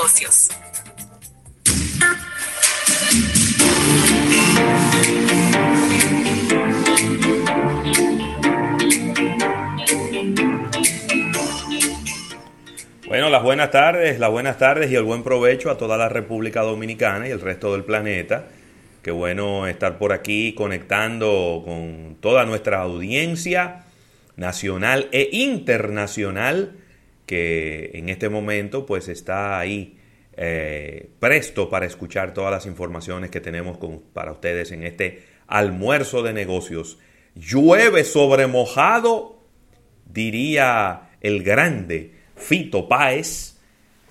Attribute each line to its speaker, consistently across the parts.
Speaker 1: negocios.
Speaker 2: Bueno, las buenas tardes, las buenas tardes y el buen provecho a toda la República Dominicana y el resto del planeta. Qué bueno estar por aquí conectando con toda nuestra audiencia nacional e internacional que en este momento pues está ahí eh, presto para escuchar todas las informaciones que tenemos para ustedes en este almuerzo de negocios. Llueve sobre mojado, diría el grande Fito Páez,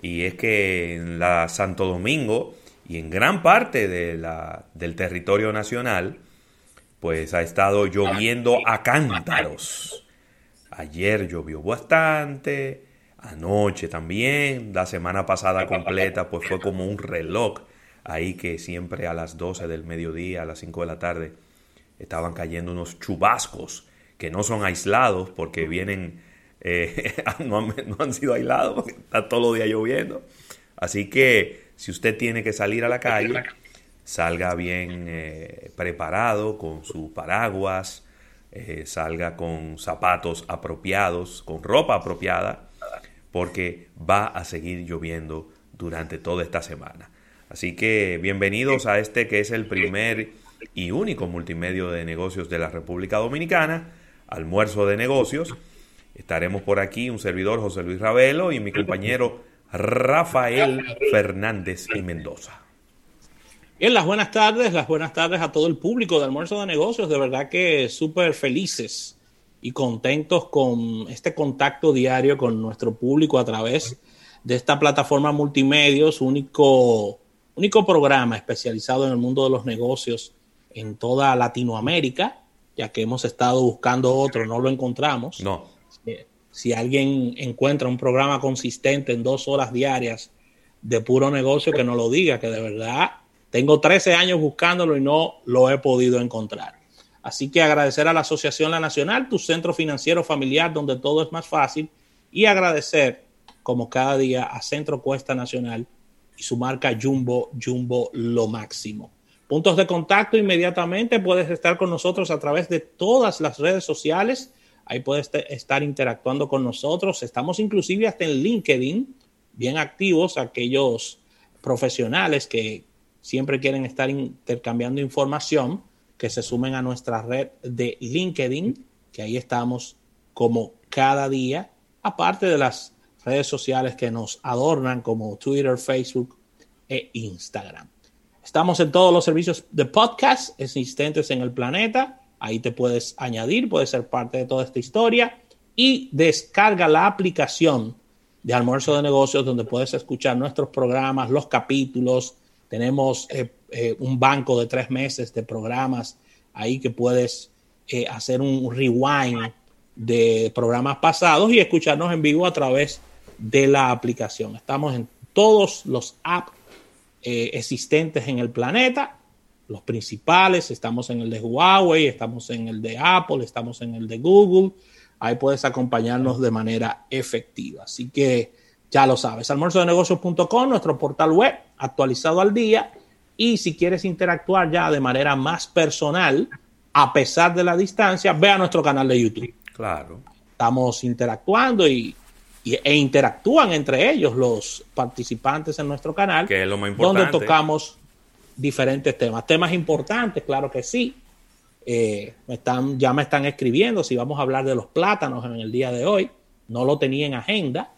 Speaker 2: y es que en la Santo Domingo y en gran parte del territorio nacional, pues ha estado lloviendo a cántaros. Ayer llovió bastante, anoche también, la semana pasada completa, pues fue como un reloj ahí que siempre a las 12 del mediodía, a las 5 de la tarde, estaban cayendo unos chubascos que no son aislados porque vienen, eh, no, han, no, han, sido aislados porque está todo el día lloviendo. Así que si usted tiene que salir a la calle, salga bien eh, preparado con su paraguas, eh, salga con zapatos apropiados, con ropa apropiada, porque va a seguir lloviendo durante toda esta semana. Así que bienvenidos a este que es el primer y único multimedio de negocios de la República Dominicana, almuerzo de negocios. Estaremos por aquí un servidor José Luis Ravelo y mi compañero Rafael Fernández y Mendoza.
Speaker 3: Bien, las buenas tardes, las buenas tardes a todo el público de Almuerzo de Negocios. De verdad que súper felices y contentos con este contacto diario con nuestro público a través de esta plataforma multimedios, único, único programa especializado en el mundo de los negocios en toda Latinoamérica, ya que hemos estado buscando otro, no lo encontramos.
Speaker 2: No.
Speaker 3: Eh, si alguien encuentra un programa consistente en dos horas diarias de puro negocio, que no lo diga, que de verdad tengo 13 años buscándolo y no lo he podido encontrar. Así que agradecer a la Asociación La Nacional, tu centro financiero familiar donde todo es más fácil, y agradecer, como cada día, a Centro Cuesta Nacional y su marca Jumbo, Jumbo lo máximo. Puntos de contacto inmediatamente, puedes estar con nosotros a través de todas las redes sociales Ahí puedes estar interactuando con nosotros. Estamos inclusive hasta en LinkedIn, bien activos, aquellos profesionales que siempre quieren estar intercambiando información, que se sumen a nuestra red de LinkedIn, que ahí estamos como cada día, aparte de las redes sociales que nos adornan como Twitter, Facebook e Instagram. Estamos en todos los servicios de podcast existentes en el planeta Ahí te puedes añadir, puedes ser parte de toda esta historia y descarga la aplicación de almuerzo de negocios donde puedes escuchar nuestros programas, los capítulos. Tenemos eh, eh, un banco de tres meses de programas ahí que puedes eh, hacer un rewind de programas pasados y escucharnos en vivo a través de la aplicación. Estamos en todos los apps existentes en el planeta los principales, estamos en el de Huawei, estamos en el de Apple, estamos en el de Google. Ahí puedes acompañarnos de manera efectiva. Así que ya lo sabes, almuerzodenegocios.com, nuestro portal web actualizado al día. Y si quieres interactuar ya de manera más personal, a pesar de la distancia, ve a nuestro canal de YouTube.
Speaker 2: Claro.
Speaker 3: Estamos interactuando y, e interactúan entre ellos los participantes en nuestro canal.
Speaker 2: Que es lo más importante.
Speaker 3: Donde tocamos diferentes temas. Temas importantes, claro que sí. Eh, me están, ya me están escribiendo si vamos a hablar de los plátanos en el día de hoy. No lo tenía en agenda,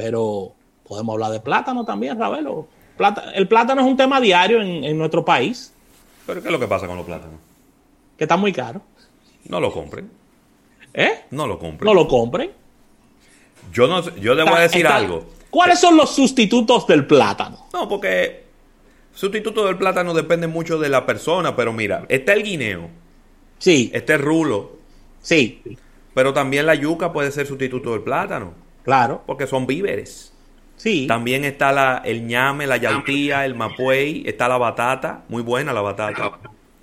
Speaker 3: pero podemos hablar de plátano también, Ravelo. Plata, el plátano es un tema diario en, en, nuestro país.
Speaker 2: ¿Pero qué es lo que pasa con los plátanos?
Speaker 3: Que está muy caro.
Speaker 2: No lo compren.
Speaker 3: ¿Eh?
Speaker 2: No lo compren.
Speaker 3: No lo compren.
Speaker 2: Yo, no, yo le voy a decir
Speaker 3: está,
Speaker 2: algo.
Speaker 3: ¿Cuáles son los sustitutos del plátano?
Speaker 2: No, porque sustituto del plátano depende mucho de la persona, pero mira, está el guineo.
Speaker 3: Sí.
Speaker 2: Está el rulo.
Speaker 3: Sí.
Speaker 2: Pero también la yuca puede ser sustituto del plátano.
Speaker 3: Claro.
Speaker 2: Porque son víveres.
Speaker 3: Sí.
Speaker 2: También está la, el ñame, la yautía, el mapuey, está la batata, muy buena la batata.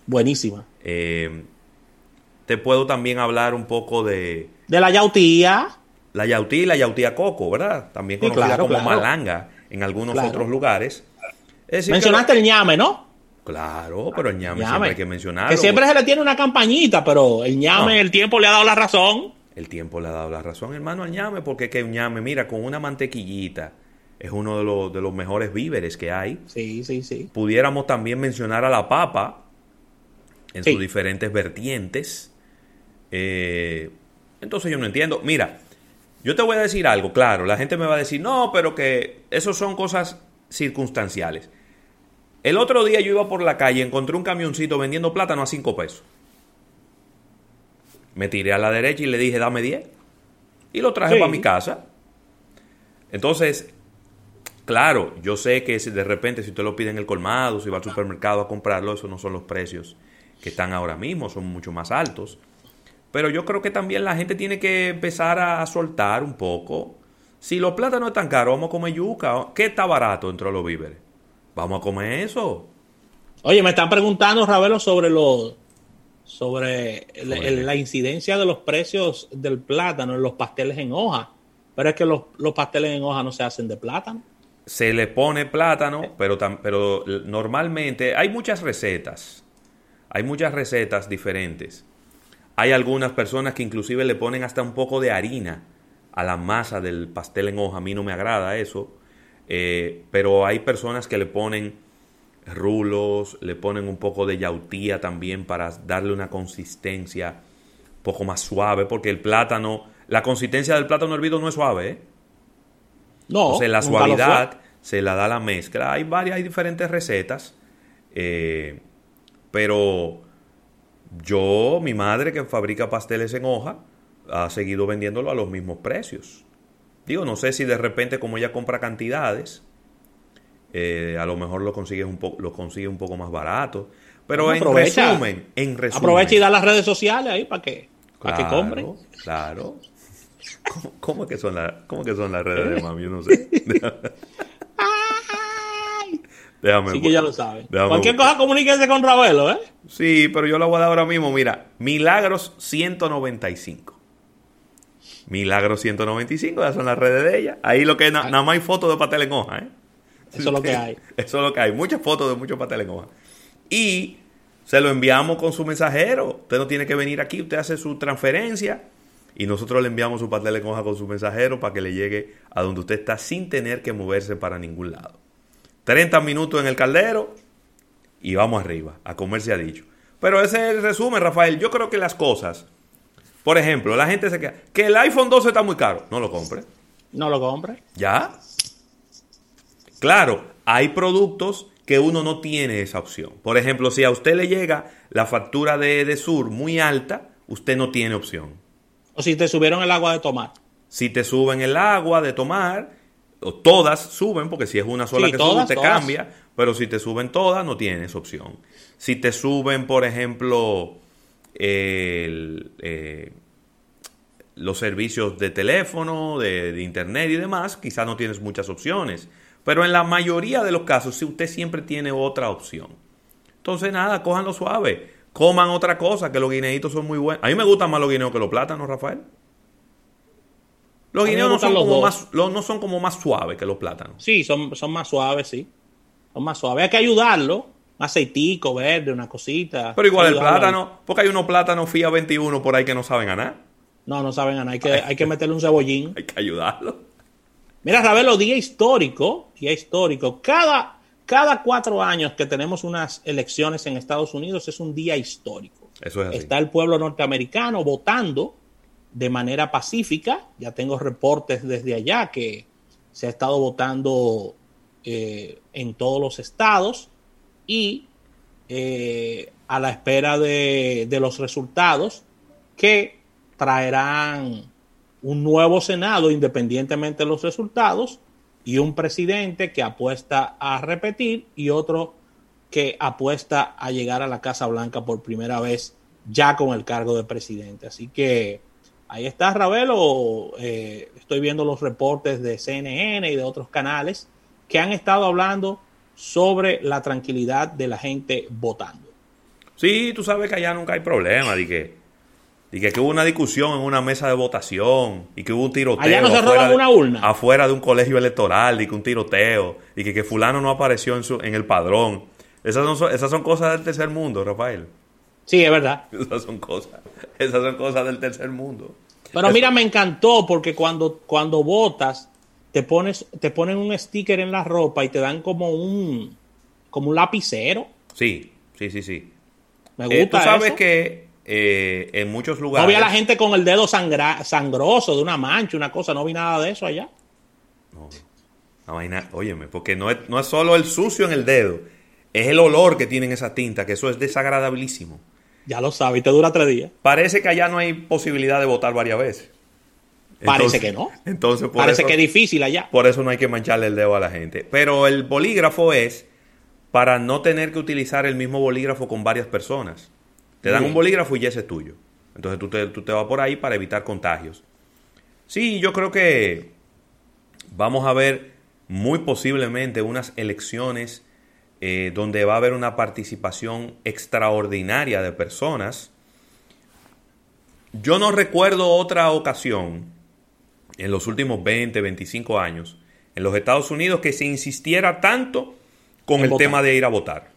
Speaker 3: Buenísima.
Speaker 2: Eh, te puedo también hablar un poco de...
Speaker 3: De la yautía.
Speaker 2: La yautía y la yautía coco, ¿verdad? También
Speaker 3: Sí,
Speaker 2: conocida
Speaker 3: claro,
Speaker 2: como
Speaker 3: claro.
Speaker 2: malanga en algunos
Speaker 3: Claro.
Speaker 2: otros lugares. Decir,
Speaker 3: Mencionaste el ñame, ¿no?
Speaker 2: Claro, pero el ñame,
Speaker 3: Ñame.
Speaker 2: siempre hay que mencionarlo.
Speaker 3: Que siempre se le tiene una campañita, pero el ñame,
Speaker 2: No.
Speaker 3: el tiempo le ha dado la razón.
Speaker 2: El tiempo le ha dado la razón, hermano, al ñame, porque es que un ñame, mira, con una mantequillita, es uno de los, de los mejores víveres que hay.
Speaker 3: Sí, sí, sí.
Speaker 2: Pudiéramos también mencionar a la papa en
Speaker 3: Sí.
Speaker 2: sus diferentes vertientes. Eh, entonces yo no entiendo. Mira, yo te voy a decir algo, claro, la gente me va a decir, no, pero que eso son cosas circunstanciales. El otro día yo iba por la calle, encontré un camioncito vendiendo plátano a 5 pesos. Me tiré a la derecha y le dije, dame 10. Y lo traje
Speaker 3: Sí.
Speaker 2: para mi casa. Entonces, claro, yo sé que si de repente si usted lo pide en el colmado, si va al supermercado a comprarlo, esos no son los precios que están ahora mismo, son mucho más altos. Pero yo creo que también la gente tiene que empezar a soltar un poco. Si los plátanos están caros, vamos a comer yuca. ¿Qué está barato dentro de los víveres? Vamos a comer eso.
Speaker 3: Oye, me están preguntando, Ravelo, sobre los sobre, la incidencia de los precios del plátano en los pasteles en hoja. Pero es que los, los pasteles en hoja no se hacen de plátano.
Speaker 2: Se le pone plátano, pero, tam- pero normalmente hay muchas recetas. Hay muchas recetas diferentes. Hay algunas personas que inclusive le ponen hasta un poco de harina a la masa del pastel en hoja. A mí no me agrada eso. Eh, pero hay personas que le ponen rulos, le ponen un poco de yautía también para darle una consistencia un poco más suave, porque el plátano, la consistencia del plátano hervido no es suave, ¿eh?
Speaker 3: No.
Speaker 2: La
Speaker 3: nunca lo fue.
Speaker 2: suavidad se la da la mezcla. Hay varias, hay diferentes recetas. eh, pero yo, mi madre que fabrica pasteles en hoja, ha seguido vendiéndolo a los mismos precios. Digo, no sé si de repente como ella compra cantidades, eh, a lo mejor lo consigue un poco, lo consigue un poco más barato. Pero
Speaker 3: Bueno,
Speaker 2: en
Speaker 3: aprovecha.
Speaker 2: resumen, en resumen.
Speaker 3: Aprovecha y da las redes sociales ahí para que, para que
Speaker 2: Claro,
Speaker 3: compren.
Speaker 2: Claro. ¿Cómo, cómo que son las, cómo que son las redes de mami? Yo no sé. Déjame.
Speaker 3: Así que ya lo saben. Cualquier cosa comuníquense con Ravelo, ¿eh?
Speaker 2: Sí, pero yo la voy a dar ahora mismo. Mira, Milagros 195. Milagros 195, ya son las redes de ella. Ahí lo que na- nada más hay fotos de pastel en hoja, ¿eh?
Speaker 3: Eso es lo que hay.
Speaker 2: Eso es lo que hay. Muchas fotos de muchos pastel en hoja. Y se lo enviamos con su mensajero. Usted no tiene que venir aquí, usted hace su transferencia y nosotros le enviamos su pastel en hoja con su mensajero para que le llegue a donde usted está sin tener que moverse para ningún lado. 30 minutos en el caldero y vamos arriba, a comer se ha dicho. Pero ese es el resumen, Rafael. Yo creo que las cosas, por ejemplo, la gente se queda, que el iPhone 12 está muy caro, no lo compre.
Speaker 3: No lo compre.
Speaker 2: ¿Ya? Claro, hay productos que uno no tiene esa opción. Por ejemplo, si a usted le llega la factura de, de Sur muy alta, usted no tiene opción.
Speaker 3: O si te subieron el agua de tomar.
Speaker 2: Si te suben el agua de tomar, o todas suben, porque si es una sola
Speaker 3: Sí,
Speaker 2: que
Speaker 3: todas,
Speaker 2: sube, te
Speaker 3: todas.
Speaker 2: cambia, pero si te suben todas, no tienes opción. Si te suben, por ejemplo, el, eh, los servicios de teléfono, de, de internet y demás, quizás no tienes muchas opciones. Pero en la mayoría de los casos, sí, usted siempre tiene otra opción. Entonces, nada, cójanlo suave. Coman otra cosa, que los guineitos son muy buenos. A mí me gustan más los guineos que los plátanos, Rafael. Los guineos no son,
Speaker 3: los
Speaker 2: como más, los- no son como más suaves que los plátanos.
Speaker 3: Sí, son, son más suaves, sí. Son más suaves. Hay que ayudarlo. Un aceitico verde, una cosita.
Speaker 2: Pero igual el plátano, porque hay unos plátanos FIA 21 por ahí que no saben ganar.
Speaker 3: No, no saben ganar. Hay que, hay que meterle un cebollín.
Speaker 2: Hay que ayudarlo.
Speaker 3: Mira, Ravelo, día histórico. Día histórico. Cada, cada cuatro años que tenemos unas elecciones en Estados Unidos es un día histórico.
Speaker 2: Eso es así.
Speaker 3: Está el pueblo norteamericano votando de manera pacífica. Ya tengo reportes desde allá que se ha estado votando eh, en todos los estados y eh, a la espera de, de los resultados que traerán un nuevo Senado independientemente de los resultados y un presidente que apuesta a repetir y otro que apuesta a llegar a la Casa Blanca por primera vez ya con el cargo de presidente. Así que ahí está Ravelo, eh, estoy viendo los reportes de CNN y de otros canales que han estado hablando sobre la tranquilidad de la gente votando.
Speaker 2: Sí, tú sabes que allá nunca hay problema, de que, de que, hubo una discusión en una mesa de votación y que hubo un tiroteo.
Speaker 3: Allá no se roban una urna.
Speaker 2: Afuera de un colegio electoral y que un tiroteo y que, que fulano no apareció en, su, en el padrón. Esas son, esas son cosas del tercer mundo, Rafael.
Speaker 3: Sí, es verdad.
Speaker 2: Esas son cosas, esas son cosas del tercer mundo.
Speaker 3: Pero mira, me encantó porque cuando, cuando votas, te pones, te ponen un sticker en la ropa y te dan como un, como un lapicero.
Speaker 2: Sí, sí, sí, sí.
Speaker 3: Me gusta. Eh,
Speaker 2: tú sabes que eh, en muchos lugares.
Speaker 3: No vi a la gente con el dedo sangroso de una mancha, una cosa, no vi nada de eso allá.
Speaker 2: No, no vaina, óyeme, porque no es, no es solo el sucio en el dedo, es el olor que tienen esa tinta, que eso es desagradabilísimo.
Speaker 3: Ya lo sabes, y te dura tres días.
Speaker 2: Parece que allá no hay posibilidad de votar varias veces.
Speaker 3: Parece que no.
Speaker 2: Entonces,
Speaker 3: Parece que es difícil allá.
Speaker 2: Por eso no hay que mancharle el dedo a la gente. Pero el bolígrafo es para no tener que utilizar el mismo bolígrafo con varias personas. Te dan un bolígrafo y ese es tuyo. Entonces tú te, tú te vas por ahí para evitar contagios. Sí, yo creo que vamos a ver muy posiblemente unas elecciones eh, donde va a haber una participación extraordinaria de personas. Yo no recuerdo otra ocasión en los últimos 20, 25 años en los Estados Unidos que se insistiera tanto con el tema de ir a votar.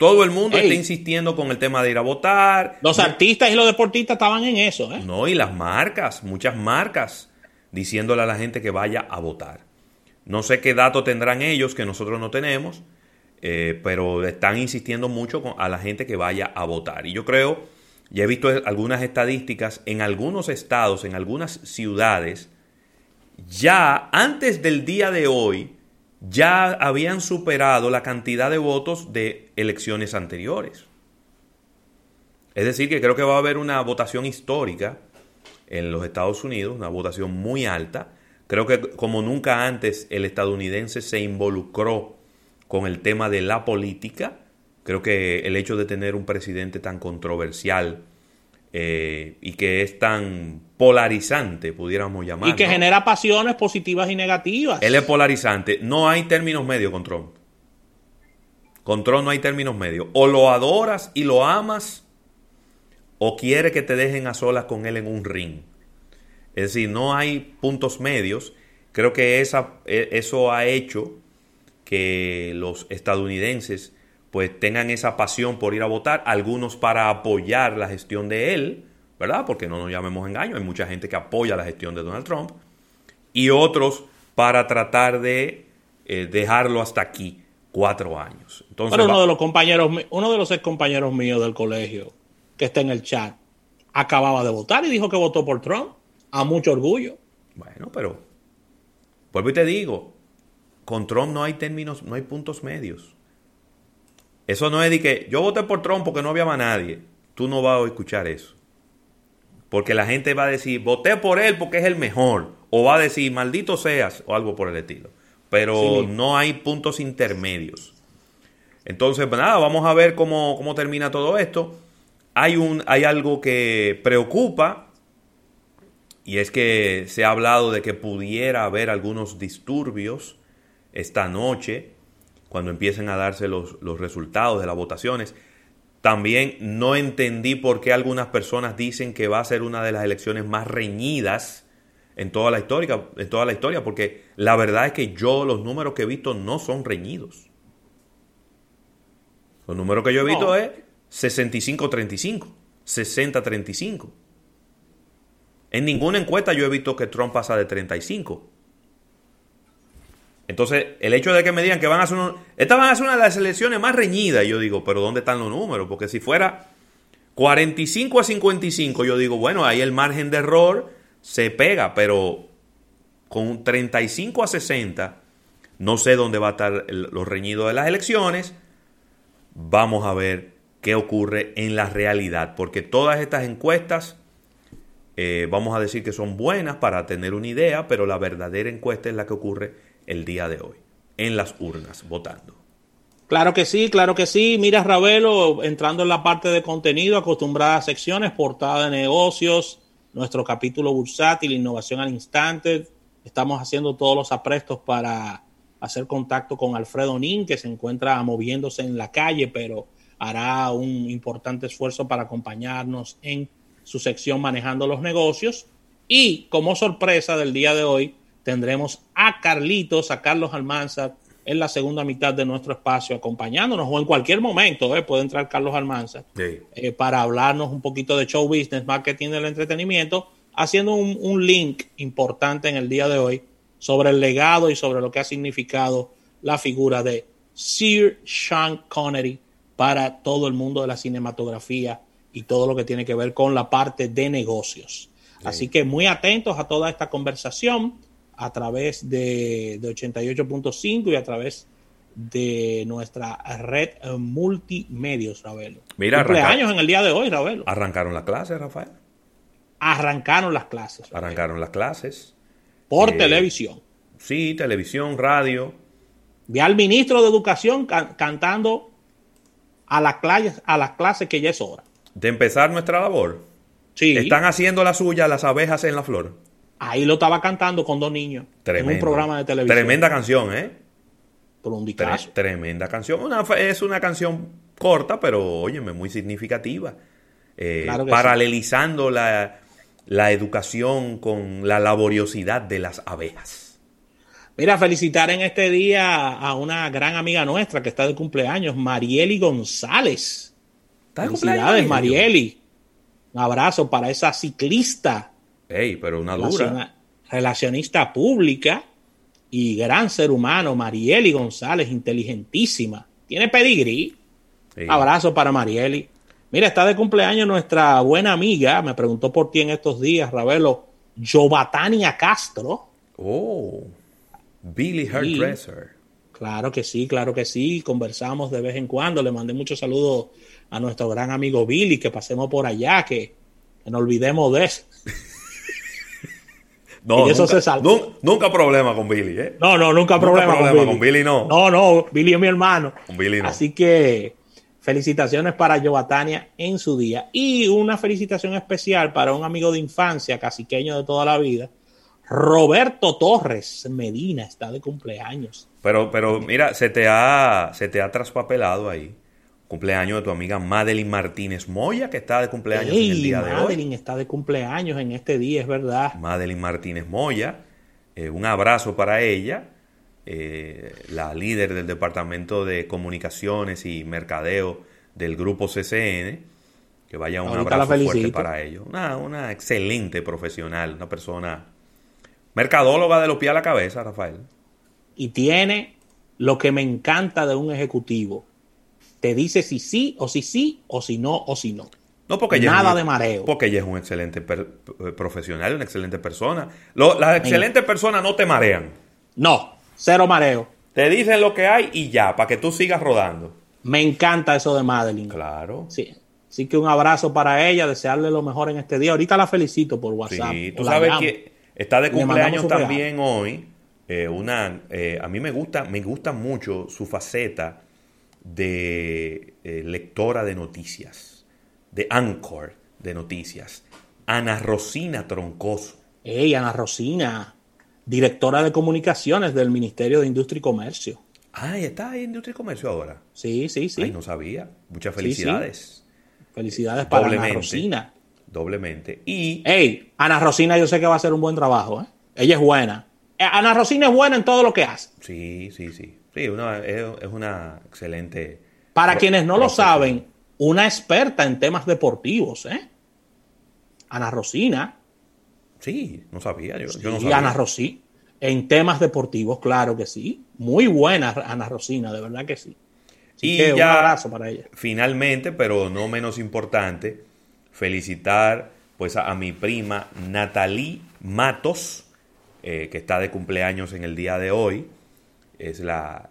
Speaker 2: Todo el mundo está insistiendo con el tema de ir a votar.
Speaker 3: Los artistas y los deportistas estaban en eso. ¿eh?
Speaker 2: No, y las marcas, muchas marcas, diciéndole a la gente que vaya a votar. No sé qué datos tendrán ellos que nosotros no tenemos, eh, pero están insistiendo mucho a la gente que vaya a votar. Y yo creo, ya he visto algunas estadísticas, en algunos estados, en algunas ciudades, ya antes del día de hoy, ya habían superado la cantidad de votos de elecciones anteriores. Es decir, que creo que va a haber una votación histórica en los Estados Unidos, una votación muy alta. Creo que como nunca antes el estadounidense se involucró con el tema de la política. Creo que el hecho de tener un presidente tan controversial eh, y que es tan polarizante, pudiéramos llamar.
Speaker 3: Y que genera pasiones positivas y negativas.
Speaker 2: Él es polarizante. No hay términos medios con Trump. Con Trump no hay términos medios. O lo adoras y lo amas, o quiere que te dejen a solas con él en un ring. Es decir, no hay puntos medios. Creo que esa, e, eso ha hecho que los estadounidenses pues tengan esa pasión por ir a votar, algunos para apoyar la gestión de él, ¿verdad? Porque no nos llamemos engaño, hay mucha gente que apoya la gestión de Donald Trump, y otros para tratar de eh, dejarlo hasta aquí, cuatro años.
Speaker 3: Entonces, Pero uno de los compañeros, uno de los ex compañeros míos del colegio, que está en el chat, acababa de votar y dijo que votó por Trump, a mucho orgullo.
Speaker 2: Bueno, pero, vuelvo y te digo, con Trump no hay términos, no hay puntos medios. Eso no es de que yo voté por Trump porque no había más nadie. Tú no vas a escuchar eso. Porque la gente va a decir, voté por él porque es el mejor. O va a decir, maldito seas, o algo por el estilo. Pero no hay puntos intermedios. Entonces, pues nada, vamos a ver cómo, cómo termina todo esto. Hay, un, hay algo que preocupa. Y es que se ha hablado de que pudiera haber algunos disturbios esta noche cuando empiecen a darse los, resultados de las votaciones. También no entendí por qué algunas personas dicen que va a ser una de las elecciones más reñidas en toda la historia, en toda la historia, porque la verdad es que yo los números que he visto no son reñidos. Los números que yo he visto es 65-35, 60-35. En ninguna encuesta yo he visto que Trump pasa de 35. Entonces, el hecho de que me digan que van a hacer un, estas van a ser una de las elecciones más reñidas, yo digo, pero ¿dónde están los números? Porque si fuera 45 a 55, yo digo, bueno, ahí el margen de error se pega, pero con 35 a 60, no sé dónde va a estar los reñidos de las elecciones. Vamos a ver qué ocurre en la realidad, porque todas estas encuestas eh, vamos a decir que son buenas para tener una idea, pero la verdadera encuesta es la que ocurre el día de hoy, en las urnas, votando.
Speaker 3: Claro que sí, claro que sí. Mira, Ravelo, entrando en la parte de contenido, acostumbradas secciones, portada de negocios, nuestro capítulo bursátil, innovación al instante. Estamos haciendo todos los aprestos para hacer contacto con Alfredo Nin, que se encuentra moviéndose en la calle, pero hará un importante esfuerzo para acompañarnos en su sección manejando los negocios. Y como sorpresa del día de hoy, tendremos a Carlitos, a Carlos Almanza, en la segunda mitad de nuestro espacio, acompañándonos o en cualquier momento, eh, puede entrar Carlos Almanza, eh, para hablarnos un poquito de show business, marketing del entretenimiento, haciendo un, un link importante en el día de hoy sobre el legado y sobre lo que ha significado la figura de Sir Sean Connery para todo el mundo de la cinematografía y todo lo que tiene que ver con la parte de negocios. Así que muy atentos a toda esta conversación a través de, 88.5 y a través de nuestra red multimedios, Ravelo.
Speaker 2: Mira,
Speaker 3: cumpleaños en el día de hoy, Ravelo.
Speaker 2: Arrancaron las clases, Rafael.
Speaker 3: Arrancaron las clases.
Speaker 2: Arrancaron las clases.
Speaker 3: Por eh, televisión.
Speaker 2: Sí, televisión, radio.
Speaker 3: Vi al ministro de Educación cantando a las, clases, a las clases que ya es hora.
Speaker 2: De empezar nuestra labor.
Speaker 3: Sí.
Speaker 2: Están haciendo la suya las abejas en la flor.
Speaker 3: Ahí lo estaba cantando con dos niños en un programa de televisión.
Speaker 2: Tremenda canción, ¿eh?
Speaker 3: Por un
Speaker 2: tremenda canción. es una canción corta, pero óyeme, muy significativa. Eh, paralelizando la, la educación con la laboriosidad de las abejas.
Speaker 3: Mira, felicitar en este día a una gran amiga nuestra que está de cumpleaños, Marieli González. Felicidades, Marieli. Un abrazo para esa ciclista
Speaker 2: Ey, pero una dura.
Speaker 3: Relacionista pública y gran ser humano, Marieli González, inteligentísima. Tiene pedigrí. Abrazo para Marieli. Mira, está de cumpleaños nuestra buena amiga, me preguntó por ti en estos días, Ravelo, Jovatania Castro.
Speaker 2: Oh, Billy Hairdresser.
Speaker 3: Claro que sí, claro que sí. Conversamos de vez en cuando. Le mandé muchos saludos a nuestro gran amigo Billy, que pasemos por allá, que, que no olvidemos de eso.
Speaker 2: No, eso nunca, se Nunca, problema con Billy, ¿eh?
Speaker 3: No, no, nunca, problema,
Speaker 2: con, Billy. no.
Speaker 3: No, no, Billy es mi hermano.
Speaker 2: Con Billy no.
Speaker 3: Así que felicitaciones para Jovatania en su día. Y una felicitación especial para un amigo de infancia, casiqueño de toda la vida. Roberto Torres Medina está de cumpleaños.
Speaker 2: Pero, pero mira, se te ha, se te ha traspapelado ahí cumpleaños de tu amiga Madeline Martínez Moya, que está de cumpleaños en el día de hoy.
Speaker 3: Madeline está de cumpleaños en este día, es verdad.
Speaker 2: Madeline Martínez Moya, eh, un abrazo para ella, eh, la líder del Departamento de Comunicaciones y Mercadeo del Grupo CCN. Que vaya un abrazo fuerte para ellos. Una, una excelente profesional, una persona mercadóloga de los pies a la cabeza, Rafael.
Speaker 3: Y tiene lo que me encanta de un ejecutivo te dice si sí o si sí o si no o si no.
Speaker 2: No, porque
Speaker 3: Nada de mareo.
Speaker 2: Porque ella es un excelente eh, profesional, una excelente persona. las excelentes personas no te marean.
Speaker 3: No, cero mareo.
Speaker 2: Te dicen lo que hay y ya, para que tú sigas rodando.
Speaker 3: Me encanta eso de Madeline.
Speaker 2: Claro.
Speaker 3: Sí. Así que un abrazo para ella, desearle lo mejor en este día. Ahorita la felicito por WhatsApp.
Speaker 2: Sí, tú sabes que está de cumpleaños también hoy. Eh, una, eh, a mí me gusta, me gusta mucho su faceta de eh, lectora de noticias, de anchor de noticias, Ana Rosina Troncoso.
Speaker 3: Hey, Ana Rosina, directora de comunicaciones del Ministerio de Industria y Comercio.
Speaker 2: Ah, está en Industria y Comercio ahora.
Speaker 3: Sí, sí, sí.
Speaker 2: Ay, no sabía. Muchas felicidades.
Speaker 3: Felicidades para Ana Rosina.
Speaker 2: Doblemente. Y.
Speaker 3: Hey, Ana Rosina, yo sé que va a hacer un buen trabajo. ¿eh? Ella es buena. Eh, Ana Rosina es buena en todo lo que hace.
Speaker 2: Sí, sí, sí. Sí, es, una excelente.
Speaker 3: Para quienes no lo saben, una experta en temas deportivos, ¿eh? Ana Rosina.
Speaker 2: Sí, no sabía. Yo,
Speaker 3: no sabía. Ana Rosina. En temas deportivos, claro que sí. Muy buena Ana Rosina, de verdad que sí.
Speaker 2: y ya, un abrazo para ella. Finalmente, pero no menos importante, felicitar pues a, mi prima Natalie Matos, eh, que está de cumpleaños en el día de hoy es la,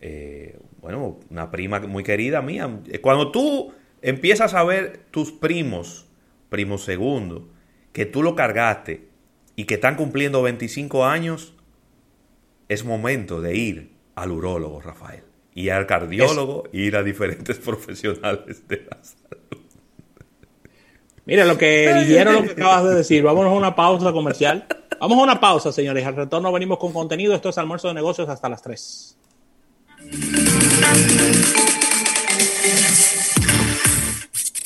Speaker 2: eh, bueno, una prima muy querida mía. Cuando tú empiezas a ver tus primos, primo segundo, que tú lo cargaste y que están cumpliendo 25 años, es momento de ir al urólogo, Rafael, y al cardiólogo, y ir a diferentes profesionales de la salud.
Speaker 3: Mira lo que dijeron lo que acabas de decir. Vámonos a una pausa comercial. Vamos a una pausa, señores. Al retorno venimos con contenido. Esto es almuerzo de negocios hasta las 3.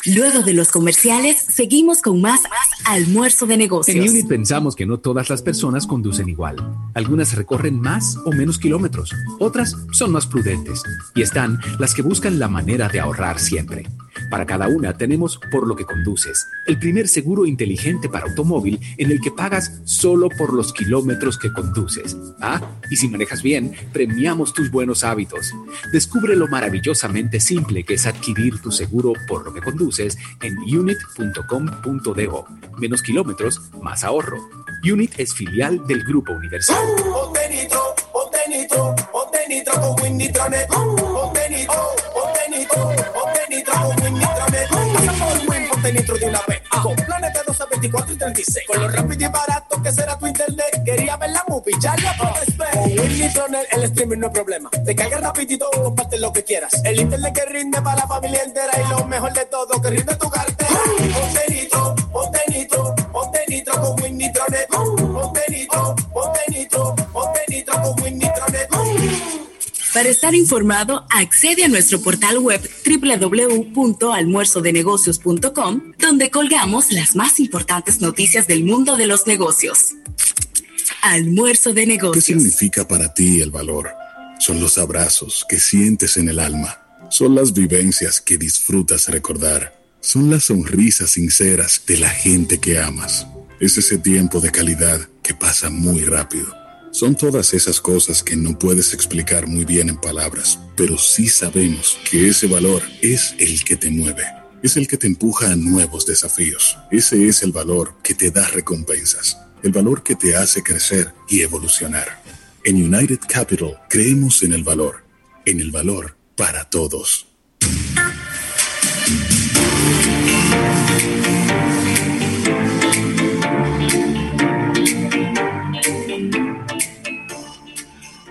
Speaker 1: Luego de los comerciales, seguimos con más almuerzo de negocios.
Speaker 4: En Unit pensamos que no todas las personas conducen igual. Algunas recorren más o menos kilómetros, otras son más prudentes y están las que buscan la manera de ahorrar siempre. Para cada una tenemos Por lo que conduces, el primer seguro inteligente para automóvil en el que pagas solo por los kilómetros que conduces. Ah, y si manejas bien, premiamos tus buenos hábitos. Descubre lo maravillosamente simple que es adquirir tu seguro por lo que conduces en unit.com.do. Menos kilómetros, más ahorro. Unit es filial del Grupo Universal.
Speaker 5: Ponte nitro de una vez. Con planes de 12, 24 y 36. Con lo rápido y barato que será tu internet. Quería ver la movie, ya la. Con Winnie el streaming no es problema. Te carga rapidito, comparte lo que quieras. El internet que rinde para la familia entera. Y lo mejor de todo, que rinde tu cartera. Ponte nitro, ponte nitro, ponte nitro con Winnie Ponte
Speaker 1: para estar informado, accede a nuestro portal web www.almuerzodenegocios.com, donde colgamos las más importantes noticias del mundo de los negocios. Almuerzo de negocios.
Speaker 6: ¿Qué significa para ti el valor? Son los abrazos que sientes en el alma. Son las vivencias que disfrutas recordar. Son las sonrisas sinceras de la gente que amas. Es ese tiempo de calidad que pasa muy rápido. Son todas esas cosas que no puedes explicar muy bien en palabras, pero sí sabemos que ese valor es el que te mueve, es el que te empuja a nuevos desafíos. Ese es el valor que te da recompensas, el valor que te hace crecer y evolucionar. En United Capital creemos en el valor, en el valor para todos.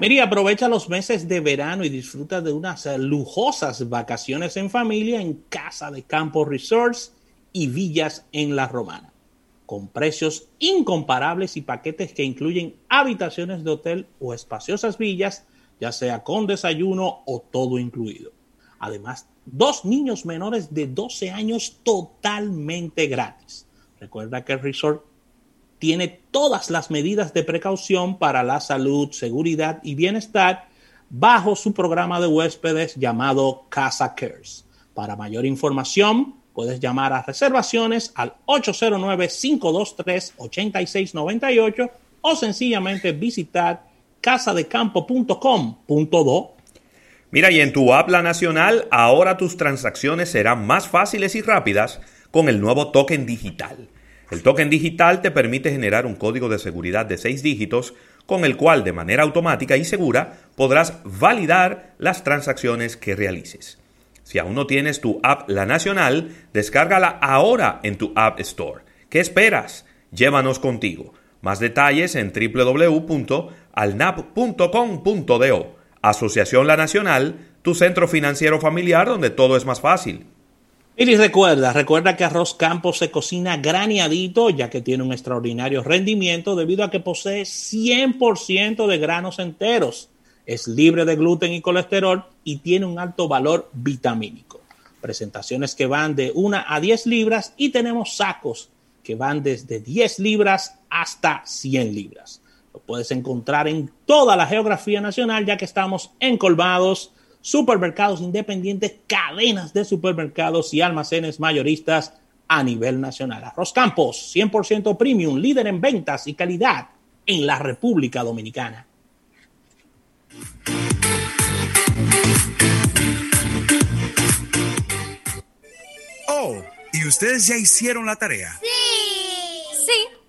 Speaker 3: Mira, aprovecha los meses de verano y disfruta de unas lujosas vacaciones en familia en Casa de Campo Resorts y Villas en La Romana, con precios incomparables y paquetes que incluyen habitaciones de hotel o espaciosas villas, ya sea con desayuno o todo incluido. Además, dos niños menores de 12 años totalmente gratis. Recuerda que el resort tiene todas las medidas de precaución para la salud, seguridad y bienestar bajo su programa de huéspedes llamado Casa Cares. Para mayor información, puedes llamar a reservaciones al 809-523-8698 o sencillamente visitar casadecampo.com.do.
Speaker 2: Mira, y en tu app La Nacional, ahora tus transacciones serán más fáciles y rápidas con el nuevo token digital. El token digital te permite generar un código de seguridad de seis dígitos con el cual de manera automática y segura podrás validar las transacciones que realices. Si aún no tienes tu app La Nacional, descárgala ahora en tu App Store. ¿Qué esperas? Llévanos contigo. Más detalles en www.alnap.com.do. Asociación La Nacional, tu centro financiero familiar donde todo es más fácil.
Speaker 3: Y recuerda, recuerda que arroz campo se cocina graneadito ya que tiene un extraordinario rendimiento debido a que posee 100% de granos enteros. Es libre de gluten y colesterol y tiene un alto valor vitamínico. Presentaciones que van de 1 a 10 libras y tenemos sacos que van desde 10 libras hasta 100 libras. Lo puedes encontrar en toda la geografía nacional ya que estamos encolvados supermercados independientes, cadenas de supermercados y almacenes mayoristas a nivel nacional. Arroz Campos, 100% premium, líder en ventas y calidad en la República Dominicana.
Speaker 7: Oh, ¿y ustedes ya hicieron la tarea?
Speaker 8: Sí. Sí.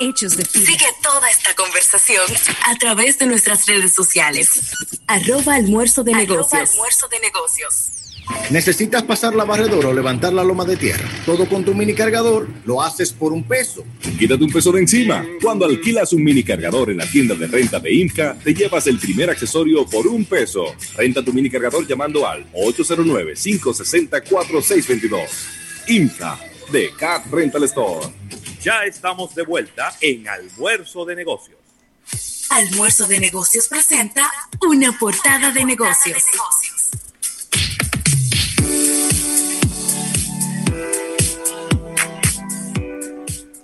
Speaker 9: hechos de
Speaker 1: Sigue toda esta conversación a través de nuestras redes sociales. Arroba almuerzo de negocios. Almuerzo de negocios.
Speaker 10: ¿Necesitas pasar la barredora o levantar la loma de tierra? Todo con tu mini cargador lo haces por un peso.
Speaker 11: Quítate un peso de encima. Cuando alquilas un mini cargador en la tienda de renta de IMCA, te llevas el primer accesorio por un peso. Renta tu mini cargador llamando al 809-560-4622. IMCA de Cat Rental Store.
Speaker 2: Ya estamos de vuelta en Almuerzo de Negocios.
Speaker 1: Almuerzo de Negocios presenta una portada de negocios.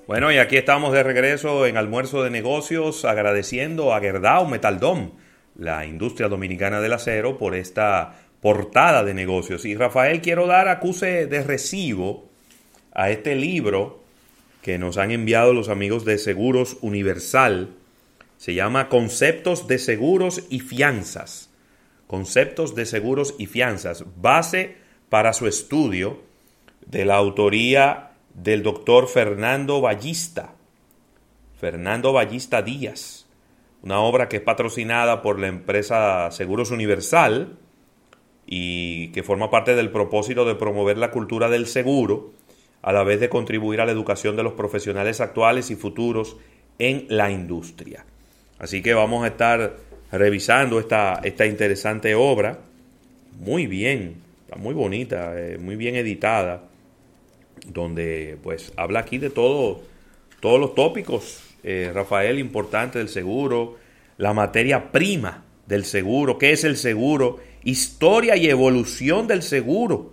Speaker 2: Bueno, y aquí estamos de regreso en Almuerzo de Negocios agradeciendo a Gerdau Metaldom, la industria dominicana del acero, por esta portada de negocios. Y Rafael, quiero dar acuse de recibo a este libro que nos han enviado los amigos de Seguros Universal. Se llama Conceptos de Seguros y Fianzas. Conceptos de Seguros y Fianzas. Base para su estudio de la autoría del doctor Fernando Ballista. Fernando Ballista Díaz. Una obra que es patrocinada por la empresa Seguros Universal y que forma parte del propósito de promover la cultura del seguro a la vez de contribuir a la educación de los profesionales actuales y futuros en la industria. Así que vamos a estar revisando esta, esta interesante obra, muy bien, muy bonita, eh, muy bien editada, donde pues habla aquí de todo, todos los tópicos, eh, Rafael, importante del seguro, la materia prima del seguro, qué es el seguro, historia y evolución del seguro,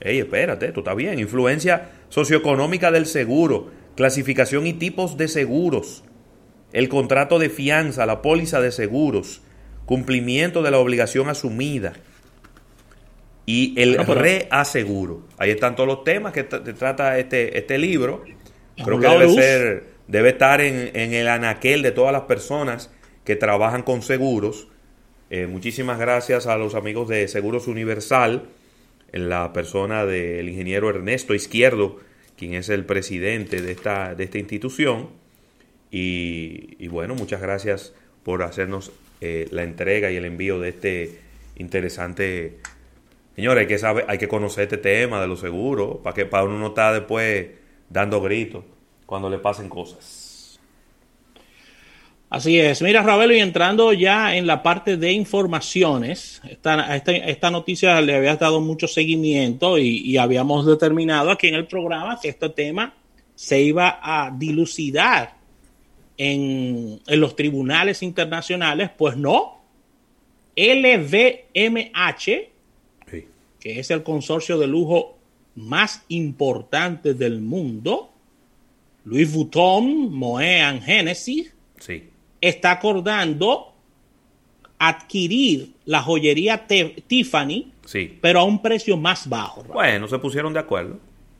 Speaker 2: Ey, espérate, esto está bien. Influencia socioeconómica del seguro, clasificación y tipos de seguros, el contrato de fianza, la póliza de seguros, cumplimiento de la obligación asumida y el reaseguro. Ahí están todos los temas que trata este, este libro. Creo que debe ser, debe estar en, el anaquel de todas las personas que trabajan con seguros. Eh, muchísimas gracias a los amigos de Seguros Universal en la persona del ingeniero Ernesto Izquierdo, quien es el presidente de esta, de esta institución. Y, bueno, muchas gracias por hacernos eh, la entrega y el envío de este interesante... Señores, hay que, saber, hay que conocer este tema de los seguros, para que para uno no estar después dando gritos cuando le pasen cosas.
Speaker 3: Así es. Mira, Ravelo, y entrando ya en la parte de informaciones, esta, esta, noticia le había dado mucho seguimiento y, habíamos determinado aquí en el programa que este tema se iba a dilucidar en, en los tribunales internacionales. Pues no. LVMH, que es el consorcio de lujo más importante del mundo, Louis Vuitton, Moet Genesis,
Speaker 2: sí
Speaker 3: está acordando adquirir la joyería Tiffany,
Speaker 2: sí.
Speaker 3: pero a un precio más bajo.
Speaker 2: Bueno, se pusieron de acuerdo.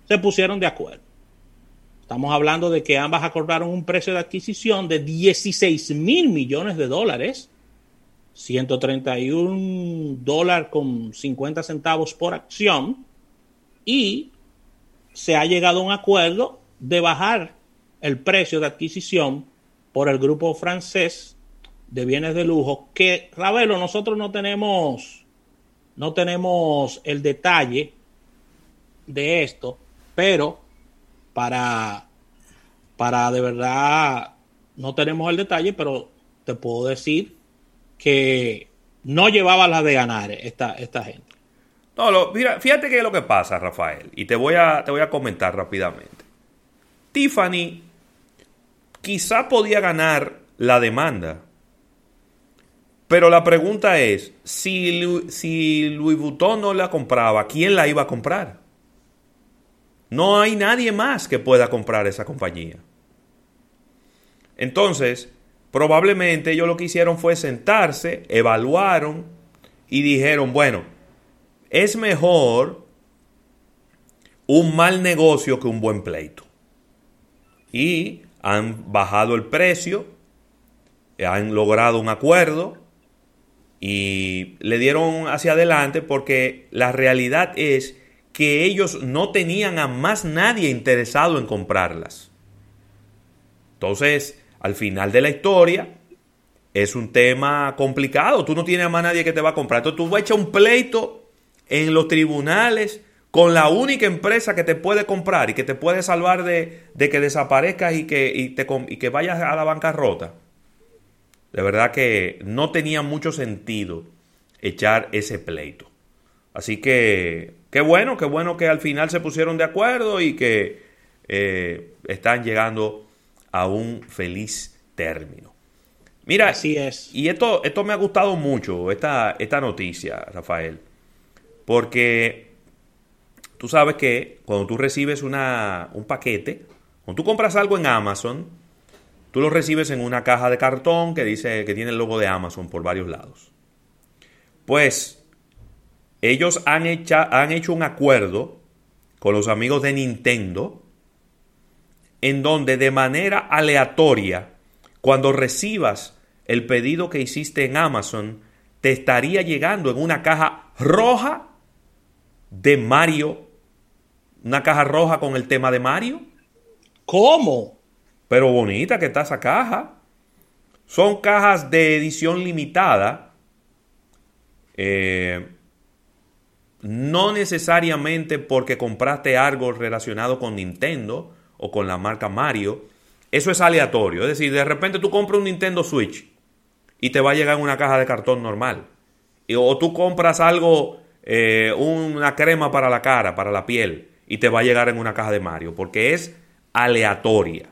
Speaker 3: Se pusieron de acuerdo. Estamos hablando de que ambas acordaron un precio de adquisición de 16 mil millones de dólares, 131 dólares con 50 centavos por acción, y se ha llegado a un acuerdo de bajar el precio de adquisición por el grupo francés de bienes de lujo, que Ravelo, nosotros no tenemos, no tenemos el detalle de esto, pero para, para de verdad, no tenemos el detalle, pero te puedo decir que no llevaba la de ganar esta, esta gente.
Speaker 2: No, mira, fíjate qué es lo que pasa, Rafael, y te voy a, te voy a comentar rápidamente. Tiffany quizá podía ganar la demanda. Pero la pregunta es, si, si Louis Vuitton no la compraba, ¿quién la iba a comprar? No hay nadie más que pueda comprar esa compañía. Entonces, probablemente ellos lo que hicieron fue sentarse, evaluaron y dijeron, bueno, es mejor un mal negocio que un buen pleito. Y han bajado el precio, han logrado un acuerdo y le dieron hacia adelante porque la realidad es que ellos no tenían a más nadie interesado en comprarlas. Entonces, al final de la historia, es un tema complicado. Tú no tienes a más nadie que te va a comprar. Entonces tú vas a echar un pleito en los tribunales con la única empresa que te puede comprar y que te puede salvar de, que desaparezcas y que, te, y que vayas a la bancarrota. De verdad que no tenía mucho sentido echar ese pleito. Así que qué bueno, qué bueno que al final se pusieron de acuerdo y que eh, están llegando a un feliz término. Mira,
Speaker 3: Así es.
Speaker 2: Y esto, esto me ha gustado mucho, esta, esta noticia, Rafael, porque tú sabes que cuando tú recibes una, un paquete, cuando tú compras algo en Amazon, tú lo recibes en una caja de cartón que dice que tiene el logo de Amazon por varios lados. Pues ellos han, han hecho un acuerdo con los amigos de Nintendo en donde de manera aleatoria, cuando recibas el pedido que hiciste en Amazon te estaría llegando en una caja roja de Mario. Una caja roja con el tema de Mario.
Speaker 3: ¿Cómo?
Speaker 2: Pero bonita que está esa caja. Son cajas de edición limitada. Eh, no necesariamente porque compraste algo relacionado con Nintendo o con la marca Mario. Eso es aleatorio. Es decir, de repente tú compras un Nintendo Switch y te va a llegar una caja de cartón normal. o tú compras algo, eh, una crema para la cara, para la piel, y te va a llegar en una caja de Mario, porque es aleatoria,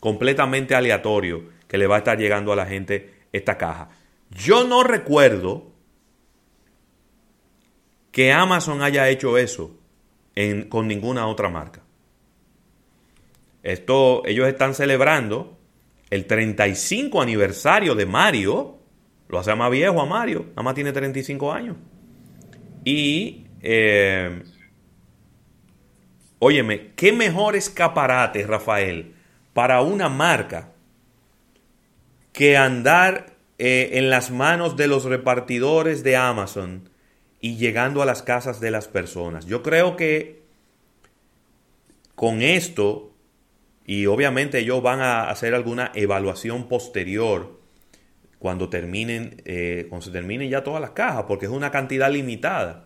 Speaker 2: completamente aleatorio que le va a estar llegando a la gente esta caja. Yo no recuerdo que Amazon haya hecho eso con ninguna otra marca. Esto, ellos están celebrando el 35 aniversario de Mario. Lo hace más viejo a Mario. Nada tiene 35 años. Y, eh, óyeme, qué mejor escaparate, Rafael, para una marca que andar eh, en las manos de los repartidores de Amazon y llegando a las casas de las personas. Yo creo que con esto y obviamente ellos van a hacer alguna evaluación posterior cuando terminen, eh, cuando se terminen ya todas las cajas, porque es una cantidad limitada.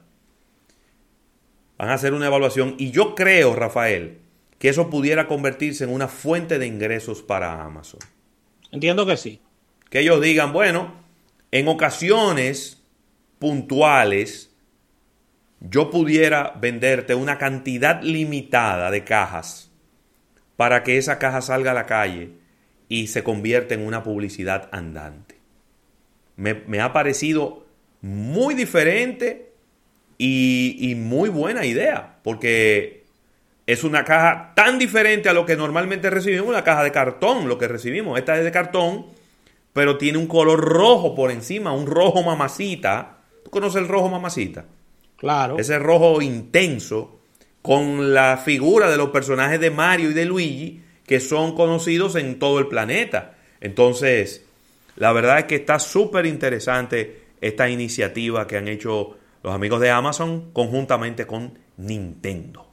Speaker 2: Van a hacer una evaluación y yo creo, Rafael, que eso pudiera convertirse en una fuente de ingresos para Amazon.
Speaker 3: Entiendo que sí.
Speaker 2: Que ellos digan, bueno, en ocasiones puntuales, yo pudiera venderte una cantidad limitada de cajas para que esa caja salga a la calle y se convierta en una publicidad andante. Me, ha parecido muy diferente y, muy buena idea, porque es una caja tan diferente a lo que normalmente recibimos, una caja de cartón, lo que recibimos. Esta es de cartón, pero tiene un color rojo por encima, un rojo mamacita. ¿Tú conoces el rojo mamacita?
Speaker 3: Claro.
Speaker 2: Ese rojo intenso con la figura de los personajes de Mario y de Luigi que son conocidos en todo el planeta. Entonces, la verdad es que está súper interesante esta iniciativa que han hecho los amigos de Amazon conjuntamente con Nintendo.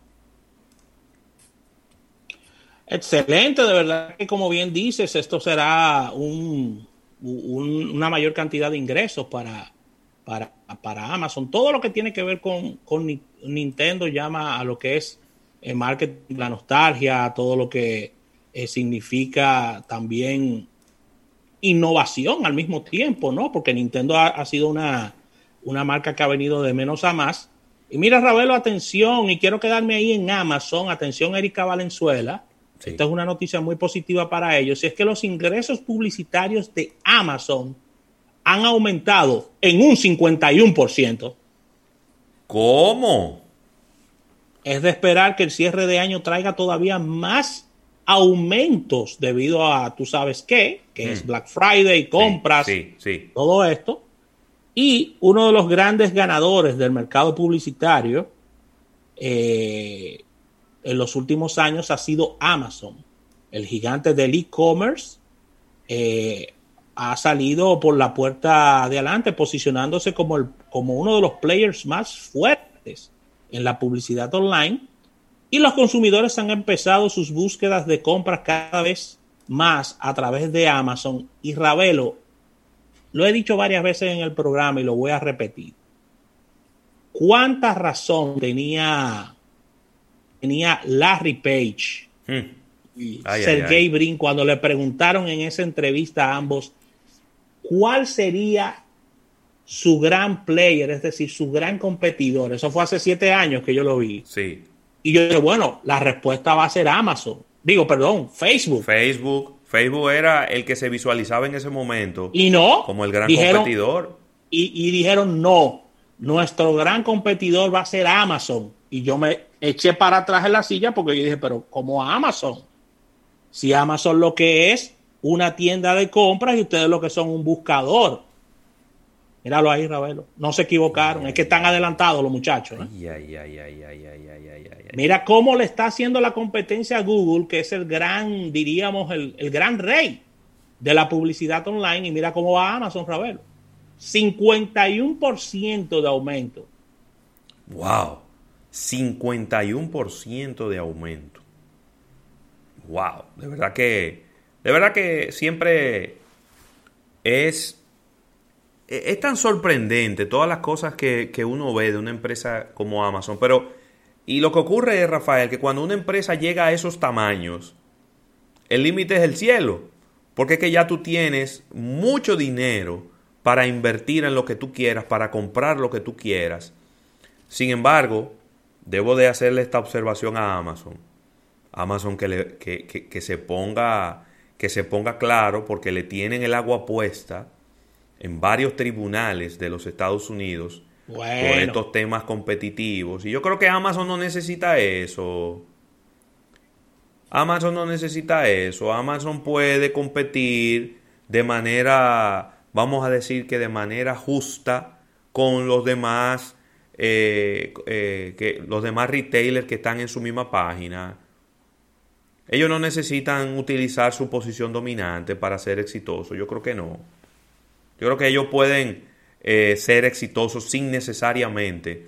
Speaker 3: Excelente, de verdad que como bien dices, esto será un, una mayor cantidad de ingresos para, para, Amazon. Todo lo que tiene que ver con, Nintendo llama a lo que es el marketing, la nostalgia, todo lo que eh, significa también innovación al mismo tiempo, ¿no? Porque Nintendo ha, sido una, una, marca que ha venido de menos a más. Y mira, Ravelo, atención, y quiero quedarme ahí en Amazon, atención, Erika Valenzuela. Esta es una noticia muy positiva para ellos. Y es que los ingresos publicitarios de Amazon han aumentado en un 51%.
Speaker 2: ¿Cómo?
Speaker 3: Es de esperar que el cierre de año traiga todavía más aumentos debido a, tú sabes qué, que es mm. Black Friday, compras, todo esto. Y uno de los grandes ganadores del mercado publicitario eh, en los últimos años ha sido Amazon, el gigante del e-commerce. Eh, ha salido por la puerta de adelante, posicionándose como, el, como uno de los players más fuertes en la publicidad online. Y los consumidores han empezado sus búsquedas de compras cada vez más a través de Amazon. Y Ravelo, lo he dicho varias veces en el programa y lo voy a repetir. ¿Cuánta razón tenía, tenía Larry Page hmm. y Sergey Brin cuando le preguntaron en esa entrevista a ambos cuál sería su gran player, es decir, su gran competidor. Eso fue hace siete años que yo lo vi.
Speaker 2: Sí.
Speaker 3: Y yo dije, bueno, la respuesta va a ser Amazon. Digo, perdón, Facebook.
Speaker 2: Facebook. Facebook era el que se visualizaba en ese momento.
Speaker 3: Y no.
Speaker 2: Como el gran competidor.
Speaker 3: Y, y dijeron, no, nuestro gran competidor va a ser Amazon. Y yo me eché para atrás en la silla porque yo dije, pero ¿cómo Amazon? Si Amazon lo que es una tienda de compras y ustedes lo que son un buscador. Míralo ahí, Ravelo. No se equivocaron. es que están adelantados los muchachos. Mira cómo le está haciendo la competencia a Google, que es el gran, diríamos, el, el gran rey de la publicidad online. Y mira cómo va Amazon, Ravelo. 51% de aumento.
Speaker 2: Wow. 51% de aumento. Wow. De verdad que de verdad que siempre es, es tan sorprendente todas las cosas que, uno ve de una empresa como Amazon. Pero, y lo que ocurre es, Rafael, que cuando una empresa llega a esos tamaños, el límite es el cielo. Porque es que ya tú tienes mucho dinero para invertir en lo que tú quieras, para comprar lo que tú quieras. Sin embargo, debo de hacerle esta observación a Amazon. Amazon que, le, que, que se ponga que se ponga claro porque le tienen el agua puesta en varios tribunales de los Estados Unidos por estos temas competitivos. Y yo creo que Amazon no necesita eso. Amazon no necesita eso. Amazon puede competir de manera, vamos a decir que de manera justa con los demás, eh, eh, que, los demás retailers que están en su misma página. Ellos no necesitan utilizar su posición dominante para ser exitosos. Yo creo que no. Yo creo que ellos pueden eh, ser exitosos sin necesariamente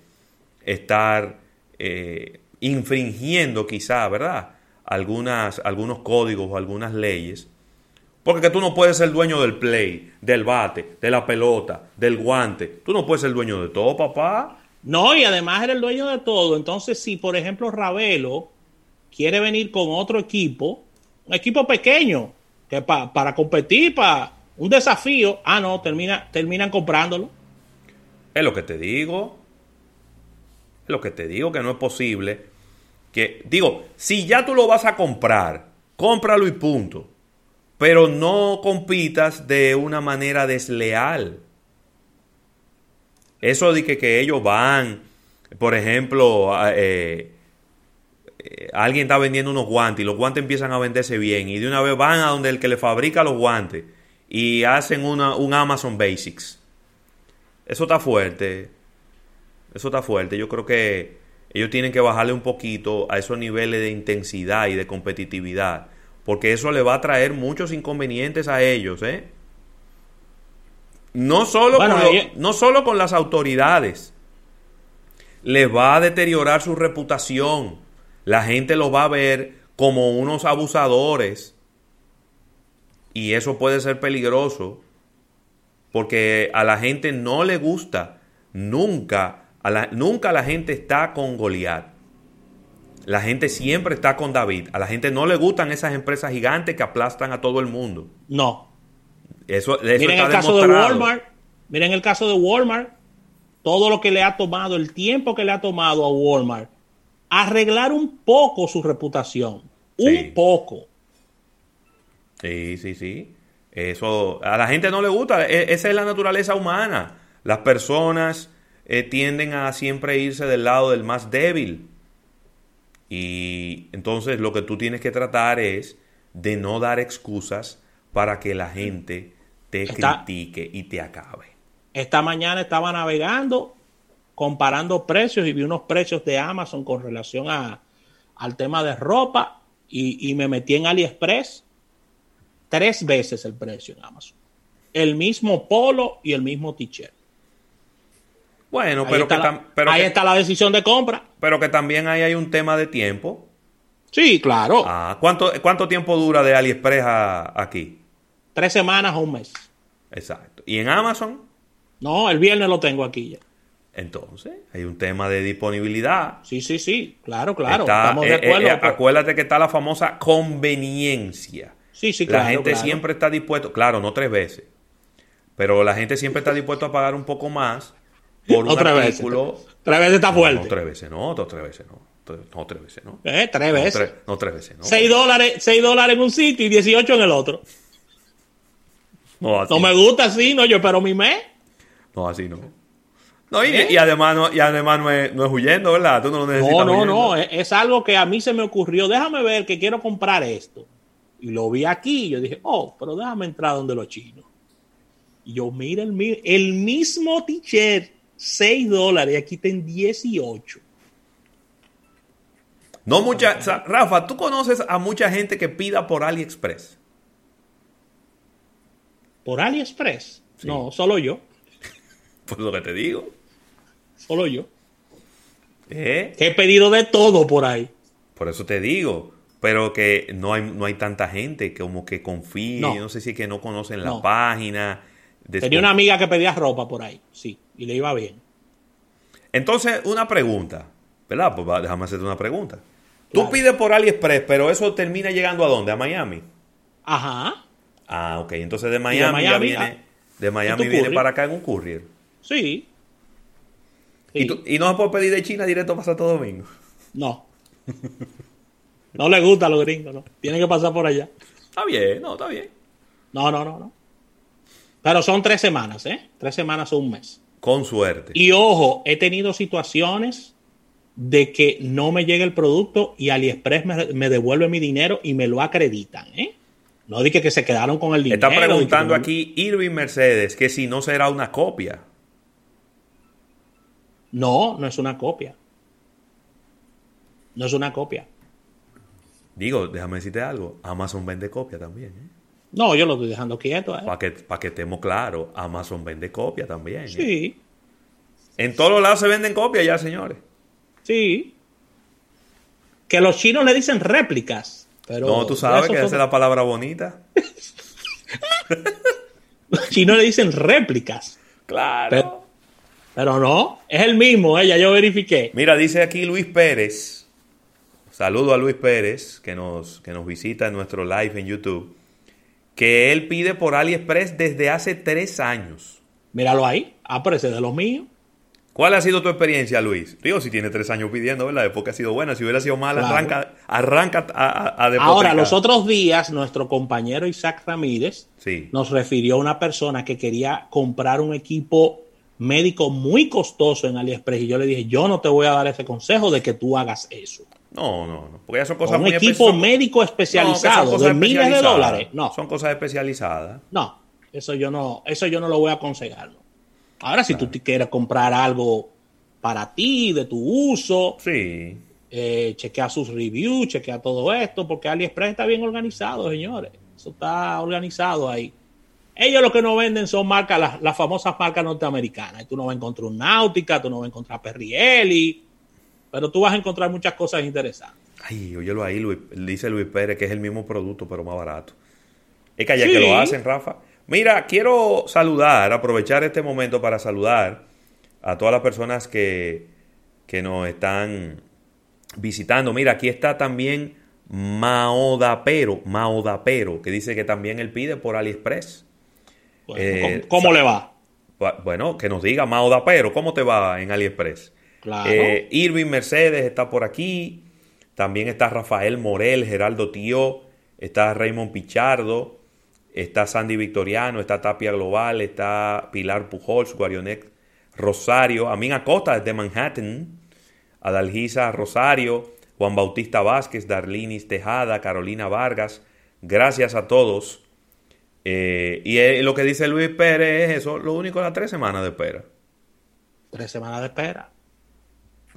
Speaker 2: estar eh, infringiendo quizá, ¿verdad? Algunas, algunos códigos o algunas leyes. Porque tú no puedes ser dueño del play, del bate, de la pelota, del guante. Tú no puedes ser dueño de todo, papá.
Speaker 3: No, y además eres el dueño de todo. Entonces, si por ejemplo Ravelo quiere venir con otro equipo, un equipo pequeño, que para competir, para un desafío, ah, no, termina, terminan comprándolo.
Speaker 2: Es lo que te digo. Es lo que te digo, que no es posible. Que, digo, si ya tú lo vas a comprar, cómpralo y punto. Pero no compitas de una manera desleal. Eso de que, que ellos van, por ejemplo, eh, eh, alguien está vendiendo unos guantes y los guantes empiezan a venderse bien y de una vez van a donde el que le fabrica los guantes y hacen una, un Amazon Basics. Eso está fuerte. Eso está fuerte. Yo creo que ellos tienen que bajarle un poquito a esos niveles de intensidad y de competitividad. Porque eso le va a traer muchos inconvenientes a ellos, ¿eh? No solo, con, no solo con las autoridades. Les va a deteriorar su reputación la gente los va a ver como unos abusadores y eso puede ser peligroso porque a la gente no le gusta nunca a la, nunca la gente está con Goliat. La gente siempre está con David. A la gente no le gustan esas empresas gigantes que aplastan a todo el mundo.
Speaker 3: No.
Speaker 2: Eso,
Speaker 3: miren el caso de Walmart. Miren el caso de Walmart. Todo lo que le ha tomado el tiempo que le ha tomado a Walmart arreglar un poco su reputación. Un poco.
Speaker 2: Sí, sí, sí. Eso a la gente no le gusta. E, esa es la naturaleza humana. Las personas eh, tienden a siempre irse del lado del más débil. Y entonces lo que tú tienes que tratar es de no dar excusas para que la gente te critique y te acabe.
Speaker 3: Esta mañana estaba navegando, comparando precios y vi unos precios de Amazon con relación a, al tema de ropa y, y me metí en AliExpress tres veces el precio en Amazon. El mismo polo y el mismo t-shirt.
Speaker 2: Bueno,
Speaker 3: Ahí
Speaker 2: pero,
Speaker 3: está
Speaker 2: que,
Speaker 3: la-
Speaker 2: pero,
Speaker 3: ahí
Speaker 2: que,
Speaker 3: está la decisión de compra.
Speaker 2: pero que también ahí hay un tema de tiempo.
Speaker 3: Sí, claro.
Speaker 2: Ah, ¿cuánto, ¿Cuánto tiempo dura de AliExpress a aquí?
Speaker 3: Tres semanas o un mes.
Speaker 2: Exacto. ¿Y en Amazon?
Speaker 3: No, el viernes lo tengo aquí ya.
Speaker 2: Entonces, hay un tema de disponibilidad.
Speaker 3: Sí, sí, sí. Claro, claro.
Speaker 2: Está-
Speaker 3: Estamos de
Speaker 2: eh,
Speaker 3: acuerdo.
Speaker 2: eh,
Speaker 3: pero-
Speaker 2: acuérdate que está la famosa conveniencia.
Speaker 3: Sí, sí,
Speaker 2: la gente
Speaker 3: claro.
Speaker 2: siempre está dispuesto, claro, no tres veces, pero la gente siempre está dispuesto a pagar un poco más por un
Speaker 3: veces.
Speaker 2: artículo.
Speaker 3: Tres veces está fuerte.
Speaker 2: No, tres veces, no, no, tres veces, no. No, tres veces, no.
Speaker 3: Eh, tres
Speaker 2: No,
Speaker 3: veces.
Speaker 2: tres, no, tres veces, no.
Speaker 3: Seis dólares, seis dólares en un sitio y 18 en el otro.
Speaker 2: No, así
Speaker 3: No me gusta así, no, yo espero mi mes.
Speaker 2: No, así no. No, y,
Speaker 3: ¿Eh?
Speaker 2: y además, no, y además no, es, no es huyendo, ¿verdad? Tú no lo necesitas.
Speaker 3: No, no,
Speaker 2: huyendo.
Speaker 3: no, es, es algo que a mí se me ocurrió. Déjame ver que quiero comprar esto. Y lo vi aquí y yo dije, oh, pero déjame entrar donde los chinos. Y yo, mira, el, el mismo t-shirt, 6 dólares, y aquí está en 18.
Speaker 2: No mucha, o sea, Rafa, ¿tú conoces a mucha gente que pida por AliExpress?
Speaker 3: ¿Por AliExpress? No, solo yo.
Speaker 2: Pues lo que te digo.
Speaker 3: Solo yo.
Speaker 2: ¿Eh?
Speaker 3: He pedido de todo por ahí.
Speaker 2: Por eso te digo. Pero que no hay, no hay tanta gente que como que confíe.
Speaker 3: No.
Speaker 2: No sé si es que no conocen la
Speaker 3: No.
Speaker 2: página.
Speaker 3: Tenía una amiga que pedía ropa por ahí, sí, y le iba bien.
Speaker 2: Entonces, una pregunta. ¿Verdad? Pues va, déjame hacerte una pregunta. Tú pides por AliExpress, pero eso termina llegando a dónde? ¿A Miami?
Speaker 3: Ajá,
Speaker 2: Ah, ok. Entonces de Miami, ya
Speaker 3: Miami,
Speaker 2: viene.
Speaker 3: ah,
Speaker 2: de Miami viene
Speaker 3: courier.
Speaker 2: para acá en un courier.
Speaker 3: sí.
Speaker 2: Y, tú- y no se puede pedir de China directo para Santo Domingo.
Speaker 3: No. No le gusta a los gringos, no. Tiene que pasar por allá.
Speaker 2: Está bien, no, está bien.
Speaker 3: No, no, no, no. Pero son tres semanas, ¿eh? Tres semanas o un mes.
Speaker 2: Con suerte.
Speaker 3: Y ojo, he tenido situaciones de que no me llega el producto y AliExpress me, me devuelve mi dinero y me lo acreditan, ¿eh? No dije que se quedaron con el dinero.
Speaker 2: Está preguntando
Speaker 3: no-
Speaker 2: aquí Irving Mercedes que si no será una copia.
Speaker 3: No, no es una copia. No es una copia.
Speaker 2: Digo, déjame decirte algo. Amazon vende copia también. ¿eh?
Speaker 3: No, yo lo estoy dejando quieto. ¿eh?
Speaker 2: Para que, pa' que estemos claros, Amazon vende copia también. ¿eh?
Speaker 3: Sí,
Speaker 2: En todos los lados se venden copias ya, señores.
Speaker 3: sí. Que los chinos le dicen réplicas. Pero
Speaker 2: no, tú sabes que
Speaker 3: son-
Speaker 2: esa es la palabra bonita.
Speaker 3: Los chinos le dicen réplicas.
Speaker 2: Claro.
Speaker 3: Pero, pero no, es el mismo, ¿eh? ya yo verifiqué.
Speaker 2: Mira, dice aquí Luis Pérez. Saludo a Luis Pérez, que nos, que nos visita en nuestro live en YouTube. Que él pide por AliExpress desde hace tres años.
Speaker 3: Míralo ahí, aparece de los míos.
Speaker 2: ¿Cuál ha sido tu experiencia, Luis? Digo, si tiene tres años pidiendo, ¿verdad? Es porque ha sido buena. Si hubiera sido mala,
Speaker 3: Claro.
Speaker 2: arranca, arranca a, a, a
Speaker 3: Ahora, los otros días, nuestro compañero Isaac Ramírez
Speaker 2: Sí.
Speaker 3: nos refirió a una persona que quería comprar un equipo médico muy costoso en AliExpress y yo le dije, yo no te voy a dar ese consejo de que tú hagas eso.
Speaker 2: No, no, no. Porque ya son cosas
Speaker 3: un
Speaker 2: muy
Speaker 3: equipo médico
Speaker 2: No,
Speaker 3: especializado
Speaker 2: cosas
Speaker 3: de miles de dólares. No,
Speaker 2: Son cosas especializadas.
Speaker 3: no, eso yo no, eso yo no lo voy a aconsejar. no. Ahora, si tú te quieres comprar algo para ti, de tu uso,
Speaker 2: Sí.
Speaker 3: eh, chequea sus reviews, chequea todo esto, porque AliExpress está bien organizado, señores. Eso está organizado ahí. Ellos lo que no venden son marcas, las, las famosas marcas norteamericanas. Tú no vas a encontrar un Náutica, tú no vas a encontrar Perrielli, pero tú vas a encontrar muchas cosas interesantes.
Speaker 2: Ay, óyelo ahí, Luis, dice Luis Pérez que es el mismo producto, pero más barato. Es que allá
Speaker 3: Sí.
Speaker 2: que lo hacen, Rafa. Mira, quiero saludar, aprovechar este momento para saludar a todas las personas que, que nos están visitando. Mira, aquí está también Maodapero, Maodapero, que dice que también él pide por AliExpress.
Speaker 3: Bueno,
Speaker 2: Eh,
Speaker 3: ¿Cómo, cómo le va?
Speaker 2: Bu- Bueno, que nos diga Maodapero, ¿cómo te va en AliExpress?
Speaker 3: Claro.
Speaker 2: Eh, Irving Mercedes está por aquí. También está Rafael Morel, Geraldo Tío, está Raymond Pichardo, está Sandy Victoriano, está Tapia Global, está Pilar Pujols, Guarionet Rosario, Amin Acosta desde Manhattan, Adalgisa Rosario, Juan Bautista Vázquez, Darlinis Tejada, Carolina Vargas. Gracias a todos Eh, y eh, lo que dice Luis Pérez es eso, lo único las tres semanas de espera.
Speaker 3: Tres semanas de espera.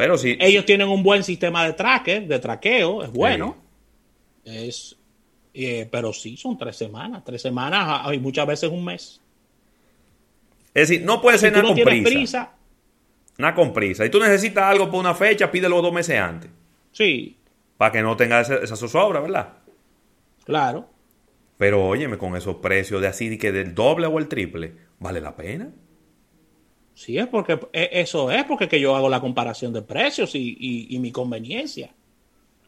Speaker 2: Pero sí.
Speaker 3: Ellos tienen un buen sistema de tracker, de traqueo, es bueno. Es, eh, pero sí, son tres semanas. Tres semanas y muchas veces un mes.
Speaker 2: Es decir, no puede ser
Speaker 3: Si
Speaker 2: nada
Speaker 3: no
Speaker 2: con prisa.
Speaker 3: prisa,
Speaker 2: Nada con prisa. Y tú necesitas algo por una fecha, pídelo dos meses antes.
Speaker 3: sí,
Speaker 2: Para que no tenga esa, esa zozobra, ¿verdad?
Speaker 3: claro.
Speaker 2: Pero óyeme, con esos precios de así, que del doble o el triple, ¿vale la pena?
Speaker 3: Sí, es porque e- eso es porque que yo hago la comparación de precios y, y- y mi conveniencia.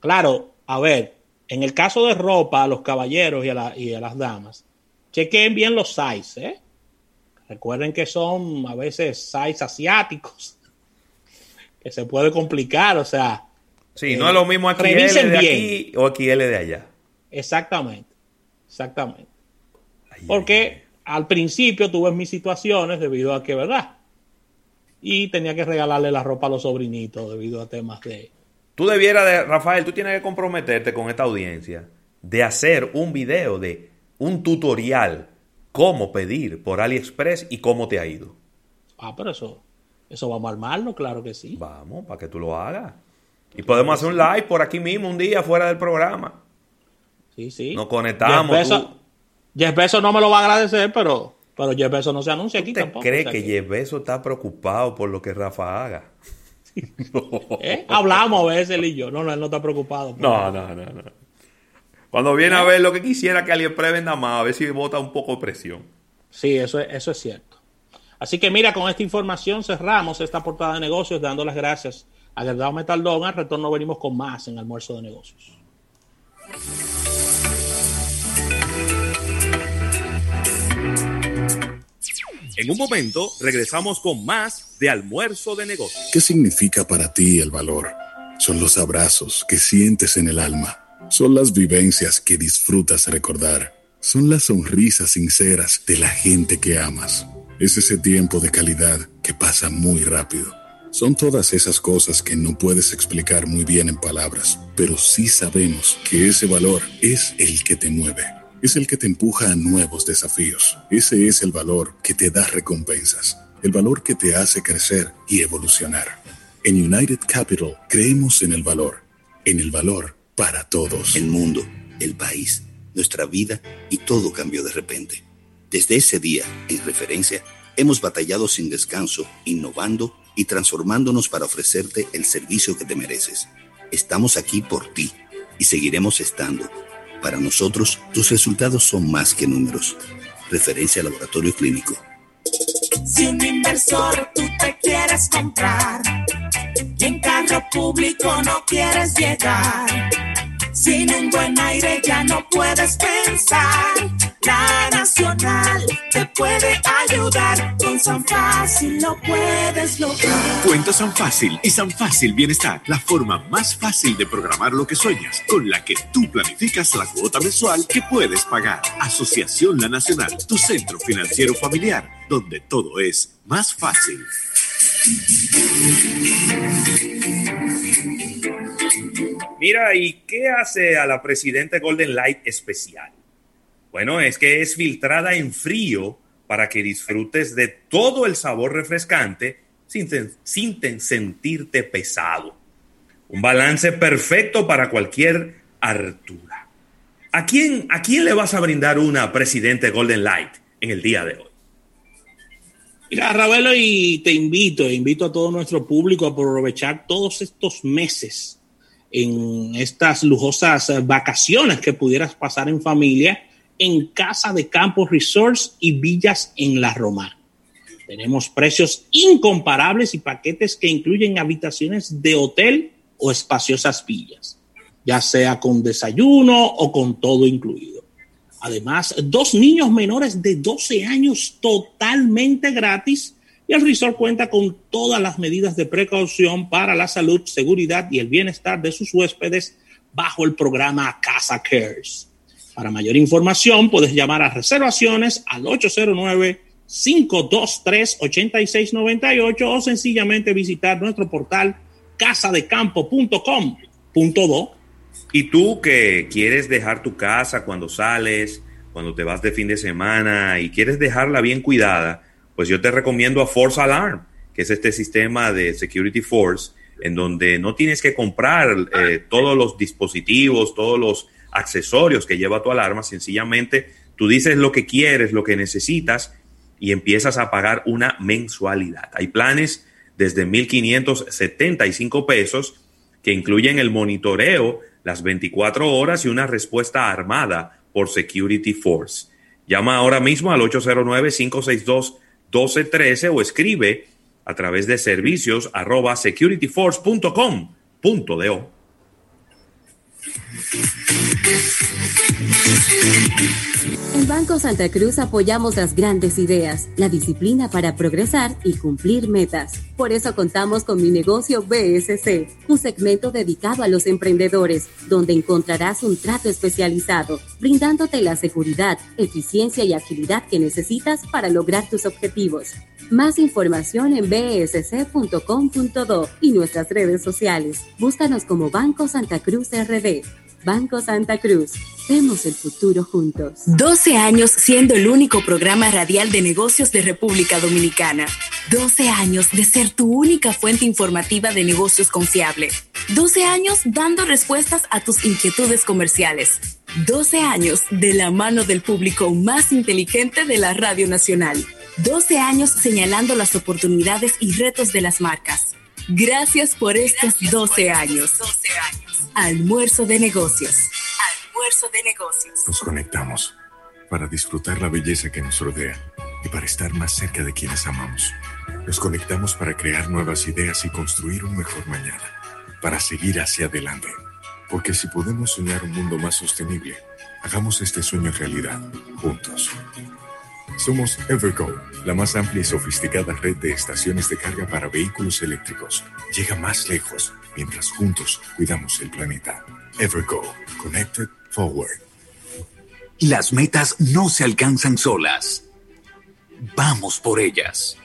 Speaker 3: Claro, a ver, en el caso de ropa, a los caballeros y a, la- y a las damas, chequen bien los sizes, ¿eh? Recuerden que son a veces sizes asiáticos, que se puede complicar, o sea,
Speaker 2: Sí,
Speaker 3: Eh,
Speaker 2: no es lo mismo XL de
Speaker 3: bien.
Speaker 2: aquí o XL de allá.
Speaker 3: exactamente, exactamente. Porque al principio tuve mis situaciones debido a que, ¿verdad? Y tenía que regalarle la ropa a los sobrinitos debido a temas de...
Speaker 2: Tú debieras de, Rafael, tú tienes que comprometerte con esta audiencia de hacer un video de un tutorial cómo pedir por AliExpress y cómo te ha ido.
Speaker 3: Ah, pero eso, eso vamos a armarlo, claro que sí.
Speaker 2: Vamos, para que tú lo hagas. Y podemos hacer un live por aquí mismo un día fuera del programa.
Speaker 3: Sí, sí.
Speaker 2: Nos conectamos.
Speaker 3: Jeff Bezos,
Speaker 2: tú-
Speaker 3: Jeff Bezos no me lo va a agradecer, pero, pero Jeff Bezos no se anuncia aquí
Speaker 2: ¿Te
Speaker 3: tampoco. o sea
Speaker 2: que Jeff Bezos está preocupado por lo que Rafa haga?
Speaker 3: ¿Eh? Hablamos a veces él y yo. No, no, él no está preocupado.
Speaker 2: No, no, no, no. Cuando viene a ver lo que quisiera que AliExpress venda más, a ver si bota un poco de presión.
Speaker 3: Sí, eso es, eso es cierto. Así que mira, con esta información cerramos esta portada de negocios, dando las gracias a Gerdao Metaldón. Al retorno venimos con más en Almuerzo de Negocios.
Speaker 11: En un momento regresamos con más de almuerzo de negocios.
Speaker 6: ¿Qué significa para ti el valor? Son los abrazos que sientes en el alma. Son las vivencias que disfrutas recordar. Son las sonrisas sinceras de la gente que amas. Es ese tiempo de calidad que pasa muy rápido. Son todas esas cosas que no puedes explicar muy bien en palabras, pero sí sabemos que ese valor es el que te mueve. Es el que te empuja a nuevos desafíos. Ese es el valor que te da recompensas. El valor que te hace crecer y evolucionar. En United Capital creemos en el valor. En el valor para todos.
Speaker 12: El mundo, el país, nuestra vida y todo cambió de repente. Desde ese día, en referencia, hemos batallado sin descanso, innovando y transformándonos para ofrecerte el servicio que te mereces. Estamos aquí por ti y seguiremos estando. Para nosotros, tus resultados son más que números. Referencia Laboratorio Clínico.
Speaker 5: Si un inversor tú te quieres comprar y en carro público no quieres llegar, sin un buen aire ya no puedes pensar. La Nacional te puede ayudar, con San Fácil lo puedes lograr.
Speaker 13: Cuenta San Fácil y San Fácil Bienestar, la forma más fácil de programar lo que sueñas, con la que tú planificas la cuota mensual que puedes pagar. Asociación La Nacional, tu centro financiero familiar, donde todo es más fácil.
Speaker 2: Mira, ¿y qué hace a la presidente Golden Light especial? Bueno, es que es filtrada en frío para que disfrutes de todo el sabor refrescante sin, sin te- sentirte pesado. Un balance perfecto para cualquier hartura. ¿A quién, ¿A quién le vas a brindar una presidente Golden Light en el día de hoy?
Speaker 3: Mira, Ravelo, y te invito, e invito a todo nuestro público a aprovechar todos estos meses en estas lujosas vacaciones que pudieras pasar en familia en Casa de Campos Resorts y Villas en La Roma. Tenemos precios incomparables y paquetes que incluyen habitaciones de hotel o espaciosas villas, ya sea con desayuno o con todo incluido. Además, dos niños menores de 12 años totalmente gratis y el resort cuenta con todas las medidas de precaución para la salud, seguridad y el bienestar de sus huéspedes bajo el programa Casa Cares. Para mayor información, puedes llamar a reservaciones al 809-523-8698 o sencillamente visitar nuestro portal casadecampo.com.do.
Speaker 2: Y tú que quieres dejar tu casa cuando sales cuando te vas de fin de semana y quieres dejarla bien cuidada, pues yo te recomiendo a Force Alarm, que es este sistema de Security Force, en donde no tienes que comprar eh, todos los dispositivos, todos los accesorios que lleva tu alarma, sencillamente tú dices lo que quieres, lo que necesitas y empiezas a pagar una mensualidad. Hay planes desde 1.575 pesos que incluyen el monitoreo las 24 horas y una respuesta armada por Security Force. Llama ahora mismo al 809-562-1213 o escribe a través de servicios arroba securityforce.com.do.
Speaker 14: En Banco Santa Cruz apoyamos las grandes ideas, la disciplina para progresar y cumplir metas. Por eso contamos con mi negocio BSC, un segmento dedicado a los emprendedores, donde encontrarás un trato especializado, brindándote la seguridad, eficiencia y agilidad que necesitas para lograr tus objetivos. Más información en bsc.com.do y nuestras redes sociales. Búscanos como Banco Santa Cruz RD. Banco Santa Cruz. Vemos el futuro juntos.
Speaker 1: 12 años siendo el único programa radial de negocios de República Dominicana. 12 años de ser tu única fuente informativa de negocios confiable. 12 años dando respuestas a tus inquietudes comerciales. 12 años de la mano del público más inteligente de la Radio Nacional. 12 años señalando las oportunidades y retos de las marcas. Gracias por estos 12 años. Almuerzo de negocios. Almuerzo de negocios.
Speaker 15: Nos conectamos para disfrutar la belleza que nos rodea y para estar más cerca de quienes amamos. Nos conectamos para crear nuevas ideas y construir un mejor mañana, para seguir hacia adelante. Porque si podemos soñar un mundo más sostenible, hagamos este sueño realidad, juntos. Somos Evergo, la más amplia y sofisticada red de estaciones de carga para vehículos eléctricos. Llega más lejos mientras juntos cuidamos el planeta. Evergo, Connected Forward.
Speaker 16: Las metas no se alcanzan solas. Vamos por ellas.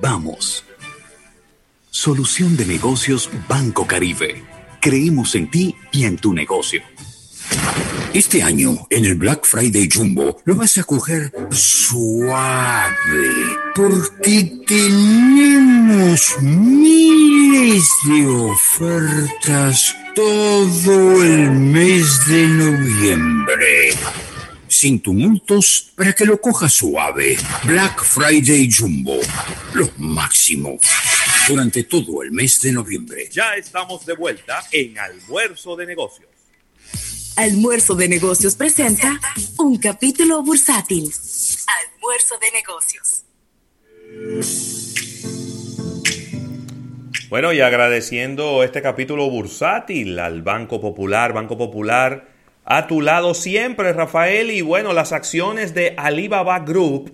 Speaker 16: Vamos. Solución de negocios Banco Caribe. Creemos en ti y en tu negocio.
Speaker 17: Este año, en el Black Friday Jumbo, lo vas a coger suave, porque tenemos miles de ofertas todo el mes de noviembre. Sin tumultos, para que lo cojas suave. Black Friday Jumbo, lo máximo. Durante todo el mes de noviembre.
Speaker 2: Ya estamos de vuelta en Almuerzo de Negocios.
Speaker 1: Almuerzo de Negocios presenta un capítulo bursátil. Almuerzo de Negocios.
Speaker 2: Bueno, y agradeciendo este capítulo bursátil al Banco Popular, Banco Popular, a tu lado siempre, Rafael. Y bueno, las acciones de Alibaba Group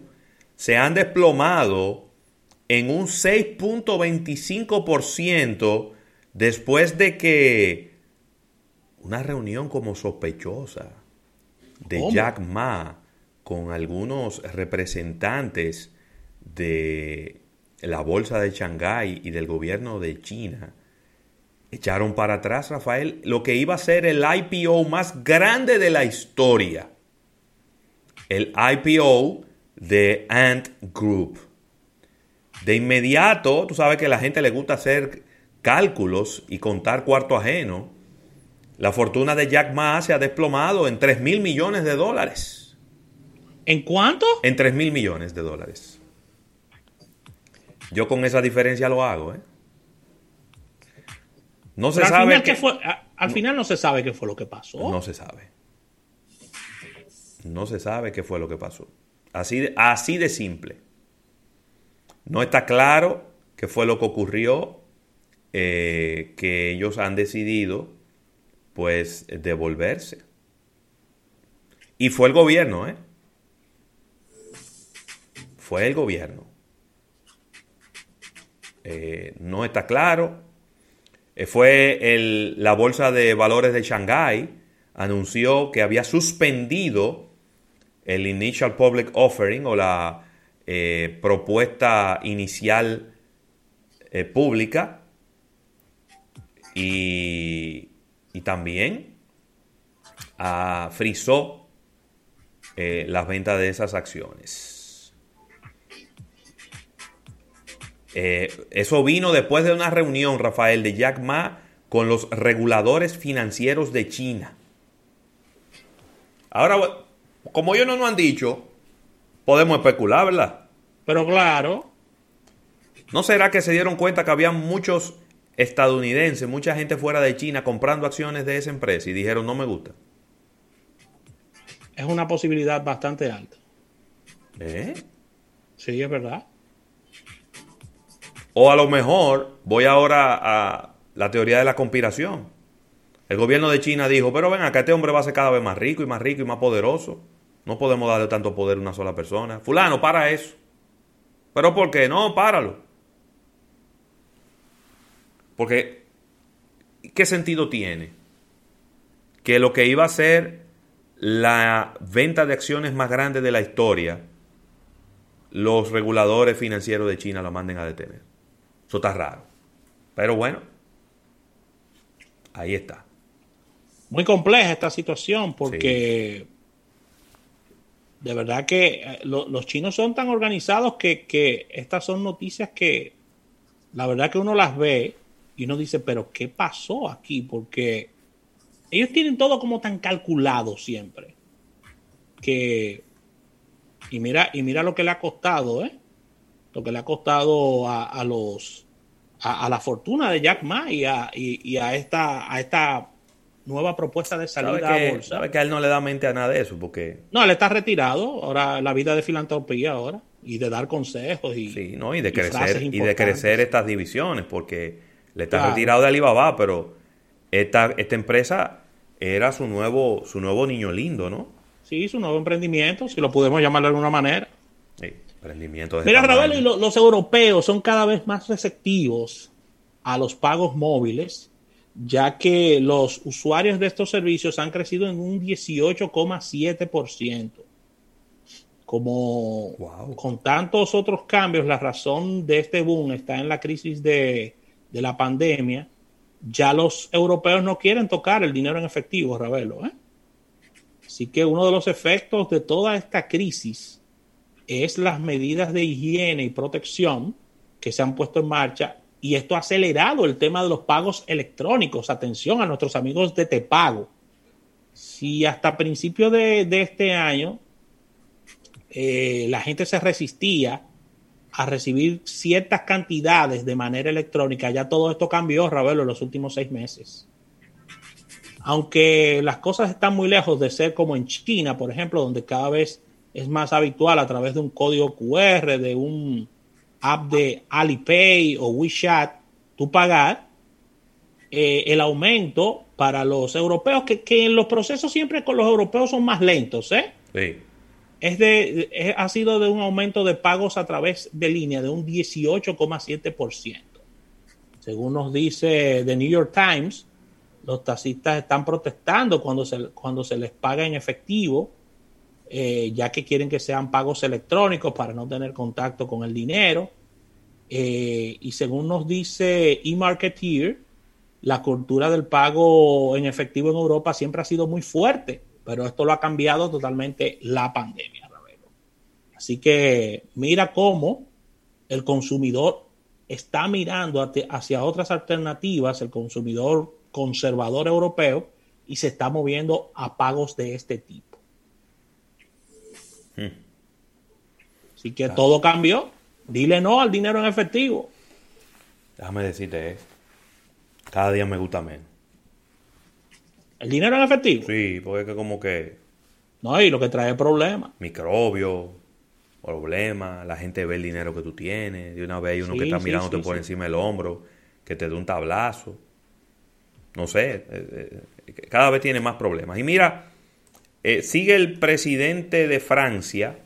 Speaker 2: se han desplomado en un 6.25% después de que una reunión como sospechosa de Jack Ma con algunos representantes de la bolsa de Shanghái y del gobierno de China echaron para atrás, Rafael, lo que iba a ser el IPO más grande de la historia. El IPO de Ant Group. De inmediato, tú sabes que a la gente le gusta hacer cálculos y contar cuarto ajeno. La fortuna de Jack Ma se ha desplomado en 3 mil millones de dólares.
Speaker 3: ¿En cuánto?
Speaker 2: En 3 mil millones de dólares. Yo con esa diferencia lo hago, ¿eh? No se
Speaker 3: al
Speaker 2: sabe.
Speaker 3: Final,
Speaker 2: que-
Speaker 3: ¿qué fue? A- al final no se sabe qué fue lo que pasó.
Speaker 2: No se sabe. No se sabe qué fue lo que pasó. Así de, así de simple. No está claro qué fue lo que ocurrió, eh, que ellos han decidido, pues, devolverse. Y fue el gobierno, ¿eh? Fue el gobierno. Eh, no está claro. Eh, fue el- la Bolsa de Valores de Shanghái anunció que había suspendido el Initial Public Offering o la eh, propuesta inicial pública y, y también ah, frizó eh, las ventas de esas acciones. Eh, eso vino después de una reunión, Rafael, de Jack Ma con los reguladores financieros de China. Ahora, como ellos no nos han dicho, podemos especular, ¿verdad?
Speaker 3: Pero claro.
Speaker 2: ¿No será que se dieron cuenta que había muchos estadounidenses, mucha gente fuera de China comprando acciones de esa empresa y dijeron no me gusta?
Speaker 3: Es una posibilidad bastante alta.
Speaker 2: ¿Eh?
Speaker 3: Sí, es verdad.
Speaker 2: O a lo mejor, voy ahora a la teoría de la conspiración. El gobierno de China dijo, pero ven acá, este hombre va a ser cada vez más rico y más rico y más poderoso. No podemos darle tanto poder a una sola persona. Fulano, para eso. ¿Pero por qué? No, páralo. Porque, ¿qué sentido tiene? Que lo que iba a ser la venta de acciones más grande de la historia, los reguladores financieros de China la manden a detener. Eso está raro. Pero bueno, ahí está.
Speaker 3: Muy compleja esta situación porque de verdad que eh, los chinos son tan organizados que, que estas son noticias que la verdad que uno las ve y uno dice, pero ¿qué pasó aquí? Porque ellos tienen todo como tan calculado siempre. Que. Y mira, y mira lo que le ha costado, ¿eh? Lo que le ha costado a, los. A, la fortuna de Jack Ma y a, y, a esta, a esta nueva propuesta de salida
Speaker 2: a
Speaker 3: bolsa.
Speaker 2: Sabe que a él no le da mente a nada de eso, porque.
Speaker 3: No, él está retirado. Ahora la vida de filantropía ahora. Y de dar consejos y.
Speaker 2: Sí, ¿no? Y de crecer, y de crecer estas divisiones, porque le está retirado de Alibaba, pero esta, esta empresa era su nuevo, su nuevo niño lindo, ¿no?
Speaker 3: Sí, su nuevo emprendimiento, si lo podemos llamar de alguna manera.
Speaker 2: Sí, emprendimiento de
Speaker 3: Mira, Ravelo, y los europeos son cada vez más receptivos a los pagos móviles, ya que los usuarios de estos servicios han crecido en un 18,7%. Como con tantos otros cambios, la razón de este boom está en la crisis de, de la pandemia ya los europeos no quieren tocar el dinero en efectivo, Ravelo. ¿eh? Así que uno de los efectos de toda esta crisis es las medidas de higiene y protección que se han puesto en marcha y esto ha acelerado el tema de los pagos electrónicos. Atención a nuestros amigos de Tepago. Si hasta principios de, este año eh, la gente se resistía a recibir ciertas cantidades de manera electrónica. Ya todo esto cambió, Ravelo, en los últimos seis meses. Aunque las cosas están muy lejos de ser como en China, por ejemplo, donde cada vez es más habitual a través de un código QR, de un app de Alipay o WeChat, tú pagar, eh, el aumento para los europeos, que, que en los procesos siempre con los europeos son más lentos, ¿eh?
Speaker 2: Sí
Speaker 3: es de, ha sido de un aumento de pagos a través de línea de un 18,7%. Según nos dice The New York Times, los taxistas están protestando cuando se, cuando se les paga en efectivo, eh, ya que quieren que sean pagos electrónicos para no tener contacto con el dinero. Eh, y según nos dice eMarketeer, la cultura del pago en efectivo en Europa siempre ha sido muy fuerte pero esto lo ha cambiado totalmente la pandemia, Así que mira cómo el consumidor está mirando hacia otras alternativas, el consumidor conservador europeo, y se está moviendo a pagos de este tipo. Hmm. Así que todo cambió. Dile no al dinero en efectivo.
Speaker 2: Déjame decirte esto. Cada día me gusta menos.
Speaker 3: ¿El dinero en efectivo?
Speaker 2: Sí, porque es como que...
Speaker 3: No, y lo que trae problemas.
Speaker 2: Microbios, problemas, la gente ve el dinero que tú tienes, de una vez hay uno que está mirándote por encima del hombro, que te dé un tablazo. No sé, eh, eh, cada vez tiene más problemas. Y mira, eh, sigue el presidente de Francia,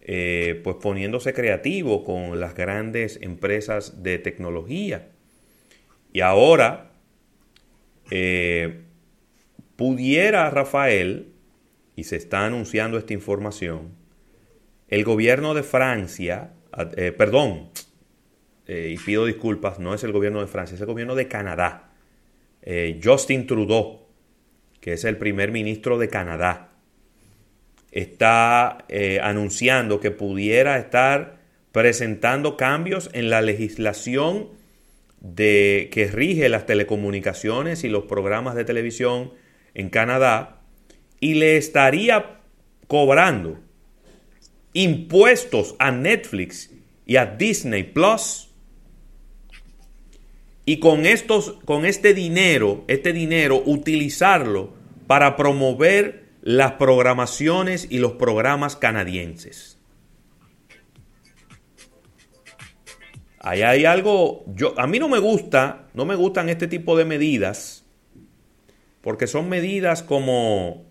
Speaker 2: pues poniéndose creativo con las grandes empresas de tecnología. Y ahora eh, pudiera Rafael, y se está anunciando esta información, el gobierno de Francia, eh, perdón, eh, y pido disculpas, no es el gobierno de Francia, es el gobierno de Canadá. Justin Trudeau, que es el primer ministro de Canadá, está anunciando que pudiera estar presentando cambios en la legislación de, que rige las telecomunicaciones y los programas de televisión en Canadá y le estaría cobrando impuestos a Netflix y a Disney Plus. Y con, estos, con este dinero, este dinero, utilizarlo para promover las programaciones y los programas canadienses. Ahí hay algo, yo, a mí no me gusta, no me gustan este tipo de medidas, porque son medidas como...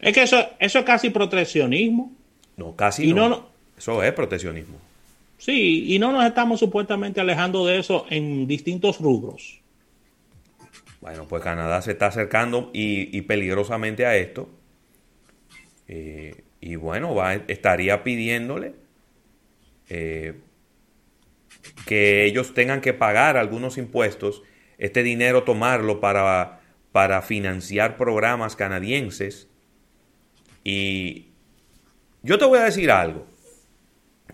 Speaker 3: Es que eso, eso es casi proteccionismo.
Speaker 2: No, casi no. Eso es proteccionismo.
Speaker 3: Sí, y no nos estamos supuestamente alejando de eso en distintos rubros.
Speaker 2: Bueno, pues Canadá se está acercando y, peligrosamente a esto. Eh, y bueno, va, estaría pidiéndole eh, que ellos tengan que pagar algunos impuestos, este dinero tomarlo para, para financiar programas canadienses. Y yo te voy a decir algo.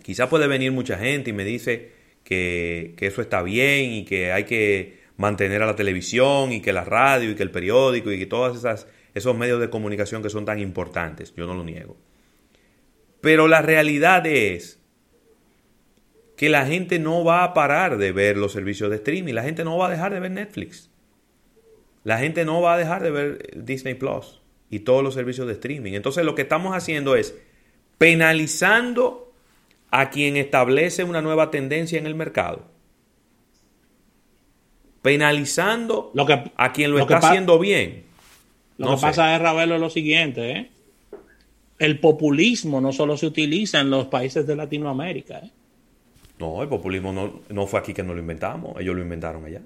Speaker 2: Quizá puede venir mucha gente y me dice que, eso está bien y que hay que mantener a la televisión y que la radio y que el periódico y que todos esos medios de comunicación que son tan importantes. Yo no lo niego. Pero la realidad es que la gente no va a parar de ver los servicios de streaming, la gente no va a dejar de ver Netflix, la gente no va a dejar de ver Disney Plus y todos los servicios de streaming. Entonces lo que estamos haciendo es penalizando a quien establece una nueva tendencia en el mercado. Penalizando a quien lo, está haciendo bien.
Speaker 3: Lo que pasa es, Ravelo, lo siguiente. ¿eh? El populismo no solo se utiliza en los países de Latinoamérica. ¿eh?
Speaker 2: No, el populismo no, fue aquí que nos lo inventamos, ellos lo inventaron allá.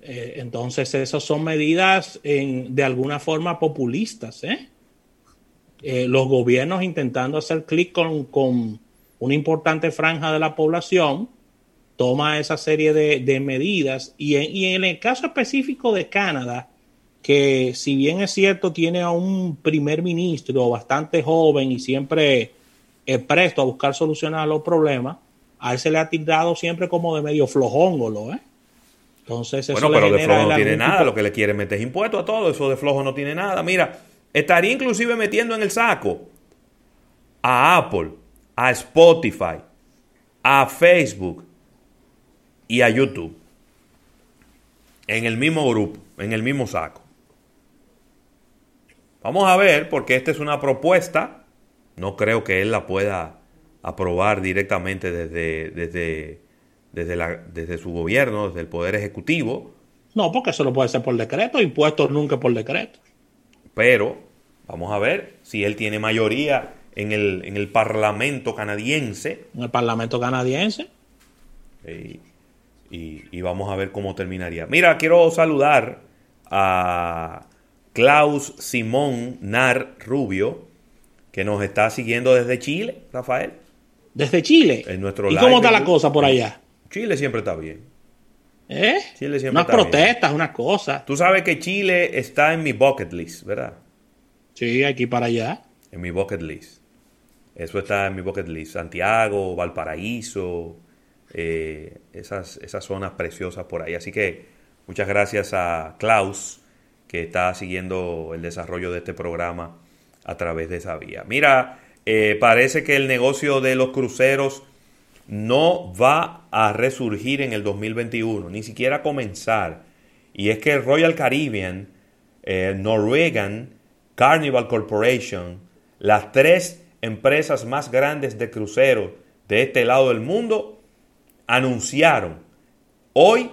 Speaker 3: Eh, entonces, esas son medidas de alguna forma populistas. ¿eh? Eh, los gobiernos intentando hacer clic con, una importante franja de la población, toma esa serie de, medidas y en, el caso específico de Canadá, que si bien es cierto tiene a un primer ministro bastante joven y siempre es presto a buscar soluciones a los problemas, a él se le ha tirado siempre como de medio flojóngolo, ¿eh? Entonces,
Speaker 2: eso bueno, pero de flojo no tiene nada, lo que le quiere meter es impuesto a todo, eso de flojo no tiene nada. Mira, estaría inclusive metiendo en el saco a Apple, a Spotify, a Facebook y a YouTube. En el mismo grupo, en el mismo saco. Vamos a ver, porque esta es una propuesta. No creo que él la pueda aprobar directamente desde, desde, desde, la, desde su gobierno, desde el Poder Ejecutivo.
Speaker 3: No, porque eso lo puede ser por decreto, impuestos nunca por decreto.
Speaker 2: Pero vamos a ver si él tiene mayoría en el, en el Parlamento canadiense.
Speaker 3: En el Parlamento canadiense.
Speaker 2: Y, y, vamos a ver cómo terminaría. Mira, quiero saludar a Klaus Simón Nar Rubio, que nos está siguiendo desde Chile, Rafael
Speaker 3: desde Chile. ¿Y cómo está la cosa por allá?
Speaker 2: Chile siempre está bien.
Speaker 3: ¿Eh? Chile siempre unas protestas, unas cosas.
Speaker 2: Tú sabes que Chile está en mi bucket list, ¿verdad?
Speaker 3: Sí, aquí para allá.
Speaker 2: En mi bucket list. Eso está en mi bucket list. Santiago, Valparaíso, eh, esas, esas zonas preciosas por ahí. Así que muchas gracias a Klaus, que está siguiendo el desarrollo de este programa a través de esa vía. Mira, eh, parece que el negocio de los cruceros no va a resurgir en el 2021, ni siquiera comenzar. Y es que Royal Caribbean, eh, Norwegian, Carnival Corporation, las tres empresas más grandes de cruceros de este lado del mundo, anunciaron hoy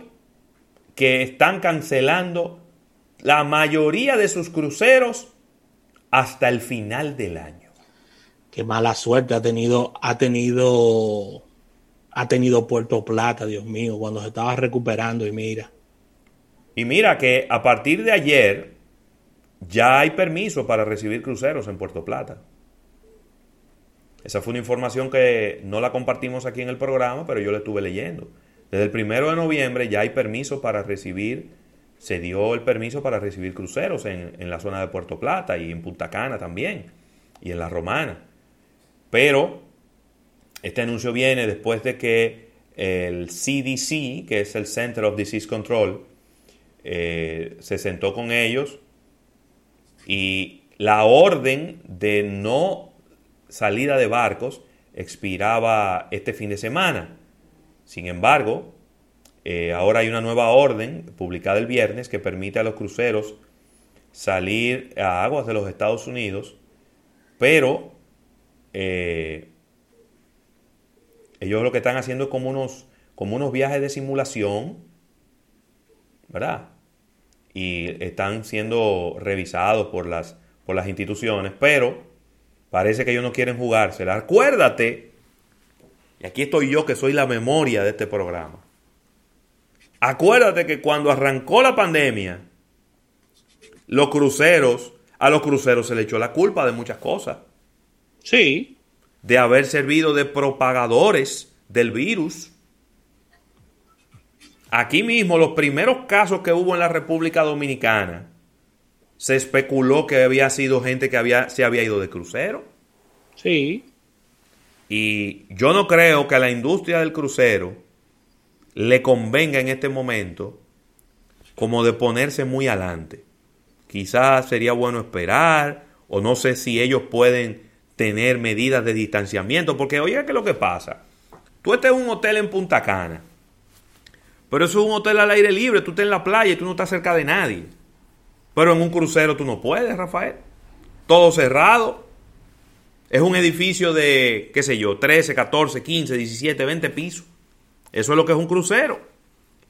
Speaker 2: que están cancelando la mayoría de sus cruceros hasta el final del año
Speaker 3: qué mala suerte ha tenido, ha tenido, ha tenido Puerto Plata, Dios mío, cuando se estaba recuperando y mira.
Speaker 2: Y mira que a partir de ayer ya hay permiso para recibir cruceros en Puerto Plata. Esa fue una información que no la compartimos aquí en el programa, pero yo la estuve leyendo. Desde el primero de noviembre ya hay permiso para recibir, se dio el permiso para recibir cruceros en, en la zona de Puerto Plata y en Punta Cana también. y en la Romana. Pero este anuncio viene después de que el CDC, que es el Center of Disease Control, eh, se sentó con ellos y la orden de no salida de barcos expiraba este fin de semana. Sin embargo, eh, ahora hay una nueva orden publicada el viernes que permite a los cruceros salir a aguas de los Estados Unidos, pero eh, ellos lo que están haciendo es como unos, como unos viajes de simulación, ¿verdad? Y están siendo revisados por las, por las instituciones, pero parece que ellos no quieren jugársela. Acuérdate, y aquí estoy yo que soy la memoria de este programa. Acuérdate que cuando arrancó la pandemia, los cruceros, a los cruceros se le echó la culpa de muchas cosas.
Speaker 3: Sí.
Speaker 2: De haber servido de propagadores del virus. Aquí mismo, los primeros casos que hubo en la República Dominicana, se especuló que había sido gente que había, se había ido de crucero.
Speaker 3: Sí.
Speaker 2: Y yo no creo que a la industria del crucero le convenga en este momento como de ponerse muy adelante. Quizás sería bueno esperar, o no sé si ellos pueden tener medidas de distanciamiento, porque oiga, ¿qué es lo que pasa? Tú estás en un hotel en Punta Cana, pero eso es un hotel al aire libre, tú estás en la playa y tú no estás cerca de nadie. Pero en un crucero tú no puedes, Rafael. Todo cerrado. Es un edificio de, qué sé yo, 13, 14, 15, 17, 20 pisos. Eso es lo que es un crucero.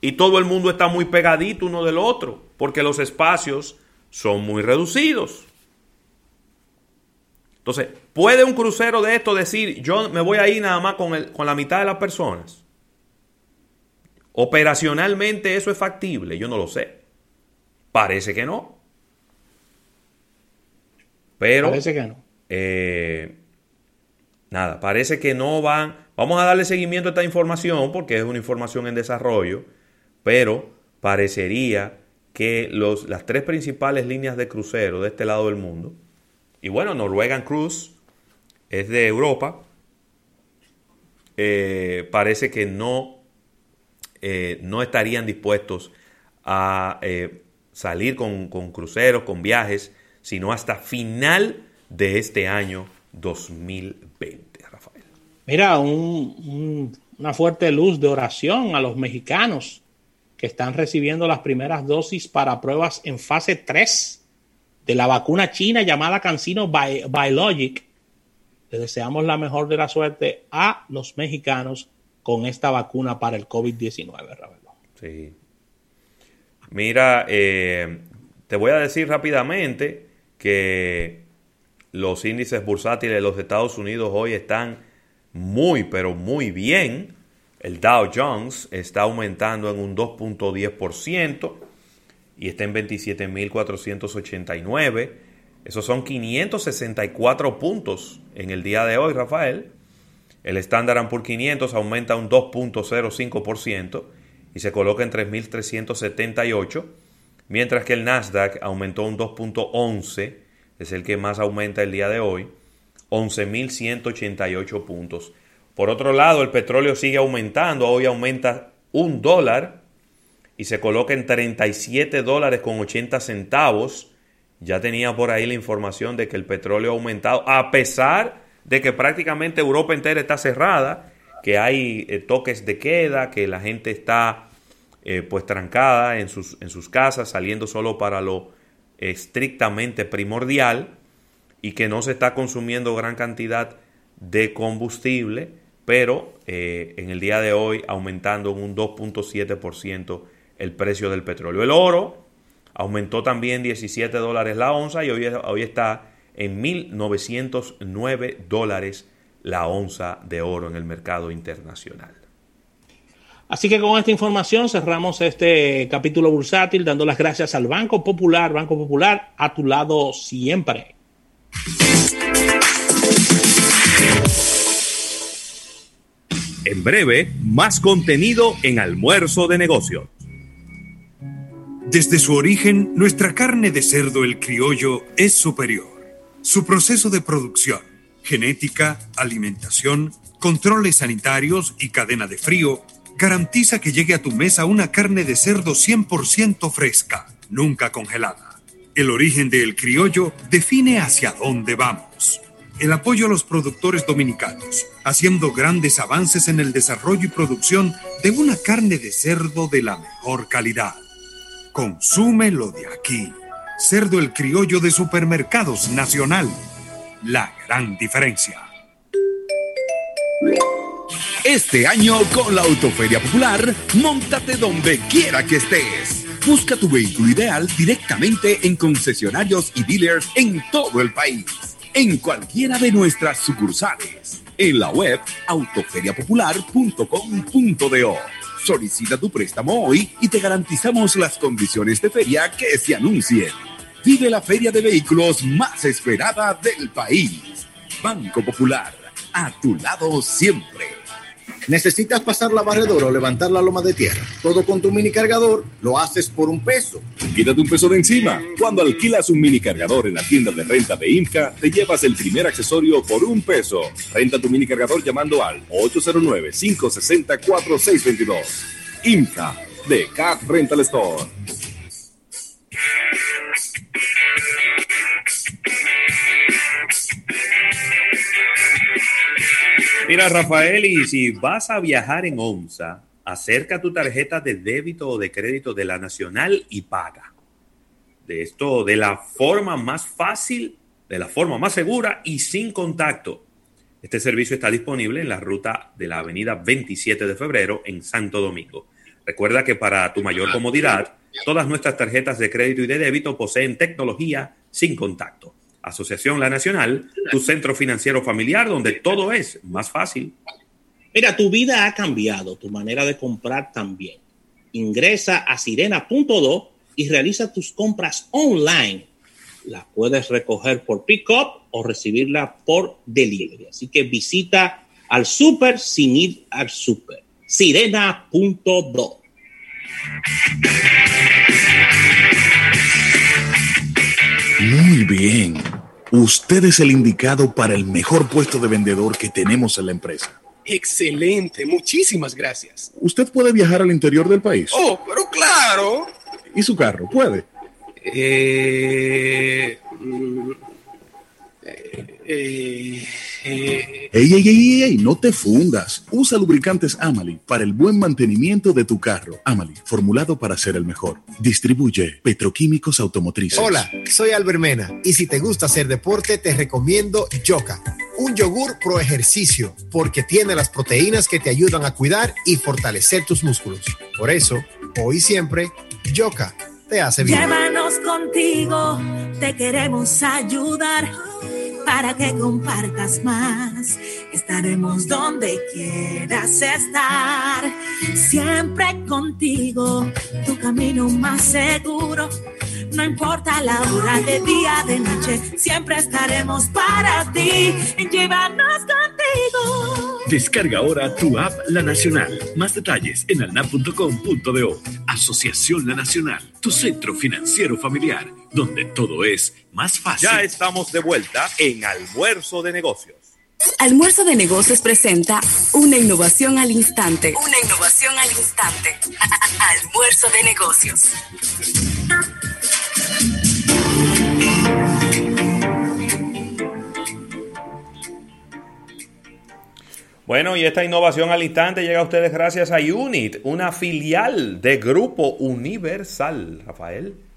Speaker 2: Y todo el mundo está muy pegadito uno del otro, porque los espacios son muy reducidos. Entonces, ¿puede un crucero de esto decir, yo me voy a ir nada más con, el, con la mitad de las personas? Operacionalmente eso es factible, yo no lo sé. Parece que no. Pero...
Speaker 3: Parece que no.
Speaker 2: Eh, nada, parece que no van... Vamos a darle seguimiento a esta información porque es una información en desarrollo, pero parecería que los, las tres principales líneas de crucero de este lado del mundo, y bueno, Norwegian Cruise es de Europa, eh, parece que no, eh, no estarían dispuestos a eh, salir con, con, cruceros, con viajes, sino hasta final de este año 2020, Rafael.
Speaker 3: Mira, un, un, una fuerte luz de oración a los mexicanos que están recibiendo las primeras dosis para pruebas en fase 3 de la vacuna china llamada Cancino Biologic. Le deseamos la mejor de la suerte a los mexicanos con esta vacuna para el COVID-19, Ravelo.
Speaker 2: Sí. Mira, eh, te voy a decir rápidamente que los índices bursátiles de los Estados Unidos hoy están muy, pero muy bien. El Dow Jones está aumentando en un 2.10% y está en 27.489. Esos son 564 puntos en el día de hoy, Rafael. El Standard Poor's 500 aumenta un 2.05% y se coloca en 3.378, mientras que el Nasdaq aumentó un 2.11, es el que más aumenta el día de hoy, 11.188 puntos. Por otro lado, el petróleo sigue aumentando, hoy aumenta un dólar y se coloca en 37 dólares con 80 centavos. Ya tenía por ahí la información de que el petróleo ha aumentado, a pesar de que prácticamente Europa entera está cerrada, que hay eh, toques de queda, que la gente está eh, pues trancada en sus, en sus casas, saliendo solo para lo estrictamente primordial y que no se está consumiendo gran cantidad de combustible, pero eh, en el día de hoy aumentando en un 2.7% el precio del petróleo. El oro aumentó también 17 dólares la onza y hoy, hoy está en 1.909 dólares la onza de oro en el mercado internacional.
Speaker 3: Así que con esta información cerramos este capítulo bursátil dando las gracias al Banco Popular, Banco Popular, a tu lado siempre.
Speaker 11: En breve, más contenido en Almuerzo de Negocios.
Speaker 13: Desde su origen, nuestra carne de cerdo el criollo es superior
Speaker 18: Su proceso de producción, genética, alimentación, controles sanitarios y cadena de frío garantiza que llegue a tu mesa una carne de cerdo 100% fresca, nunca congelada. El origen del criollo define hacia dónde vamos. El apoyo a los productores dominicanos, haciendo grandes avances en el desarrollo y producción de una carne de cerdo de la mejor calidad. Consúmelo de aquí. Cerdo el criollo de supermercados nacional. La gran diferencia.
Speaker 19: Este año con la Autoferia Popular, montate donde quiera que estés. Busca tu vehículo ideal directamente en concesionarios y dealers en todo el país, en cualquiera de nuestras sucursales, en la web autoferiapopular.com.do. Solicita tu préstamo hoy y te garantizamos las condiciones de feria que se anuncien. Vive la feria de vehículos más esperada del país. Banco Popular, a tu lado siempre.
Speaker 10: ¿Necesitas pasar la barredora o levantar la loma de tierra? Todo con tu mini cargador lo haces por un peso.
Speaker 11: Quítate un peso de encima. Cuando alquilas un mini cargador en la tienda de renta de IMCA, te llevas el primer accesorio por un peso. Renta tu mini cargador llamando al 809-560-4622. IMCA de Cat Rental Store.
Speaker 2: Mira, Rafael, y si vas a viajar en OMSA, acerca tu tarjeta de débito o de crédito de la Nacional y paga. De esto, de la forma más fácil, de la forma más segura y sin contacto. Este servicio está disponible en la ruta de la avenida 27 de febrero en Santo Domingo. Recuerda que para tu mayor comodidad, todas nuestras tarjetas de crédito y de débito poseen tecnología sin contacto. Asociación La Nacional, tu centro financiero familiar donde todo es más fácil.
Speaker 3: Mira, tu vida ha cambiado, tu manera de comprar también. Ingresa a sirena.do y realiza tus compras online. La puedes recoger por pick-up o recibirla por delivery. Así que visita al super sin ir al super. Sirena.do.
Speaker 15: Muy bien. Usted es el indicado para el mejor puesto de vendedor que tenemos en la empresa.
Speaker 20: Excelente, muchísimas gracias.
Speaker 15: ¿Usted puede viajar al interior del país?
Speaker 20: Oh, pero claro.
Speaker 15: ¿Y su carro? ¿Puede?
Speaker 20: Eh, mm, eh, eh, eh,
Speaker 15: Ey, ey, ey, ey, no te fundas. Usa lubricantes Amali para el buen mantenimiento de tu carro. Amali, formulado para ser el mejor. Distribuye Petroquímicos Automotrices.
Speaker 21: Hola, soy Albermena y si te gusta hacer deporte te recomiendo Yoka, un yogur pro ejercicio porque tiene las proteínas que te ayudan a cuidar y fortalecer tus músculos. Por eso, hoy y siempre, Yoka te hace bien.
Speaker 22: Llévanos contigo, te queremos ayudar para que compartas más. Estaremos donde quieras estar, siempre contigo, tu camino más seguro. No importa la hora de día, de noche, siempre estaremos para ti. Llévanos contigo.
Speaker 13: Descarga ahora tu app La Nacional. Más detalles en alnap.com.do. Asociación La Nacional, tu centro financiero familiar, donde todo es más fácil.
Speaker 2: Ya estamos de vuelta en Almuerzo de Negocios.
Speaker 1: Almuerzo de Negocios presenta una innovación al instante. Una innovación al instante. Almuerzo de Negocios.
Speaker 2: Bueno, y esta innovación al instante llega a ustedes gracias a Unit, una filial de Grupo Universal. Rafael.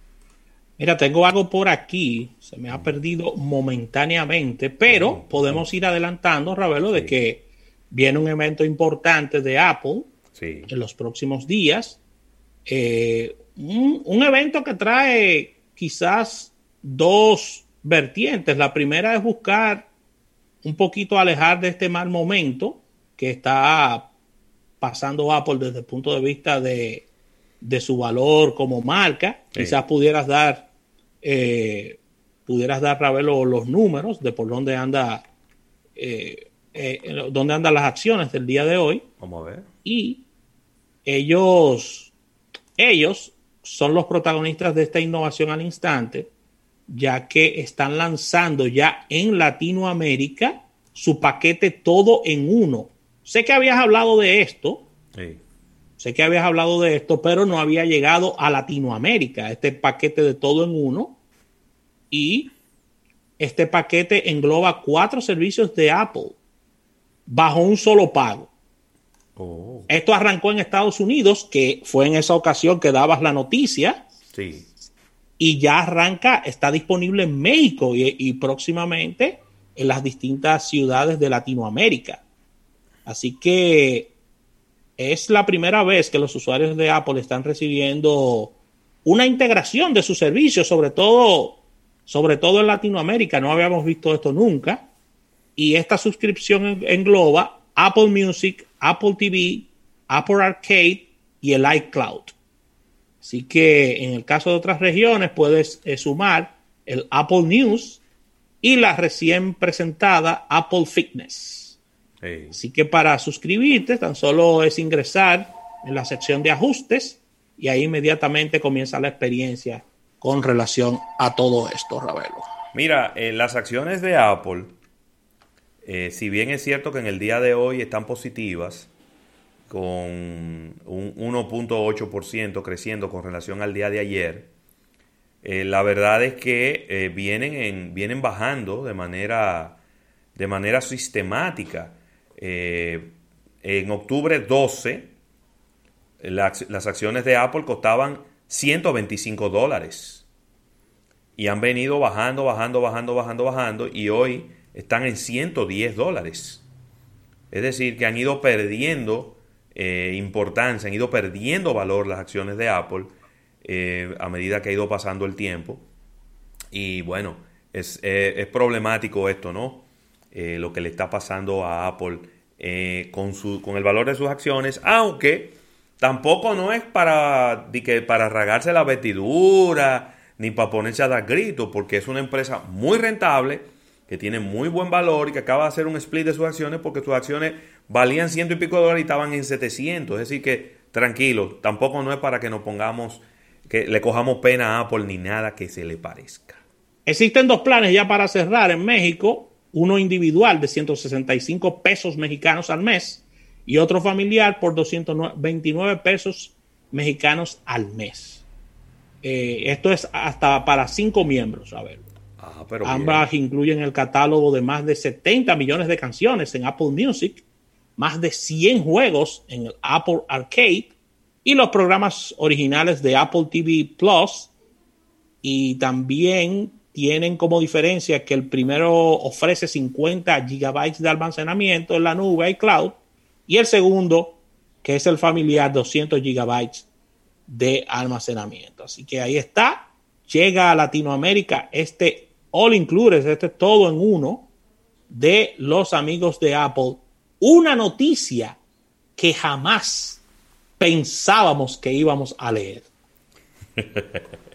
Speaker 3: Mira, tengo algo por aquí, se me ha perdido momentáneamente, pero podemos ir adelantando, Ravelo, de que viene un evento importante de Apple en los próximos días. Eh, un, un evento que trae quizás dos vertientes. La primera es buscar un poquito alejar de este mal momento que está pasando Apple desde el punto de vista de, de su valor como marca.
Speaker 2: Sí.
Speaker 3: Quizás pudieras dar, eh, pudieras dar Ravelo los números de por dónde anda, eh, eh, dónde andan las acciones del día de hoy.
Speaker 2: Vamos a ver.
Speaker 3: Y ellos, ellos son los protagonistas de esta innovación al instante ya que están lanzando ya en Latinoamérica su paquete todo en uno. Sé que habías hablado de esto, sé que habías hablado de esto, pero no había llegado a Latinoamérica, este paquete de todo en uno. Y este paquete engloba cuatro servicios de Apple bajo un solo pago.
Speaker 2: Oh.
Speaker 3: Esto arrancó en Estados Unidos, que fue en esa ocasión que dabas la noticia.
Speaker 2: Sí.
Speaker 3: Y ya arranca, está disponible en México y, y próximamente en las distintas ciudades de Latinoamérica. Así que es la primera vez que los usuarios de Apple están recibiendo una integración de sus servicios, sobre todo, sobre todo en Latinoamérica. No habíamos visto esto nunca. Y esta suscripción en- engloba Apple Music, Apple TV, Apple Arcade y el iCloud. Así que en el caso de otras regiones puedes eh, sumar el Apple News y la recién presentada Apple Fitness.
Speaker 2: Sí.
Speaker 3: Así que para suscribirte tan solo es ingresar en la sección de ajustes y ahí inmediatamente comienza la experiencia con relación a todo esto, Ravelo.
Speaker 2: Mira, eh, las acciones de Apple, eh, si bien es cierto que en el día de hoy están positivas, con un 1.8% creciendo con relación al día de ayer, eh, la verdad es que vienen, en- vienen bajando de manera, de manera sistemática. Eh, en octubre 12, las, acciones de Apple costaban 125 dólares y han venido bajando, bajando, bajando, bajando, bajando y hoy están en 110 dólares. Es decir, que han ido perdiendo eh, importancia, han ido perdiendo valor las acciones de Apple eh, a medida que ha ido pasando el tiempo. Y bueno, es, es problemático esto, ¿no? Lo que le está pasando a Apple eh, con, su, con el valor de sus acciones, aunque tampoco no es para, que para ragarse la vestidura ni para ponerse a dar gritos, porque es una empresa muy rentable, que tiene muy buen valor y que acaba de hacer un split de sus acciones porque sus acciones valían ciento y pico de dólares y estaban en 700. Es decir, que tranquilo, tampoco no es para que nos pongamos, que le cojamos pena a Apple ni nada que se le parezca.
Speaker 3: Existen dos planes ya para cerrar en México, uno individual de 165 pesos mexicanos al mes y otro familiar por 229 pesos mexicanos al mes. Eh, esto es hasta para cinco miembros, a ver.
Speaker 2: Ah, pero
Speaker 3: Ambas incluyen el catálogo de más de 70 millones de canciones en Apple Music, más de 100 juegos en el Apple Arcade y los programas originales de Apple TV Plus. Y también tienen como diferencia que el primero ofrece 50 gigabytes de almacenamiento en la nube y cloud y el segundo, que es el familiar, 200 gigabytes de almacenamiento. Así que ahí está. Llega a Latinoamérica este all included, este todo en uno de los amigos de Apple. Una noticia que jamás pensábamos que íbamos a leer.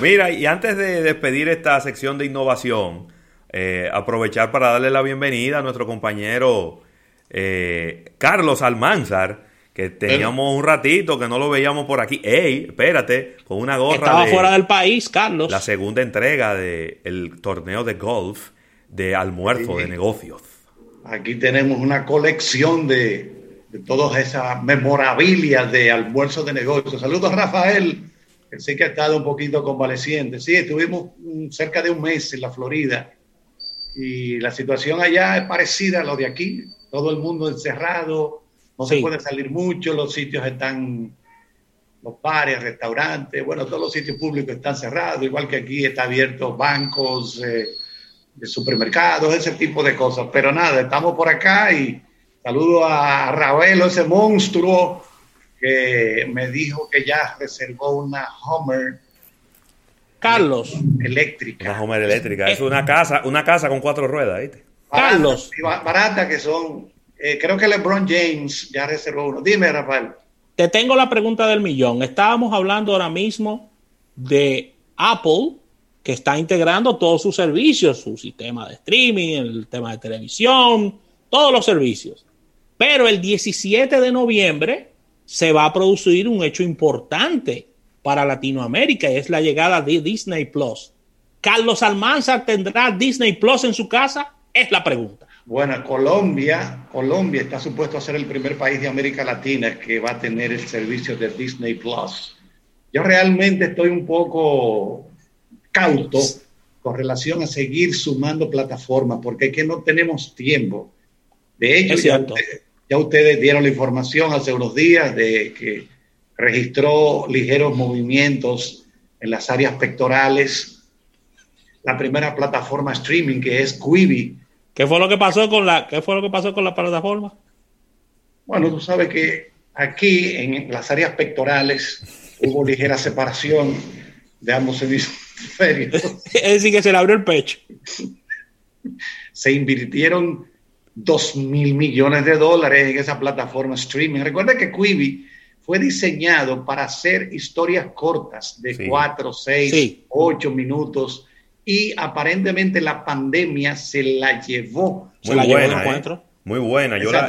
Speaker 2: Mira, y antes de despedir esta sección de innovación, eh, aprovechar para darle la bienvenida a nuestro compañero eh, Carlos Almanzar, que teníamos un ratito que no lo veíamos por aquí. ¡Ey! Espérate, con una gorra.
Speaker 3: Estaba
Speaker 2: de
Speaker 3: fuera del país, Carlos.
Speaker 2: La segunda entrega del torneo de golf de almuerzo
Speaker 23: Sí.
Speaker 2: de negocios.
Speaker 23: Aquí tenemos una colección de, de todas esas memorabilias de almuerzo de negocios. Saludos, Rafael, que sé que ha estado un poquito convaleciente. Sí, estuvimos mm, cerca de un mes en la Florida y la situación allá es parecida a lo de aquí. Todo el mundo encerrado, no se puede salir mucho, los sitios están, los bares, restaurantes, bueno, todos los sitios públicos están cerrados, igual que aquí está abierto bancos, eh, de supermercados, ese tipo de cosas. Pero nada, estamos por acá y saludo a Ravelo, ese monstruo que me dijo que ya reservó una Homer
Speaker 3: Carlos.
Speaker 23: eléctrica.
Speaker 2: Una Homer eléctrica. Es una casa, una casa con cuatro ruedas, ¿viste?
Speaker 3: Carlos.
Speaker 23: Barata que son. eh, creo que LeBron James ya reservó uno. Dime, Rafael.
Speaker 3: Te tengo la pregunta del millón. Estábamos hablando ahora mismo de Apple, que está integrando todos sus servicios, su sistema de streaming, el tema de televisión, todos los servicios. Pero el 17 de noviembre se va a producir un hecho importante para Latinoamérica y es la llegada de Disney Plus. ¿Carlos Almanzar tendrá Disney Plus en su casa? Es la pregunta.
Speaker 23: Bueno, Colombia, Colombia está supuesto a ser el primer país de América Latina que va a tener el servicio de Disney Plus. Yo realmente estoy un poco cauto con relación a seguir sumando plataformas, porque es que no tenemos tiempo. De hecho, ya, ya, ustedes dieron la información hace unos días de que registró ligeros movimientos en las áreas pectorales. La primera plataforma streaming que es Quibi.
Speaker 3: ¿Qué fue lo que pasó con la, qué fue lo que pasó con la plataforma?
Speaker 23: Bueno, tú sabes que aquí en las áreas pectorales hubo ligera separación de ambos hemisferios.
Speaker 3: es decir, que se le abrió el pecho.
Speaker 23: se invirtieron dos mil millones de dólares en esa plataforma streaming. Recuerda que Quibi fue diseñado para hacer historias cortas de cuatro, seis, ocho minutos y aparentemente la pandemia se la llevó.
Speaker 2: Muy buena, ¿eh? muy buena. Yo, la,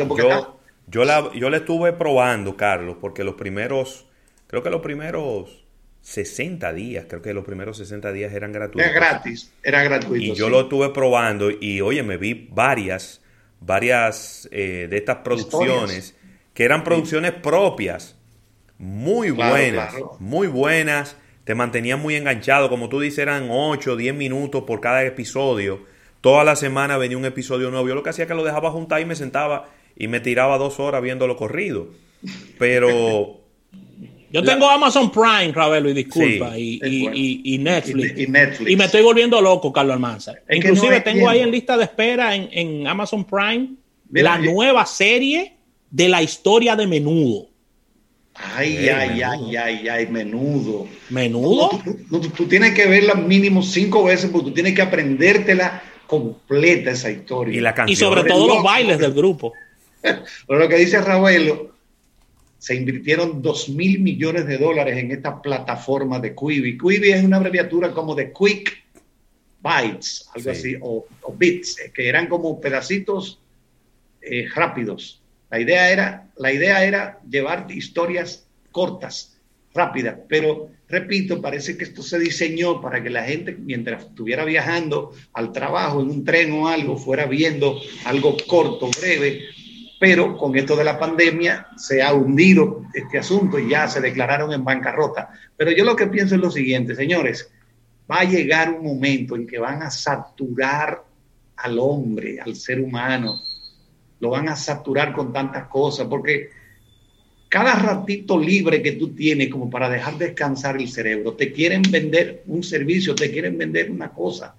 Speaker 2: yo, la, yo la estuve probando, Carlos, porque los primeros, creo que los primeros 60 días, creo que los primeros 60 días eran gratuitos.
Speaker 23: Era gratis, era gratuito.
Speaker 2: Y yo lo estuve probando y oye, me vi varias, varias eh, de estas producciones que eran producciones propias muy buenas, muy buenas, te mantenían muy enganchado, como tú dices, eran 8 o 10 minutos por cada episodio, toda la semana venía un episodio nuevo, yo lo que hacía que lo dejaba juntar y me sentaba y me tiraba dos horas viéndolo corrido, pero...
Speaker 3: Yo tengo Amazon Prime, Ravelo, y disculpa, y, y, Netflix, y, me estoy volviendo loco, Carlos Almanzar. Inclusive tengo ahí en lista de espera en, Amazon Prime la nueva serie de la historia de menudo.
Speaker 23: Ay, ay, ay, ay, ay, menudo.
Speaker 3: ¿Menudo?
Speaker 23: Tú, tienes que verla mínimo cinco veces porque tú tienes que aprendértela completa esa historia.
Speaker 3: Y, la y sobre todo los bailes del grupo.
Speaker 23: Pero lo que dice Raúl, se invirtieron dos mil millones de dólares en esta plataforma de Quibi. Quibi es una abreviatura como de Quick Bytes, algo así, o, Bits, eh, que eran como pedacitos eh, rápidos la idea era, la idea era llevar historias cortas, rápidas, pero repito, parece que esto se diseñó para que la gente, mientras estuviera viajando al trabajo en un tren o algo, fuera viendo algo corto, breve, pero con esto de la pandemia se ha hundido este asunto y ya se declararon en bancarrota. Pero yo lo que pienso es lo siguiente, señores, va a llegar un momento en que van a saturar al hombre, al ser humano, lo van a saturar con tantas cosas, porque cada ratito libre que tú tienes como para dejar descansar el cerebro, te quieren vender un servicio, te quieren vender una cosa.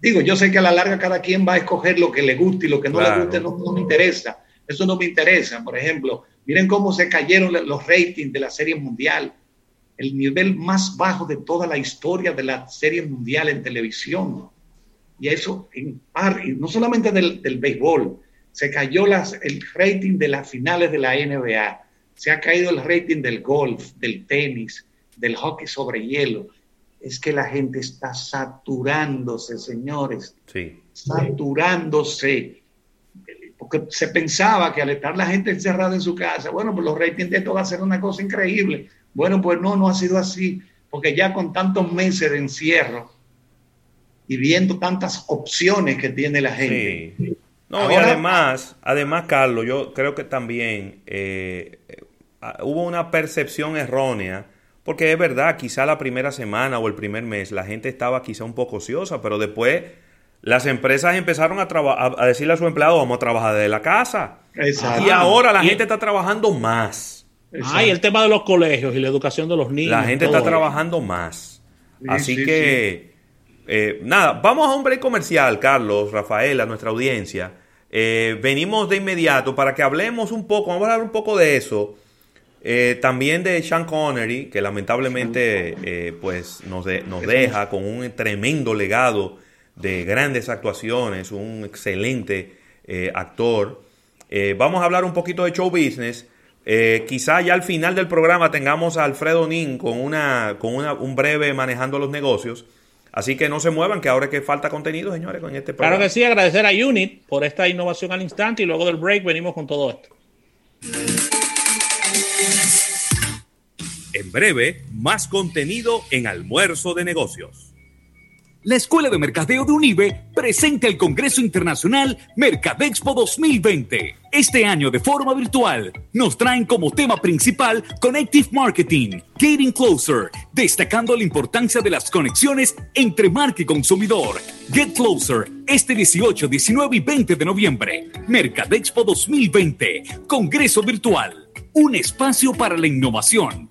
Speaker 23: Digo, yo sé que a la larga cada quien va a escoger lo que le guste y lo que no le guste no, me interesa. Eso no me interesa. Por ejemplo, miren cómo se cayeron los ratings de la Serie Mundial. El nivel más bajo de toda la historia de la Serie Mundial en televisión. Y eso, en par, no solamente del, del béisbol, se cayó las, el rating de las finales de la NBA, se ha caído el rating del golf, del tenis, del hockey sobre hielo. Es que la gente está saturándose, señores.
Speaker 2: Sí.
Speaker 23: Saturándose. Porque se pensaba que al estar la gente encerrada en su casa, bueno, pues los ratings de esto va a ser una cosa increíble. Bueno, pues no, no ha sido así. Porque ya con tantos meses de encierro y viendo tantas opciones que tiene la gente,
Speaker 2: no, y además, además, Carlos, yo creo que también eh, hubo una percepción errónea, porque es verdad, quizá la primera semana o el primer mes la gente estaba quizá un poco ociosa, pero después las empresas empezaron a, a decirle a su empleado, vamos a trabajar de la casa. Y ahora la gente está trabajando más.
Speaker 3: Ah, y el tema de los colegios y la educación de los niños.
Speaker 2: La gente está trabajando más. Así que... Eh, nada, vamos a un break comercial, Carlos, Rafael, a nuestra audiencia. Eh, venimos de inmediato para que hablemos un poco, vamos a hablar un poco de eso. Eh, también de Sean Connery, que lamentablemente pues nos, nos deja con un tremendo legado de grandes actuaciones, un excelente actor. vamos a hablar un poquito de show business. quizá ya al final del programa tengamos a Alfredo Nin con, una, con un breve manejando los negocios. Así que no se muevan, que ahora que falta contenido, señores, con este
Speaker 3: programa. Claro que sí, agradecer a Unit por esta innovación al instante y luego del break venimos con todo esto.
Speaker 11: En breve, más contenido en almuerzo de negocios.
Speaker 16: La Escuela de Mercadeo de UNIBE presenta el Congreso Internacional Mercadexpo 2020. Este año de forma virtual nos traen como tema principal Connective Marketing, Getting Closer, destacando la importancia de las conexiones entre marca y consumidor. Get Closer, este 18, 19 y 20 de noviembre. Mercadexpo 2020, Congreso Virtual, un espacio para la innovación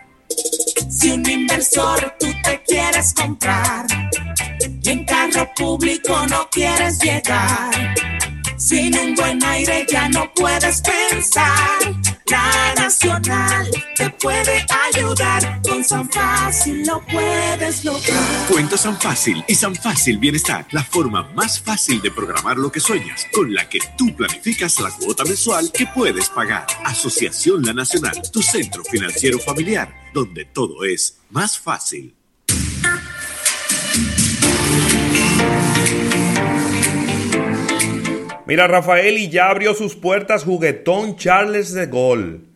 Speaker 22: Si un inversor tú te quieres comprar y en carro público no quieres llegar, sin un buen aire ya no puedes pensar. La Nacional te puede ayudar. Con San Fácil lo puedes lograr.
Speaker 13: Cuenta San Fácil y San Fácil Bienestar, la forma más fácil de programar lo que sueñas, con la que tú planificas la cuota mensual que puedes pagar. Asociación La Nacional, tu centro financiero familiar, donde todo es más fácil.
Speaker 2: Mira, Rafael, y ya abrió sus puertas Juguetón Charles de Gol.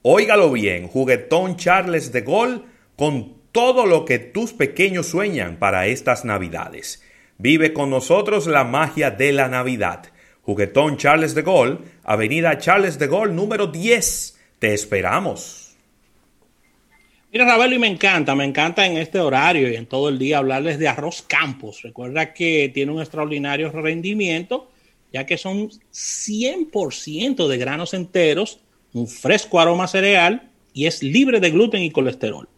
Speaker 2: Óigalo bien, Juguetón Charles de Gol con todo lo que tus pequeños sueñan para estas Navidades. Vive con nosotros la magia de la Navidad. Juguetón Charles de Gol, Avenida Charles de Gol, número 10. Te esperamos.
Speaker 3: Mira, Ravelo, y me encanta, me encanta en este horario y en todo el día hablarles de arroz campos. Recuerda que tiene un extraordinario rendimiento ya que son 100% de granos enteros, un fresco aroma cereal y es libre de gluten y colesterol.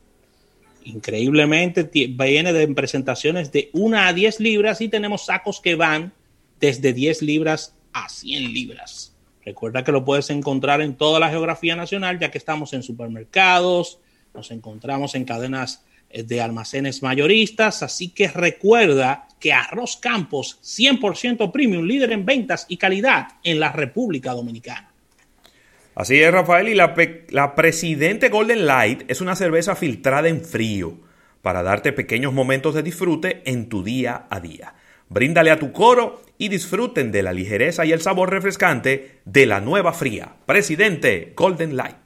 Speaker 3: Increíblemente viene de presentaciones de 1 a 10 libras y tenemos sacos que van desde 10 libras a 100 libras. Recuerda que lo puedes encontrar en toda la geografía nacional, ya que estamos en supermercados, nos encontramos en cadenas eh, de almacenes mayoristas, así que recuerda que Arroz Campos 100% premium, líder en ventas y calidad en la República Dominicana.
Speaker 2: Así es, Rafael, y la, la Presidente Golden Light es una cerveza filtrada en frío para darte pequeños momentos de disfrute en tu día a día. Bríndale a tu coro y disfruten de la ligereza y el sabor refrescante de la nueva fría. Presidente Golden Light.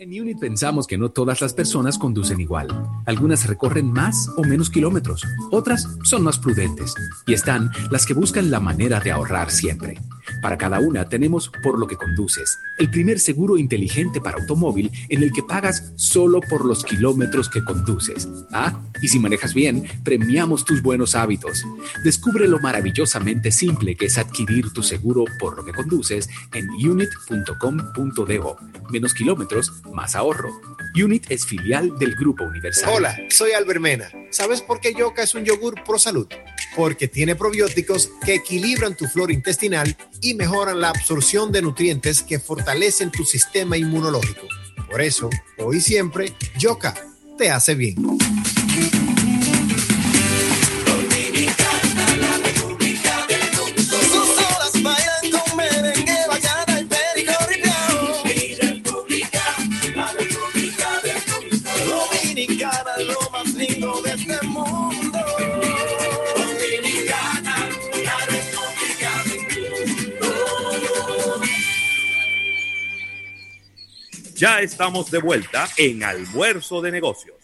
Speaker 24: En Unit pensamos que no todas las personas conducen igual. Algunas recorren más o menos kilómetros, otras son más prudentes y están las que buscan la manera de ahorrar siempre. Para cada una tenemos Por lo que conduces, el primer seguro inteligente para automóvil en el que pagas solo por los kilómetros que conduces. Ah, y si manejas bien, premiamos tus buenos hábitos. Descubre lo maravillosamente simple que es adquirir tu seguro por lo que conduces en unit.com.do. Menos kilómetros, más ahorro. Unit es filial del Grupo Universal.
Speaker 21: Hola, soy Albermena. ¿Sabes por qué Yoka es un yogur pro salud? Porque tiene probióticos que equilibran tu flora intestinal y mejoran la absorción de nutrientes que fortalecen tu sistema inmunológico. Por eso, hoy siempre, Yoka te hace bien.
Speaker 2: Ya estamos de vuelta en Almuerzo de Negocios.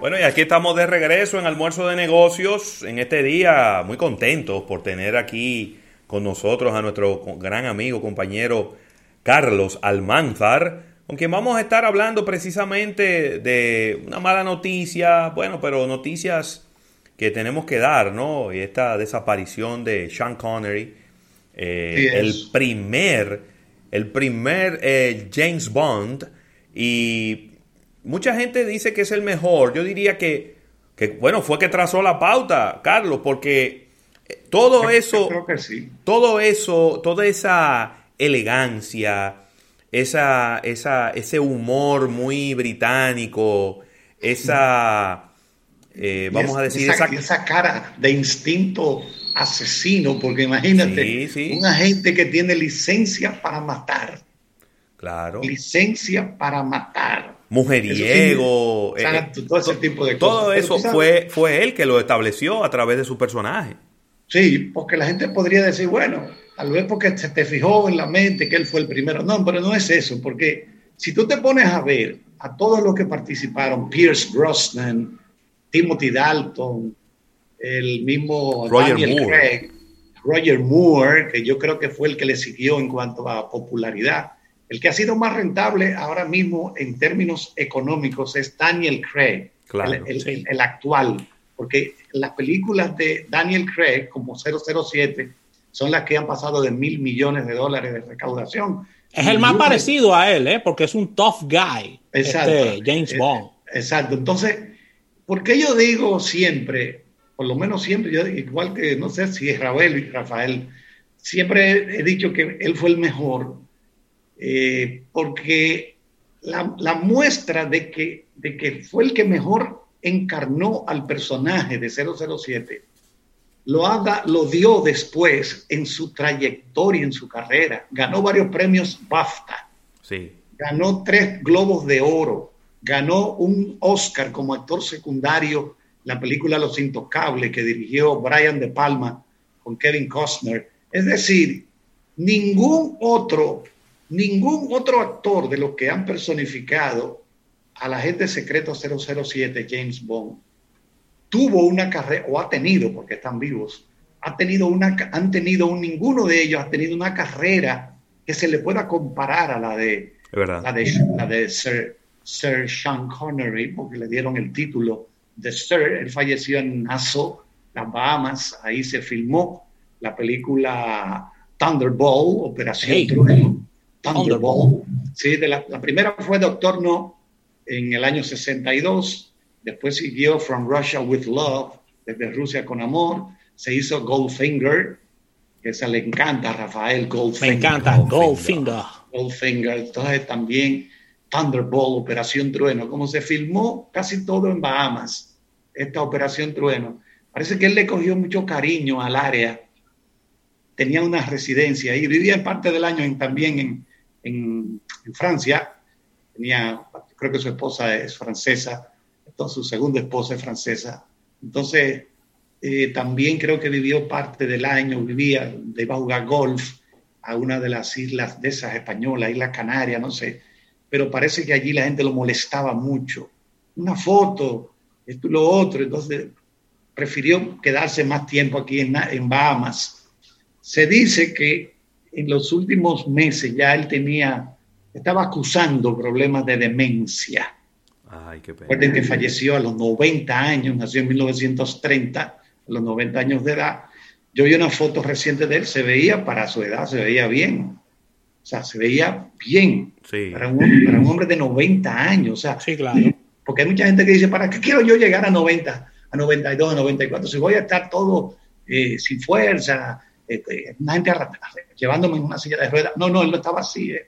Speaker 2: Bueno, y aquí estamos de regreso en Almuerzo de Negocios en este día, muy contentos por tener aquí con nosotros a nuestro gran amigo, compañero Carlos Almanzar, con quien vamos a estar hablando precisamente de una mala noticia, bueno, pero noticias que tenemos que dar, ¿no? Y esta desaparición de Sean Connery, eh, el primer, el primer eh, James Bond, y mucha gente dice que es el mejor. Yo diría que, que bueno, fue que trazó la pauta, Carlos, porque todo eso,
Speaker 23: creo que sí.
Speaker 2: todo eso, toda esa elegancia, esa, esa, ese humor muy británico, esa, eh, vamos a decir,
Speaker 23: esa, esa, cara de instinto asesino, porque imagínate, un agente que tiene licencia para matar.
Speaker 2: Claro.
Speaker 23: Licencia para matar.
Speaker 2: Mujeriego.
Speaker 23: Eh, todo ese tipo de
Speaker 2: cosas. Todo eso fue, fue él que lo estableció a través de su personaje.
Speaker 23: Sí, porque la gente podría decir, bueno, tal vez porque se te fijó en la mente que él fue el primero. No, pero no es eso, porque si tú te pones a ver a todos los que participaron, Pierce Brosnan, Timothy Dalton, el mismo
Speaker 2: Roger
Speaker 23: Daniel
Speaker 2: Moore.
Speaker 23: Craig, Roger Moore, que yo creo que fue el que le siguió en cuanto a popularidad. El que ha sido más rentable ahora mismo en términos económicos es Daniel Craig,
Speaker 2: Claro.
Speaker 23: el, el- el actual, porque las películas de Daniel Craig, como 007, son las que han pasado de mil millones de dólares de recaudación.
Speaker 3: Es el más
Speaker 23: Y-
Speaker 3: parecido a él, ¿eh? porque es un tough guy.
Speaker 23: Exacto.
Speaker 3: este James
Speaker 23: Eh,
Speaker 3: Bond.
Speaker 23: Exacto. Entonces, ¿por qué yo digo siempre, por lo menos siempre, yo, igual que no sé si es Rafael y Rafael, siempre he dicho que él fue el mejor, eh, porque la, la muestra de que, de que fue el que mejor encarnó al personaje de 007, lo, haga, lo dio después en su trayectoria, en su carrera. Ganó varios premios BAFTA
Speaker 2: Sí.
Speaker 23: ganó tres globos de oro, ganó un Oscar como actor secundario la película Los Intocables que dirigió Brian De Palma con Kevin Costner. Es decir, ningún otro, ningún otro actor de los que han personificado al agente secreto 007 James Bond tuvo una carrera, o ha tenido, porque están vivos, ha tenido una, han tenido un, ninguno de ellos ha tenido una carrera que se le pueda comparar a la de, la de, la de Sir, Sir Sean Connery, porque le dieron el título de Sir. Él falleció en Nassau, las Bahamas, ahí se filmó la película Thunderball, Operación
Speaker 3: Hey.
Speaker 23: Trueno. Thunderball. Sí, de la, la primera fue Doctor No en el año 62, después siguió From Russia with Love, desde Rusia con Amor, se hizo Goldfinger, que esa le encanta a Rafael Goldfinger.
Speaker 3: Me encanta Goldfinger.
Speaker 23: Goldfinger, entonces también Thunderball, Operación Trueno, como se filmó casi todo en Bahamas, esta Operación Trueno. Parece que él le cogió mucho cariño al área, tenía una residencia y vivía parte del año también en, Francia, tenía, creo que su esposa es francesa, entonces su segunda esposa es francesa, entonces eh, también creo que vivió parte del año, vivía, iba a jugar golf a una de las islas de esas españolas, Islas Canarias, no sé, pero parece que allí la gente lo molestaba mucho. Una foto, esto y lo otro, entonces prefirió quedarse más tiempo aquí en, en Bahamas. Se dice que en los últimos meses ya él tenía, estaba acusando problemas de demencia.
Speaker 2: Ay, qué pena.
Speaker 23: Recuerden que falleció a los 90 años, nació en 1930, a los 90 años de edad. Yo vi una foto reciente de él, se veía para su edad, se veía bien. O sea, se veía bien
Speaker 2: Sí.
Speaker 23: para un, para un hombre de 90 años. O sea,
Speaker 3: Sí, claro.
Speaker 23: porque hay mucha gente que dice, ¿para qué quiero yo llegar a 90, a 92, a 94? Si voy a estar todo eh, sin fuerza, eh, eh, una gente llevándome en una silla de ruedas. No, no, él no estaba así. eh.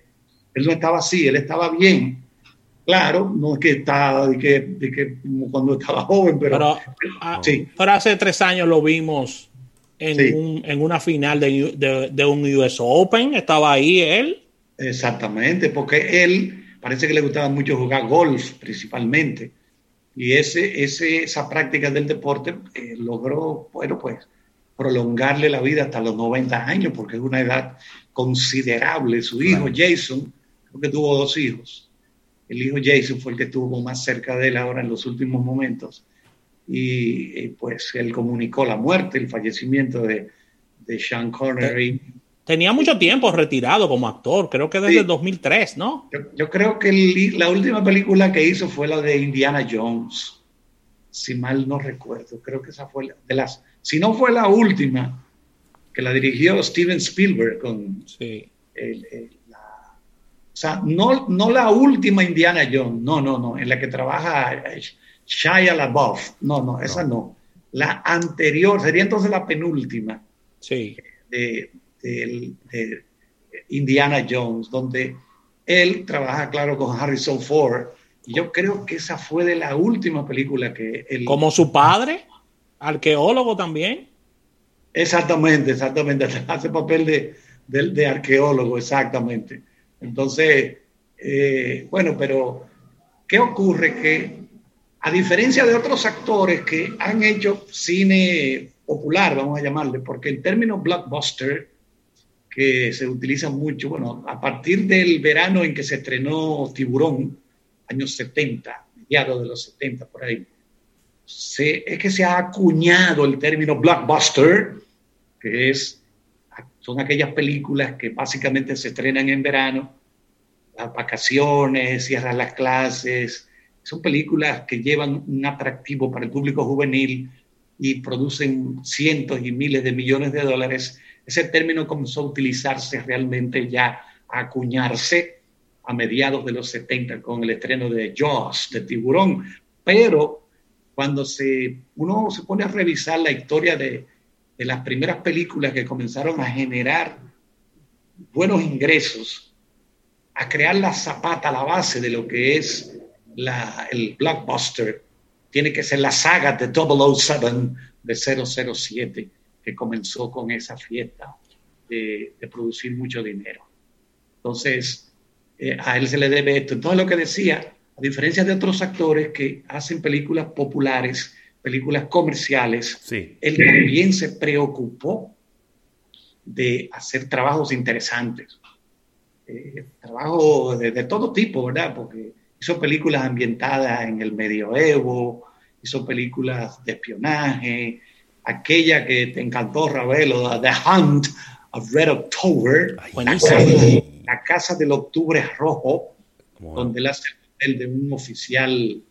Speaker 23: Él no estaba así, él estaba bien. Claro, no es que estaba de que, de que como cuando estaba joven, pero,
Speaker 3: Pero, ah,
Speaker 23: sí.
Speaker 3: pero hace tres años lo vimos en,
Speaker 23: Sí.
Speaker 3: un- en una final de, de- de un US Open. Estaba ahí él.
Speaker 23: Exactamente, porque él parece que le gustaba mucho jugar golf principalmente. Y ese, ese, esa práctica del deporte eh, logró, bueno, pues prolongarle la vida hasta los 90 años, porque es una edad considerable. Su hijo Jason, creo que tuvo dos hijos. El hijo Jason fue el que estuvo más cerca de él ahora en los últimos momentos. Y eh, pues él comunicó la muerte, el fallecimiento de, de Sean Connery.
Speaker 3: Tenía mucho tiempo retirado como actor. Creo que desde el 2003, ¿no?
Speaker 23: Yo, yo creo que el- la última película que hizo fue la de Indiana Jones, si mal no recuerdo. Creo que esa fue la- de las, si no fue la última, que la dirigió Steven Spielberg con
Speaker 3: Sí.
Speaker 23: el- el- la- o sea, no, no la última Indiana Jones, no, no, no, en la que trabaja eh, Shia LaBeouf, no, no, esa no. La anterior, sería entonces la penúltima
Speaker 3: Sí.
Speaker 23: de, de- de Indiana Jones, donde él trabaja, claro, con Harrison Ford. Y yo creo que esa fue de la última película que él...
Speaker 3: Como su padre, arqueólogo también.
Speaker 23: Exactamente, exactamente. Hace papel de, de, arqueólogo, exactamente. Entonces, eh, bueno, pero ¿qué ocurre? Que a diferencia de otros actores que han hecho cine popular, vamos a llamarle, porque el término blockbuster, que se utiliza mucho, bueno, a partir del verano en que se estrenó Tiburón, años 70, mediados de los 70, por ahí, es que se ha acuñado el término blockbuster, que es, son aquellas películas que básicamente se estrenan en verano, las vacaciones, cierran las clases, son películas que llevan un atractivo para el público juvenil y producen cientos y miles de millones de dólares. Ese término comenzó a utilizarse realmente ya, a acuñarse a mediados de los 70 con el estreno de Jaws, de Tiburón. Pero cuando se, uno se pone a revisar la historia de, de las primeras películas que comenzaron a generar buenos ingresos, a crear la zapata, la base de lo que es la, el blockbuster, tiene que ser la saga de 007 de 007, que comenzó con esa fiesta de, de producir mucho dinero. Entonces, eh, a él se le debe esto. Entonces, lo que decía, a diferencia de otros actores que hacen películas populares, películas comerciales, él también se preocupó de hacer trabajos interesantes, eh, trabajos de, de, todo tipo, ¿verdad? Porque hizo películas ambientadas en el medioevo, hizo películas de espionaje, aquella que te encantó, Ravelo, The Hunt of Red October, la casa, del Octubre Rojo, donde él hace el de un oficial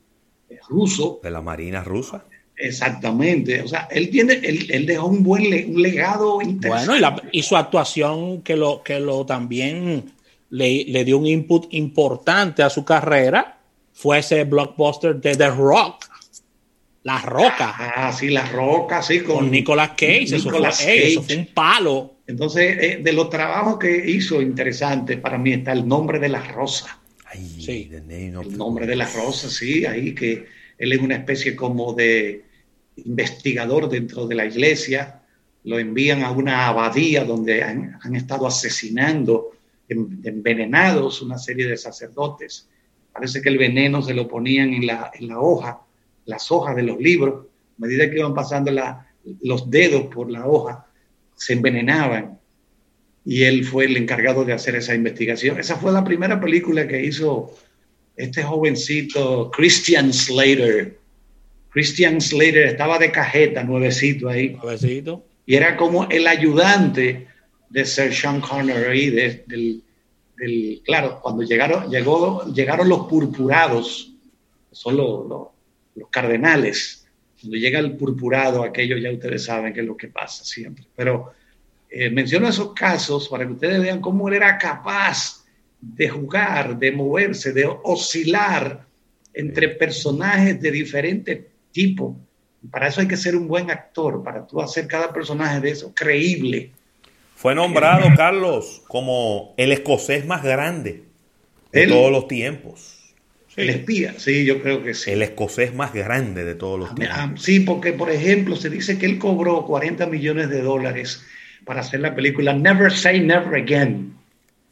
Speaker 23: eh, ruso.
Speaker 2: De la Marina rusa.
Speaker 23: Exactamente, o sea, él tiene, él, dejó un buen un legado
Speaker 3: interesante. Bueno, y, su actuación que lo, que lo también le, le, dio un input importante a su carrera fue ese blockbuster de The Rock, La Roca.
Speaker 23: Ah, sí, La Roca, sí,
Speaker 3: con, Nicolas Cage, eso, fue, un palo.
Speaker 23: Entonces, eh, de los trabajos que hizo interesante para mí está el nombre de la rosa.
Speaker 2: sí.
Speaker 23: El nombre de la rosa, sí, ahí que él es una especie como de investigador dentro de la iglesia, lo envían a una abadía donde han, estado asesinando, envenenados una serie de sacerdotes. Parece que el veneno se lo ponían en la, en la hoja, las hojas de los libros. A medida que iban pasando los dedos por la hoja, se envenenaban. Y él fue el encargado de hacer esa investigación. Esa fue la primera película que hizo este jovencito Christian Slater Christian Slater estaba de cajeta, nuevecito ahí.
Speaker 3: Nuevecito.
Speaker 23: Y era como el ayudante de Sir Sean Connery, del, claro, cuando llegaron, llegó, llegaron los purpurados, son los, los, cardenales. Cuando llega el purpurado, aquello ya ustedes saben que es lo que pasa siempre. Pero eh, menciono esos casos para que ustedes vean cómo él era capaz de jugar, de moverse, de oscilar entre personajes de diferentes tipo. Para eso hay que ser un buen actor, para tú hacer cada personaje de eso creíble.
Speaker 2: Fue nombrado, Carlos, como el escocés más grande de todos los tiempos.
Speaker 23: El espía, sí, yo creo que sí.
Speaker 2: El escocés más grande de todos los ah, tiempos.
Speaker 23: Sí, porque, por ejemplo, se dice que él cobró 40 millones de dólares para hacer la película Never Say Never Again.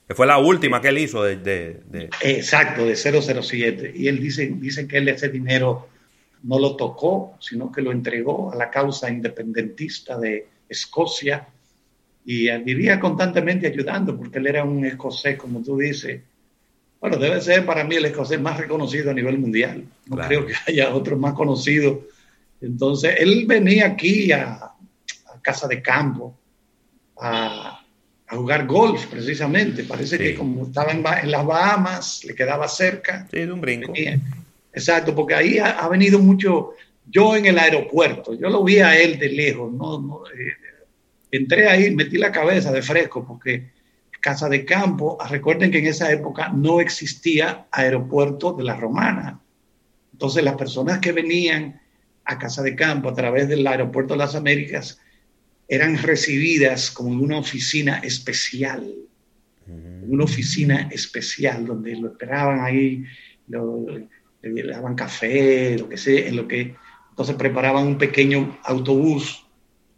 Speaker 2: Que fue la última que él hizo de... de...
Speaker 23: Exacto, de 007. Y él dice, dice que él ese dinero no lo tocó, sino que lo entregó a la causa independentista de Escocia y vivía constantemente ayudando porque él era un escocés, como tú dices. Bueno, debe ser para mí el escocés más reconocido a nivel mundial. No creo que haya otro más conocido. Entonces, él venía aquí a, Casa de Campo a, jugar golf, precisamente. Parece que como estaba en, las Bahamas, le quedaba cerca.
Speaker 2: Sí, de un brinco.
Speaker 23: Exacto, porque ahí ha, venido mucho, yo en el aeropuerto, yo lo vi a él de lejos, no, eh, entré ahí, metí la cabeza de fresco, porque Casa de Campo, recuerden que en esa época no existía aeropuerto de la Romana. Entonces las personas que venían a Casa de Campo a través del aeropuerto de las Américas eran recibidas como en una oficina especial una oficina especial donde lo esperaban ahí, le daban café, lo que sea, en lo que entonces preparaban un pequeño autobús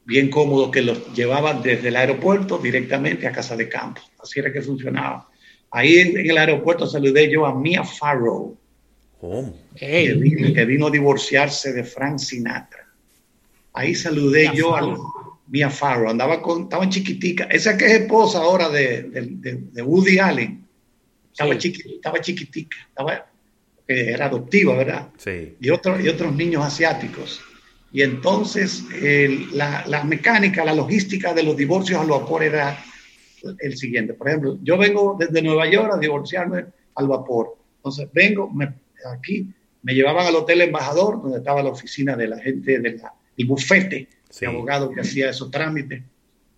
Speaker 23: bien cómodo que los llevaba desde el aeropuerto directamente a casa de campo. Así era que funcionaba. Ahí en, el aeropuerto saludé yo a Mia Farrow, que, vino, que, vino, a divorciarse de Frank Sinatra. Ahí saludé yo a Mia Farrow, andaba con, estaba chiquitica, esa que es esposa ahora de, de, Woody Allen. Estaba, estaba chiquitica, estaba, era adoptiva, ¿verdad?
Speaker 2: Sí.
Speaker 23: Y, otros y otros niños asiáticos. Y entonces la, la, mecánica, la logística de los divorcios al vapor era el siguiente. Por ejemplo, yo vengo desde Nueva York a divorciarme al vapor. Entonces vengo me, aquí, me llevaban al Hotel Embajador, donde estaba la oficina de la gente del bufete de abogados que hacía esos trámites.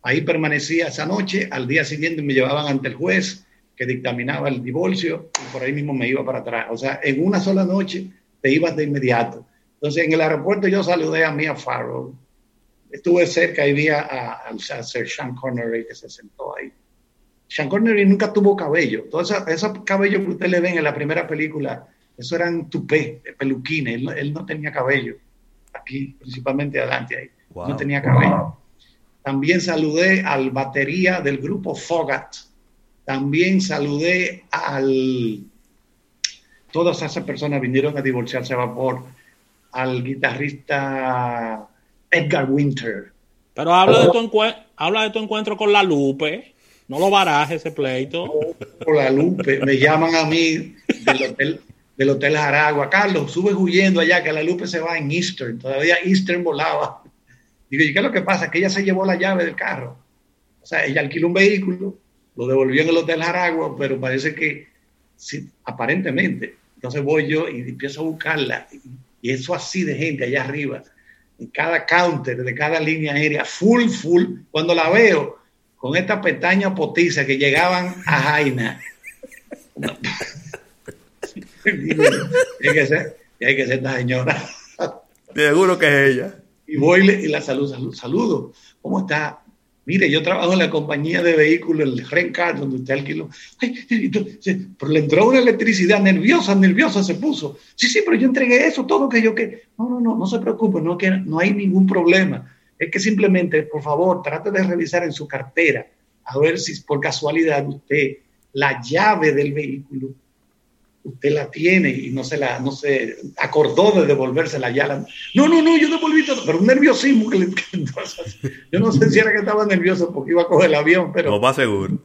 Speaker 23: Ahí permanecía esa noche, al día siguiente me llevaban ante el juez que dictaminaba el divorcio y por ahí mismo me iba para atrás. O sea, en una sola noche te ibas de inmediato. Entonces, en el aeropuerto yo saludé a Mia Farrow. Estuve cerca y vi a, a, Sir Sean Connery que se sentó ahí. Sean Connery nunca tuvo cabello. Todo ese, cabello que usted le ven en la primera película, eso eran tupé, peluquines. Él, no tenía cabello. Aquí, principalmente adelante ahí. No tenía cabello. También saludé al batería del grupo Fogat. También saludé al... Todas esas personas vinieron a divorciarse a vapor al guitarrista Edgar Winter.
Speaker 3: Pero habla de tu, habla de tu encuentro con la Lupe. No lo baraje ese pleito.
Speaker 23: Con la Lupe. Me llaman a mí del hotel, del hotel Jaragua. Carlos, sube huyendo allá que la Lupe se va en Eastern. Todavía Eastern volaba. Digo, ¿y qué es lo que pasa? Que ella se llevó la llave del carro. O sea, ella alquiló un vehículo, lo devolvió en el hotel Jaragua, pero parece que, sí, aparentemente. Entonces voy yo y empiezo a buscarla y eso así de gente allá arriba, en cada counter de cada línea aérea, full, full. Cuando la veo con esta pestaña potiza que llegaban a Jaina. hay que ser, hay que ser esta señora.
Speaker 2: Seguro que es ella.
Speaker 23: Y voy y la saludo, saludo. ¿Cómo está? Mire, yo trabajo en la compañía de vehículos, el Rencar, donde usted alquiló. pero le entró una electricidad nerviosa, nerviosa se puso. Sí, sí, pero yo entregué eso, todo que yo que. No, no, no, no se preocupe, no, que, no hay ningún problema. Es que simplemente, por favor, trate de revisar en su cartera, a ver si por casualidad usted la llave del vehículo usted la tiene y no se la no se acordó de devolvérsela ya la, no no no yo devolví todo pero un nerviosismo que le yo no sé si era que estaba nervioso porque iba a coger el avión pero
Speaker 2: no va seguro.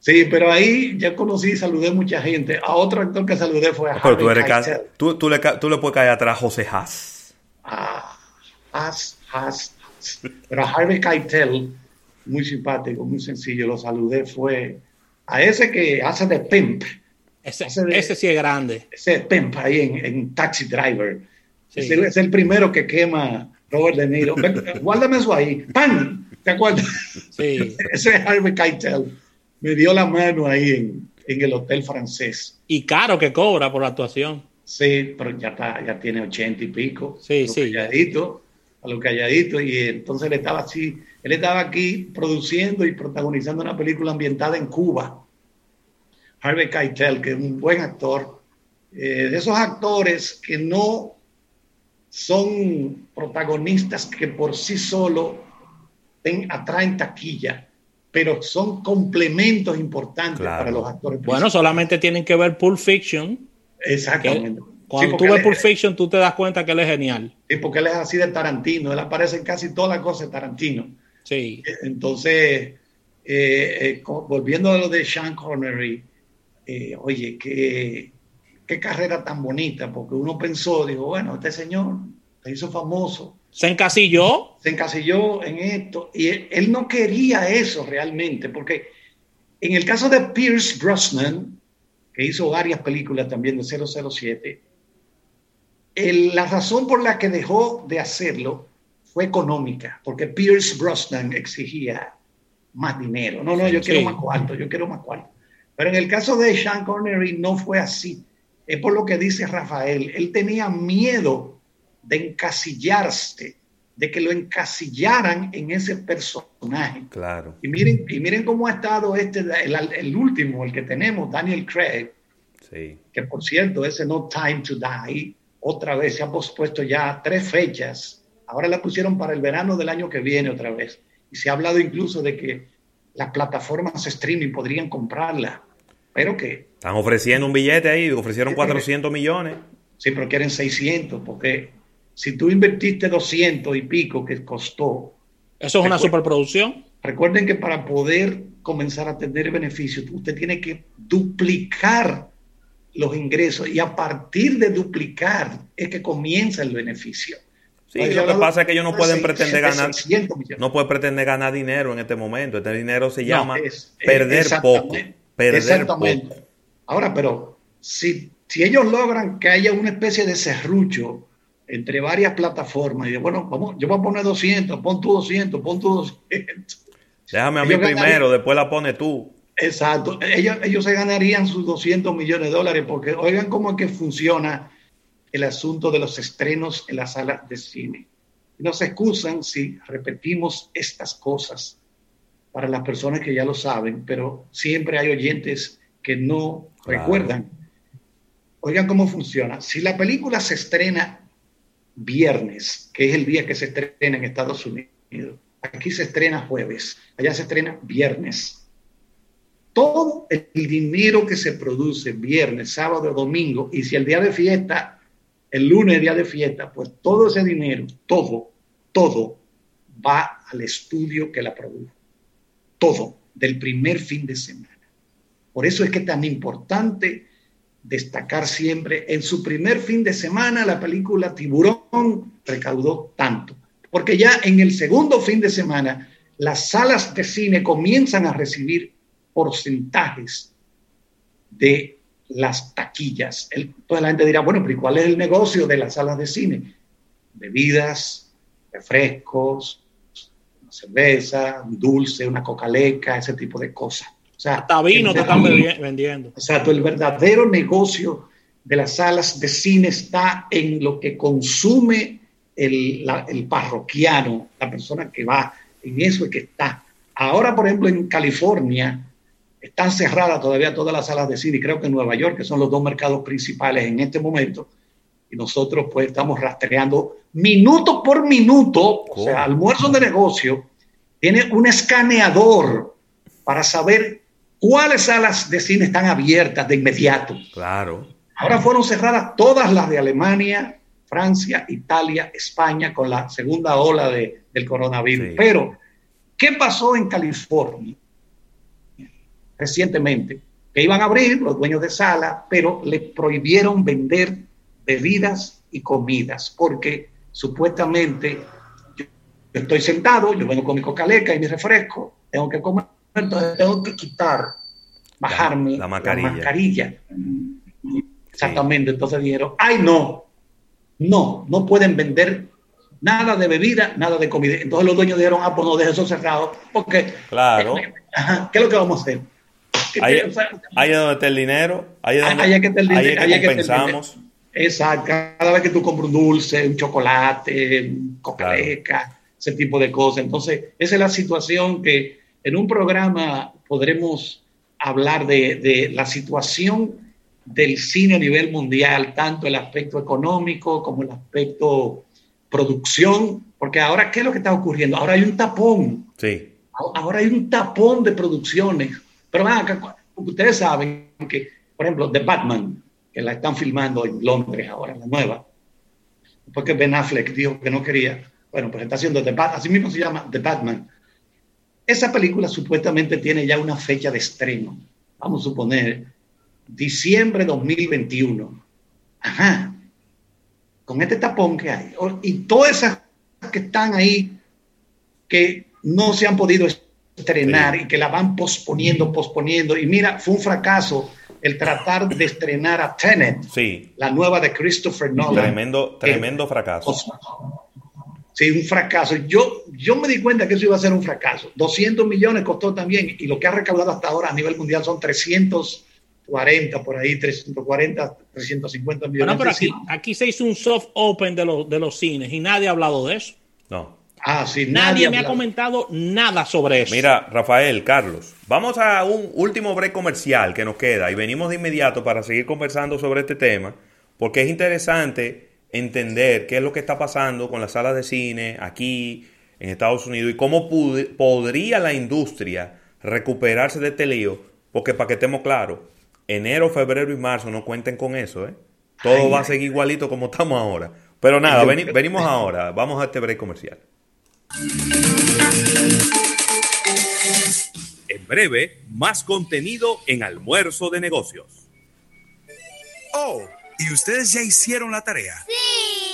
Speaker 23: Sí pero ahí ya conocí y saludé mucha gente. A otro actor que saludé fue a
Speaker 2: pero tú, eres tú, tú, le, tú le puedes caer atrás a José Haas.
Speaker 23: Ah Haas Haas pero a Harvey Keitel muy simpático muy sencillo lo saludé fue a ese que hace de pimp
Speaker 3: ese, ese, sí es grande.
Speaker 23: Ese Pempa ahí en, Taxi Driver. Es, el, primero que quema Robert De Niro. Guárdame eso ahí. ¡Pam! ¿Te acuerdas?
Speaker 3: Sí.
Speaker 23: ese es Harvey Keitel. Me dio la mano ahí en, en, el hotel francés.
Speaker 3: Y caro que cobra por la actuación.
Speaker 23: Sí, pero ya, está, ya tiene ochenta y pico.
Speaker 3: Sí, sí.
Speaker 23: Calladito, a lo calladito. Y entonces él estaba así. Él estaba aquí produciendo y protagonizando una película ambientada en Cuba Harvey Keitel, que es un buen actor, eh, de esos actores que no son protagonistas que por sí solo atraen taquilla, pero son complementos importantes para los actores.
Speaker 3: Bueno, solamente tienen que ver Pulp Fiction.
Speaker 23: Exactamente.
Speaker 3: cuando tú ves Pulp Fiction, tú te das cuenta que él es genial.
Speaker 23: Sí, porque él es así de Tarantino, él aparece en casi todas las cosas de Tarantino.
Speaker 3: Sí.
Speaker 23: Entonces, eh, eh, volviendo a lo de Sean Connery, eh, oye, qué, qué carrera tan bonita, porque uno pensó, dijo, bueno, este señor se hizo famoso.
Speaker 3: Se encasilló.
Speaker 23: Se encasilló en esto. Y él, no quería eso realmente, porque en el caso de Pierce Brosnan, que hizo varias películas también de 007, la razón por la que dejó de hacerlo fue económica, porque Pierce Brosnan exigía más dinero. No, no, yo quiero más cuarto, yo quiero más cuarto. Pero en el caso de Sean Connery no fue así. Es por lo que dice Rafael. Él tenía miedo de encasillarse de que lo encasillaran en ese personaje.
Speaker 2: Claro.
Speaker 23: Y miren, y miren cómo ha estado este, el, el último, el que tenemos, Daniel Craig,
Speaker 2: Sí.
Speaker 23: que por cierto, ese No Time to Die, otra vez se ha pospuesto ya tres fechas. Ahora la pusieron para el verano del año que viene otra vez. Y se ha hablado incluso de que las plataformas streaming podrían comprarla. Pero que,
Speaker 2: Están ofreciendo un billete ahí, ofrecieron 400 millones.
Speaker 23: sí, pero quieren 600, porque si tú invertiste 200 y pico que costó.
Speaker 3: Eso es una superproducción.
Speaker 23: Recuerden que para poder comenzar a tener beneficios, usted tiene que duplicar los ingresos y a partir de duplicar es que comienza el beneficio.
Speaker 2: Sí, lo que pasa es que ellos no
Speaker 23: de
Speaker 2: pueden pretender
Speaker 23: de
Speaker 2: ganar,
Speaker 23: 600 millones.
Speaker 2: no pueden pretender ganar dinero en este momento. Este dinero se
Speaker 23: No,
Speaker 2: llama
Speaker 23: es-
Speaker 2: perder poco. Perder
Speaker 23: exactamente.
Speaker 2: poco.
Speaker 23: Ahora, pero si, si ellos logran que haya una especie de serrucho entre varias plataformas y de, bueno, vamos, yo voy a poner 200, pon tú 200, pon tú 200.
Speaker 2: Déjame a mí
Speaker 23: Ellos
Speaker 2: primero, después la pone tú.
Speaker 23: Exacto, ellos, ellos se ganarían sus 200 millones de dólares porque oigan cómo es que funciona el asunto de los estrenos en las salas de cine. Nos excusan si repetimos estas cosas para las personas que ya lo saben, pero siempre hay oyentes que no
Speaker 2: Claro.
Speaker 23: recuerdan. Oigan cómo funciona. Si la película se estrena viernes, que es el día que se estrena en Estados Unidos, aquí se estrena jueves, allá se estrena viernes todo el dinero que se produce viernes, sábado, domingo, y si el día de fiesta, el lunes día de fiesta, pues todo ese dinero, todo, todo va al estudio que la produjo. Todo, del primer fin de semana. Por eso es que es tan importante destacar siempre, en su primer fin de semana la película Tiburón recaudó tanto, porque ya en el segundo fin de semana las salas de cine comienzan a recibir porcentajes de las taquillas. El- toda la gente dirá, bueno, pero ¿y cuál es el negocio de las salas de cine? Bebidas, refrescos, cerveza, un dulce, una cocaleca, ese tipo de cosas. O sea,
Speaker 3: Hasta vino te están vendiendo.
Speaker 23: Exacto, el verdadero negocio de las salas de cine está en lo que consume el, la- el parroquiano, la persona que va, en eso es que está. Ahora, por ejemplo, en California están cerradas todavía todas las salas de cine, y creo que en Nueva York, que son los dos mercados principales en este momento, y nosotros pues estamos rastreando minuto por minuto, o sea, almuerzo de negocio, tiene un escaneador para saber cuáles salas de cine están abiertas de inmediato.
Speaker 2: Claro.
Speaker 23: Ahora fueron cerradas todas las de Alemania, Francia, Italia, España con la segunda ola de- del coronavirus. Pero, ¿qué pasó en California recientemente? Que iban a abrir los dueños de sala, pero le prohibieron vender bebidas y comidas porque supuestamente yo, estoy sentado, yo vengo con mi cocaleca y mi refresco, tengo que comer, entonces tengo que quitar, bajarme
Speaker 2: la mascarilla.
Speaker 23: mascarilla. Exactamente, entonces dijeron, ay no, no, no pueden vender nada de bebida, nada de comida. Entonces los dueños dijeron, ah, pues no, deje eso cerrado, porque,
Speaker 2: Claro.
Speaker 23: ajá, ¿qué es lo que vamos a hacer?
Speaker 2: Ahí,
Speaker 23: O sea,
Speaker 2: ahí es donde está el dinero. Ahí es donde,
Speaker 23: Ahí es que
Speaker 2: ahí es que compensamos.
Speaker 23: Exacto, cada vez que tú compras un dulce, un chocolate, cocaleca, ese tipo de cosas. Entonces, esa es la situación que en un programa podremos hablar de, de la situación del cine a nivel mundial, tanto el aspecto económico como el aspecto producción, porque ahora, ¿qué es lo que está ocurriendo? Ahora hay un tapón,
Speaker 2: Sí.
Speaker 23: ahora hay un tapón de producciones. Pero acá, ustedes saben que, por ejemplo, The Batman, que la están filmando en Londres ahora, la nueva, porque Ben Affleck dijo que no quería, bueno, pues está haciendo The Batman, así mismo se llama The Batman. Esa película supuestamente tiene ya una fecha de estreno, vamos a suponer, diciembre 2021. Ajá, con este tapón que hay. Y todas esas que están ahí, que no se han podido estrenar y que la van posponiendo, posponiendo. Y mira, fue un fracaso el tratar de estrenar a Tenet,
Speaker 2: Sí.
Speaker 23: la nueva de Christopher Nolan.
Speaker 2: Tremendo, tremendo fracaso.
Speaker 23: Sí, un fracaso. Yo, yo me di cuenta que eso iba a ser un fracaso. 200 millones costó también y lo que ha recaudado hasta ahora a nivel mundial son 340 por ahí, 340, 350 millones.
Speaker 3: Bueno, pero aquí, aquí se hizo un soft open de, los de los cines y nadie ha hablado de eso.
Speaker 2: No.
Speaker 23: Ah, sí,
Speaker 3: Nadie me ha comentado nada sobre eso.
Speaker 2: Mira, Rafael, Carlos, vamos a un último break comercial que nos queda y venimos de inmediato para seguir conversando sobre este tema, porque es interesante entender qué es lo que está pasando con las salas de cine aquí en Estados Unidos y cómo podría la industria recuperarse de este lío, porque para que estemos claros, enero, febrero y marzo no cuenten con eso, ¿eh? Todo va a seguir igualito como estamos ahora. Pero nada, venimos ahora, vamos a este break comercial.
Speaker 11: En breve, más contenido en Almuerzo de Negocios.
Speaker 13: Oh, ¿y ustedes ya hicieron la tarea?
Speaker 25: Sí.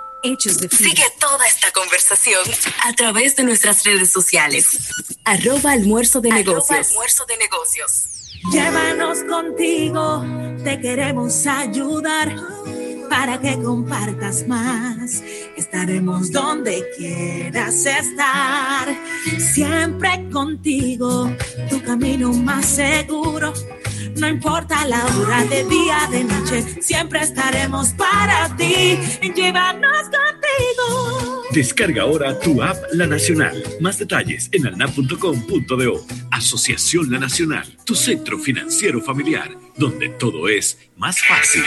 Speaker 14: hechos de
Speaker 1: Sigue toda esta conversación a través de nuestras redes sociales. Arroba almuerzo de negocios.
Speaker 22: almuerzo de negocios. Llévanos contigo, te queremos ayudar para que compartas más. Estaremos donde quieras estar, siempre contigo, tu camino más seguro no importa la hora de día, de noche, siempre estaremos para ti. Llévanos contigo.
Speaker 13: Descarga ahora tu app La Nacional. Más detalles en alnap.com.do. Asociación La Nacional, tu centro financiero familiar, donde todo es más fácil.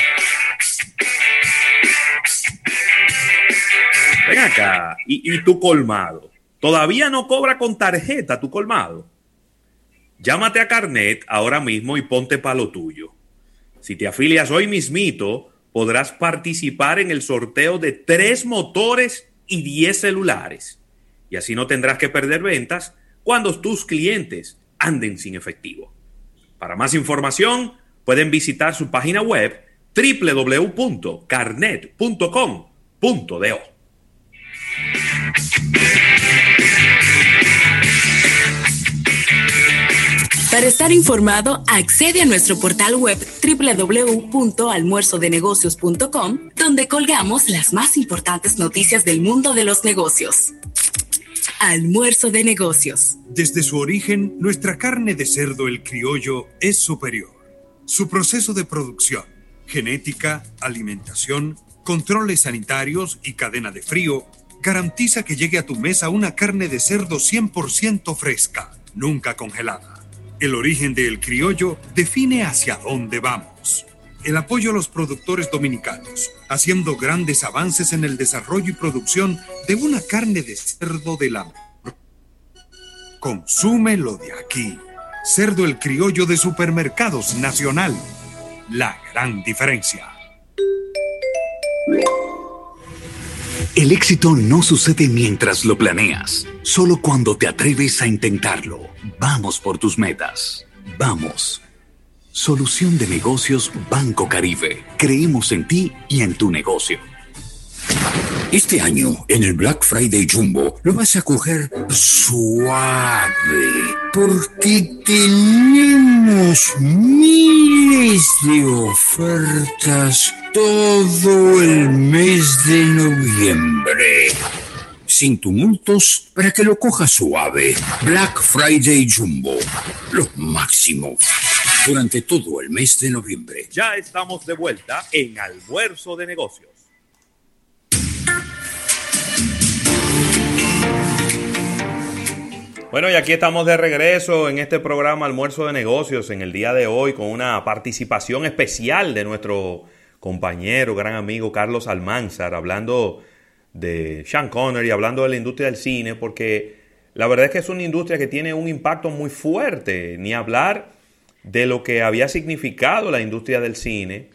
Speaker 2: Ven acá, y, y tu colmado. ¿Todavía no cobra con tarjeta tu colmado? Llámate a Carnet ahora mismo y ponte para lo tuyo. Si te afilias hoy mismito, podrás participar en el sorteo de tres motores y diez celulares. Y así no tendrás que perder ventas cuando tus clientes anden sin efectivo. Para más información, pueden visitar su página web www.carnet.com.do.
Speaker 1: Para estar informado, accede a nuestro portal web www.almuerzodenegocios.com, donde colgamos las más importantes noticias del mundo de los negocios. Almuerzo de negocios.
Speaker 18: Desde su origen, nuestra carne de cerdo el criollo es superior. Su proceso de producción, genética, alimentación, controles sanitarios y cadena de frío garantiza que llegue a tu mesa una carne de cerdo 100% fresca, nunca congelada el origen del criollo define hacia dónde vamos. El apoyo a los productores dominicanos, haciendo grandes avances en el desarrollo y producción de una carne de cerdo de la... Consúmelo de aquí. Cerdo el criollo de supermercados nacional. La gran diferencia.
Speaker 16: El éxito no sucede mientras lo planeas, solo cuando te atreves a intentarlo. Vamos por tus metas. Vamos. Solución de negocios Banco Caribe. Creemos en ti y en tu negocio.
Speaker 17: Este año, en el Black Friday Jumbo, lo vas a coger suave, porque tenemos miles de ofertas todo el mes de noviembre. Sin tumultos, para que lo coja suave. Black Friday Jumbo, lo máximo. Durante todo el mes de noviembre.
Speaker 11: Ya estamos de vuelta en Almuerzo de Negocios.
Speaker 2: Bueno, y aquí estamos de regreso en este programa Almuerzo de Negocios en el día de hoy con una participación especial de nuestro compañero, gran amigo Carlos Almanzar, hablando de Sean Connery, hablando de la industria del cine, porque la verdad es que es una industria que tiene un impacto muy fuerte, ni hablar de lo que había significado la industria del cine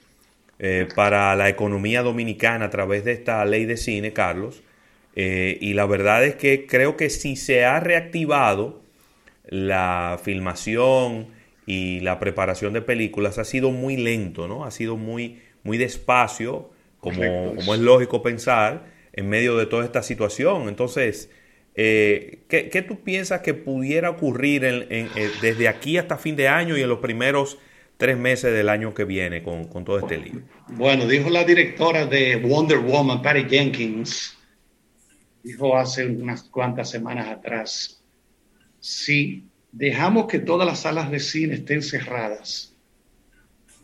Speaker 2: eh, para la economía dominicana a través de esta ley de cine, Carlos. Eh, y la verdad es que creo que si se ha reactivado la filmación y la preparación de películas, ha sido muy lento, ¿no? Ha sido muy, muy despacio, como, como es lógico pensar, en medio de toda esta situación. Entonces, Eh, ¿qué, tú piensas que pudiera ocurrir eh, desde aquí hasta fin de año y en los primeros tres meses del año que viene con, con todo este lío?
Speaker 23: Bueno, dijo la directora de Wonder Woman, Patty Jenkins, dijo hace unas cuantas semanas atrás, si dejamos que todas las salas de cine estén cerradas,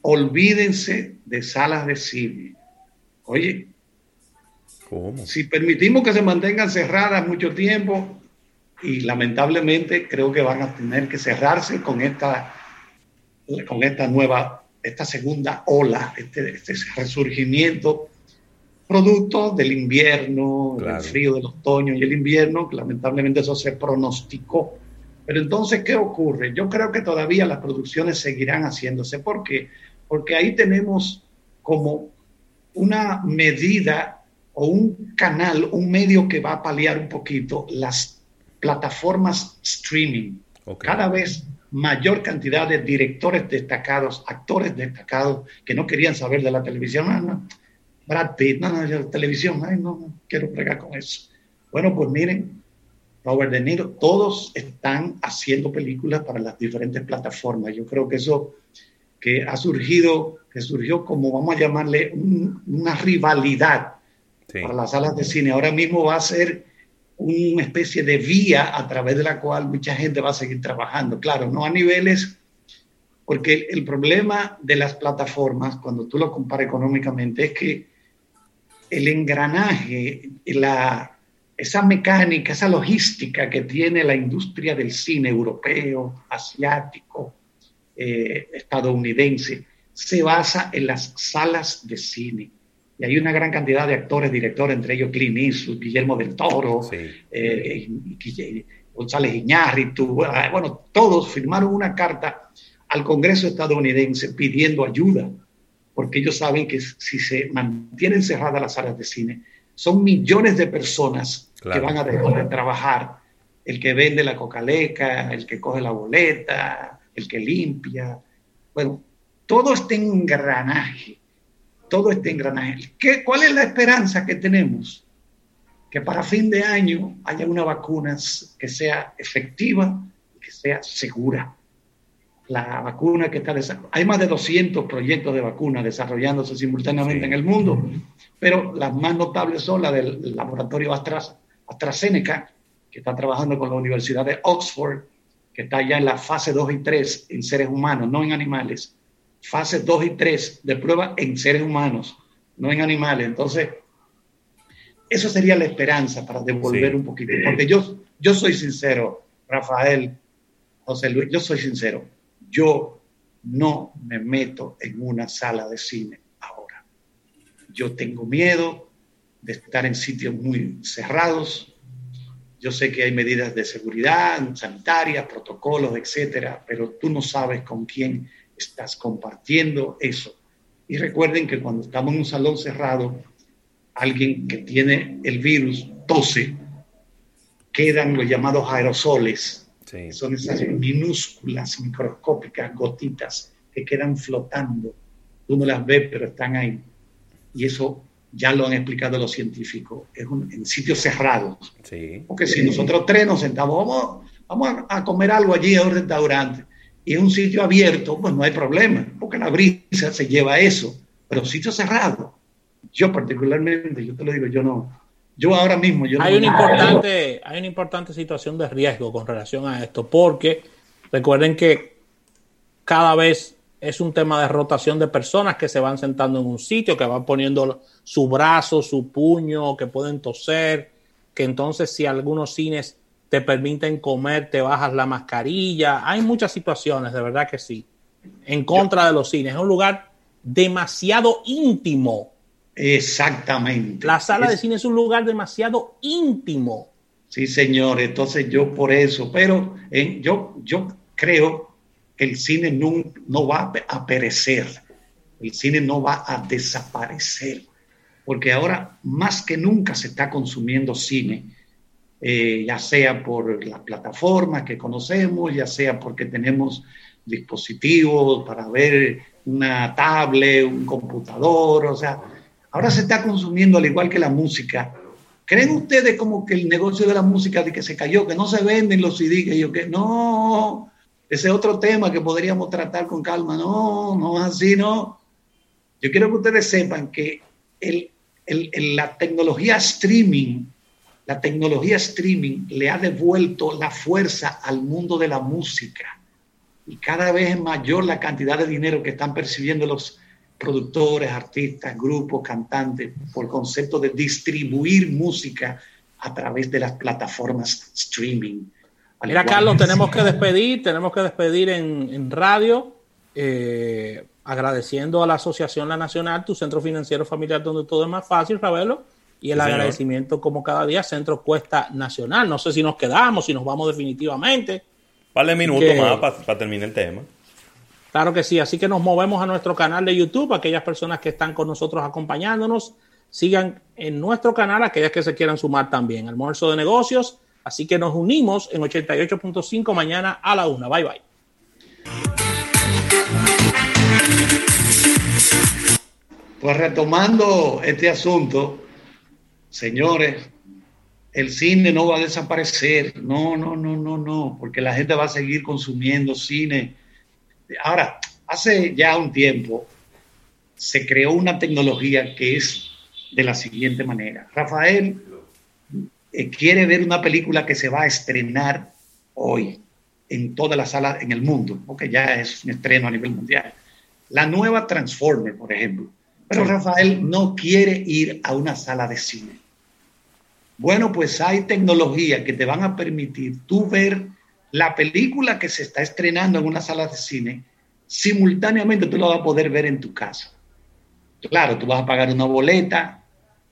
Speaker 23: olvídense de salas de cine. Oye, si permitimos que se mantengan cerradas mucho tiempo, y lamentablemente creo que van a tener que cerrarse con esta, con esta nueva, esta segunda ola, este, este resurgimiento producto del invierno, del frío del otoño y el invierno, lamentablemente eso se pronosticó. Pero entonces, ¿qué ocurre? Yo creo que todavía las producciones seguirán haciéndose. ¿Por qué? Porque ahí tenemos como una medida o un canal, un medio que va a paliar un poquito las plataformas streaming. Cada vez mayor cantidad de directores destacados, actores destacados que no querían saber de la televisión. Ah, no, Brad Pitt, no, no, la televisión, ay, no, no quiero fregar con eso. Bueno, pues miren, Robert De Niro, todos están haciendo películas para las diferentes plataformas. Yo creo que eso que ha surgido, que surgió como vamos a llamarle una rivalidad para las salas de cine. Ahora mismo va a ser una especie de vía a través de la cual mucha gente va a seguir trabajando. Claro, no a niveles, porque el, problema de las plataformas, cuando tú lo comparas económicamente, es que el engranaje, la, esa mecánica, esa logística que tiene la industria del cine europeo, asiático, eh, estadounidense, se basa en las salas de cine. Y hay una gran cantidad de actores, directores, entre ellos Clint Eastwood, Guillermo del Toro, eh, González Iñárritu, ah, bueno, todos firmaron una carta al Congreso estadounidense pidiendo ayuda, porque ellos saben que si se mantienen cerradas las salas de cine, son millones de personas que van a dejar de trabajar, el que vende la cocaleca, el que coge la boleta, el que limpia, bueno, todo este engranaje todo este engranaje. ¿Qué, ¿Cuál es la esperanza que tenemos? Que para fin de año haya una vacuna que sea efectiva y que sea segura. La vacuna que está hay más de 200 proyectos de vacuna desarrollándose simultáneamente en el mundo, pero las más notables son las del laboratorio AstraZeneca, que está trabajando con la Universidad de Oxford, que está ya en la fase 2 y 3 en seres humanos, no en animales, fase 2 y 3 de prueba en seres humanos, no en animales. Entonces, eso sería la esperanza para devolver un poquito. Porque yo, yo soy sincero, Rafael, José Luis, yo soy sincero. Yo no me meto en una sala de cine ahora. Yo tengo miedo de estar en sitios muy cerrados. Yo sé que hay medidas de seguridad, sanitarias, protocolos, etcétera, pero tú no sabes con quién estás compartiendo eso. Y recuerden que cuando estamos en un salón cerrado, alguien que tiene el virus tose, quedan los llamados aerosoles. Son esas minúsculas, microscópicas gotitas que quedan flotando. Tú no las ves, pero están ahí. Y eso ya lo han explicado los científicos. Es en sitios cerrados. Porque si nosotros tres nos sentamos, vamos, vamos a comer algo allí en un restaurante y en un sitio abierto, pues no hay problema, porque la brisa se lleva eso. Pero sitio cerrado, yo particularmente, yo te lo digo, yo no. Yo ahora mismo, yo
Speaker 3: hay
Speaker 23: no
Speaker 3: una importante, hay una importante situación de riesgo con relación a esto, porque recuerden que cada vez es un tema de rotación de personas que se van sentando en un sitio, que van poniendo su brazo, su puño, que pueden toser, que entonces si algunos cines te permiten comer, te bajas la mascarilla. Hay muchas situaciones, de verdad que sí, en contra de los cines. Es un lugar demasiado íntimo.
Speaker 23: Exactamente.
Speaker 3: La sala de cine es un lugar demasiado íntimo.
Speaker 23: Sí, señor. Entonces yo por eso, pero eh, yo, yo creo que el cine no, no va a perecer. El cine no va a desaparecer. Porque ahora más que nunca se está consumiendo cine eh, ya sea por las plataformas que conocemos, ya sea porque tenemos dispositivos para ver una tablet, un computador, o sea, ahora se está consumiendo al igual que la música. ¿Creen ustedes como que el negocio de la música de que se cayó, que no se venden los CD, que yo que no, ese es otro tema que podríamos tratar con calma, no, no es así, no. Yo quiero que ustedes sepan que la tecnología streaming, la tecnología streaming le ha devuelto la fuerza al mundo de la música. Y cada vez es mayor la cantidad de dinero que están percibiendo los productores, artistas, grupos, cantantes, por concepto de distribuir música a través de las plataformas streaming.
Speaker 3: Mira, Carlos, tenemos que despedir, tenemos que despedir en, radio, eh, agradeciendo a la Asociación La Nacional, tu centro financiero familiar donde todo es más fácil, Ravelo, y el agradecimiento como cada día, Centro Cuesta Nacional. No sé si nos quedamos, si nos vamos definitivamente.
Speaker 2: Vale minutos más para terminar el tema.
Speaker 3: Claro que sí, así que nos movemos a nuestro canal de YouTube, aquellas personas que están con nosotros acompañándonos, sigan en nuestro canal, aquellas que se quieran sumar también, almuerzo de negocios, así que nos unimos en 88.5 mañana a la una. Bye bye.
Speaker 23: Pues retomando este asunto, señores, el cine no va a desaparecer, no, no, no, no, no, porque la gente va a seguir consumiendo cine Ahora, hace ya un tiempo se creó una tecnología que es de la siguiente manera. Rafael eh, quiere ver una película que se va a estrenar hoy en todas las salas en el mundo, porque ya es un estreno a nivel mundial. La nueva Transformer, por ejemplo. Pero Rafael no quiere ir a una sala de cine. Bueno, pues hay tecnología que te van a permitir tú ver la película que se está estrenando en una sala de cine, simultáneamente tú la vas a poder ver en tu casa. Claro, tú vas a pagar una boleta,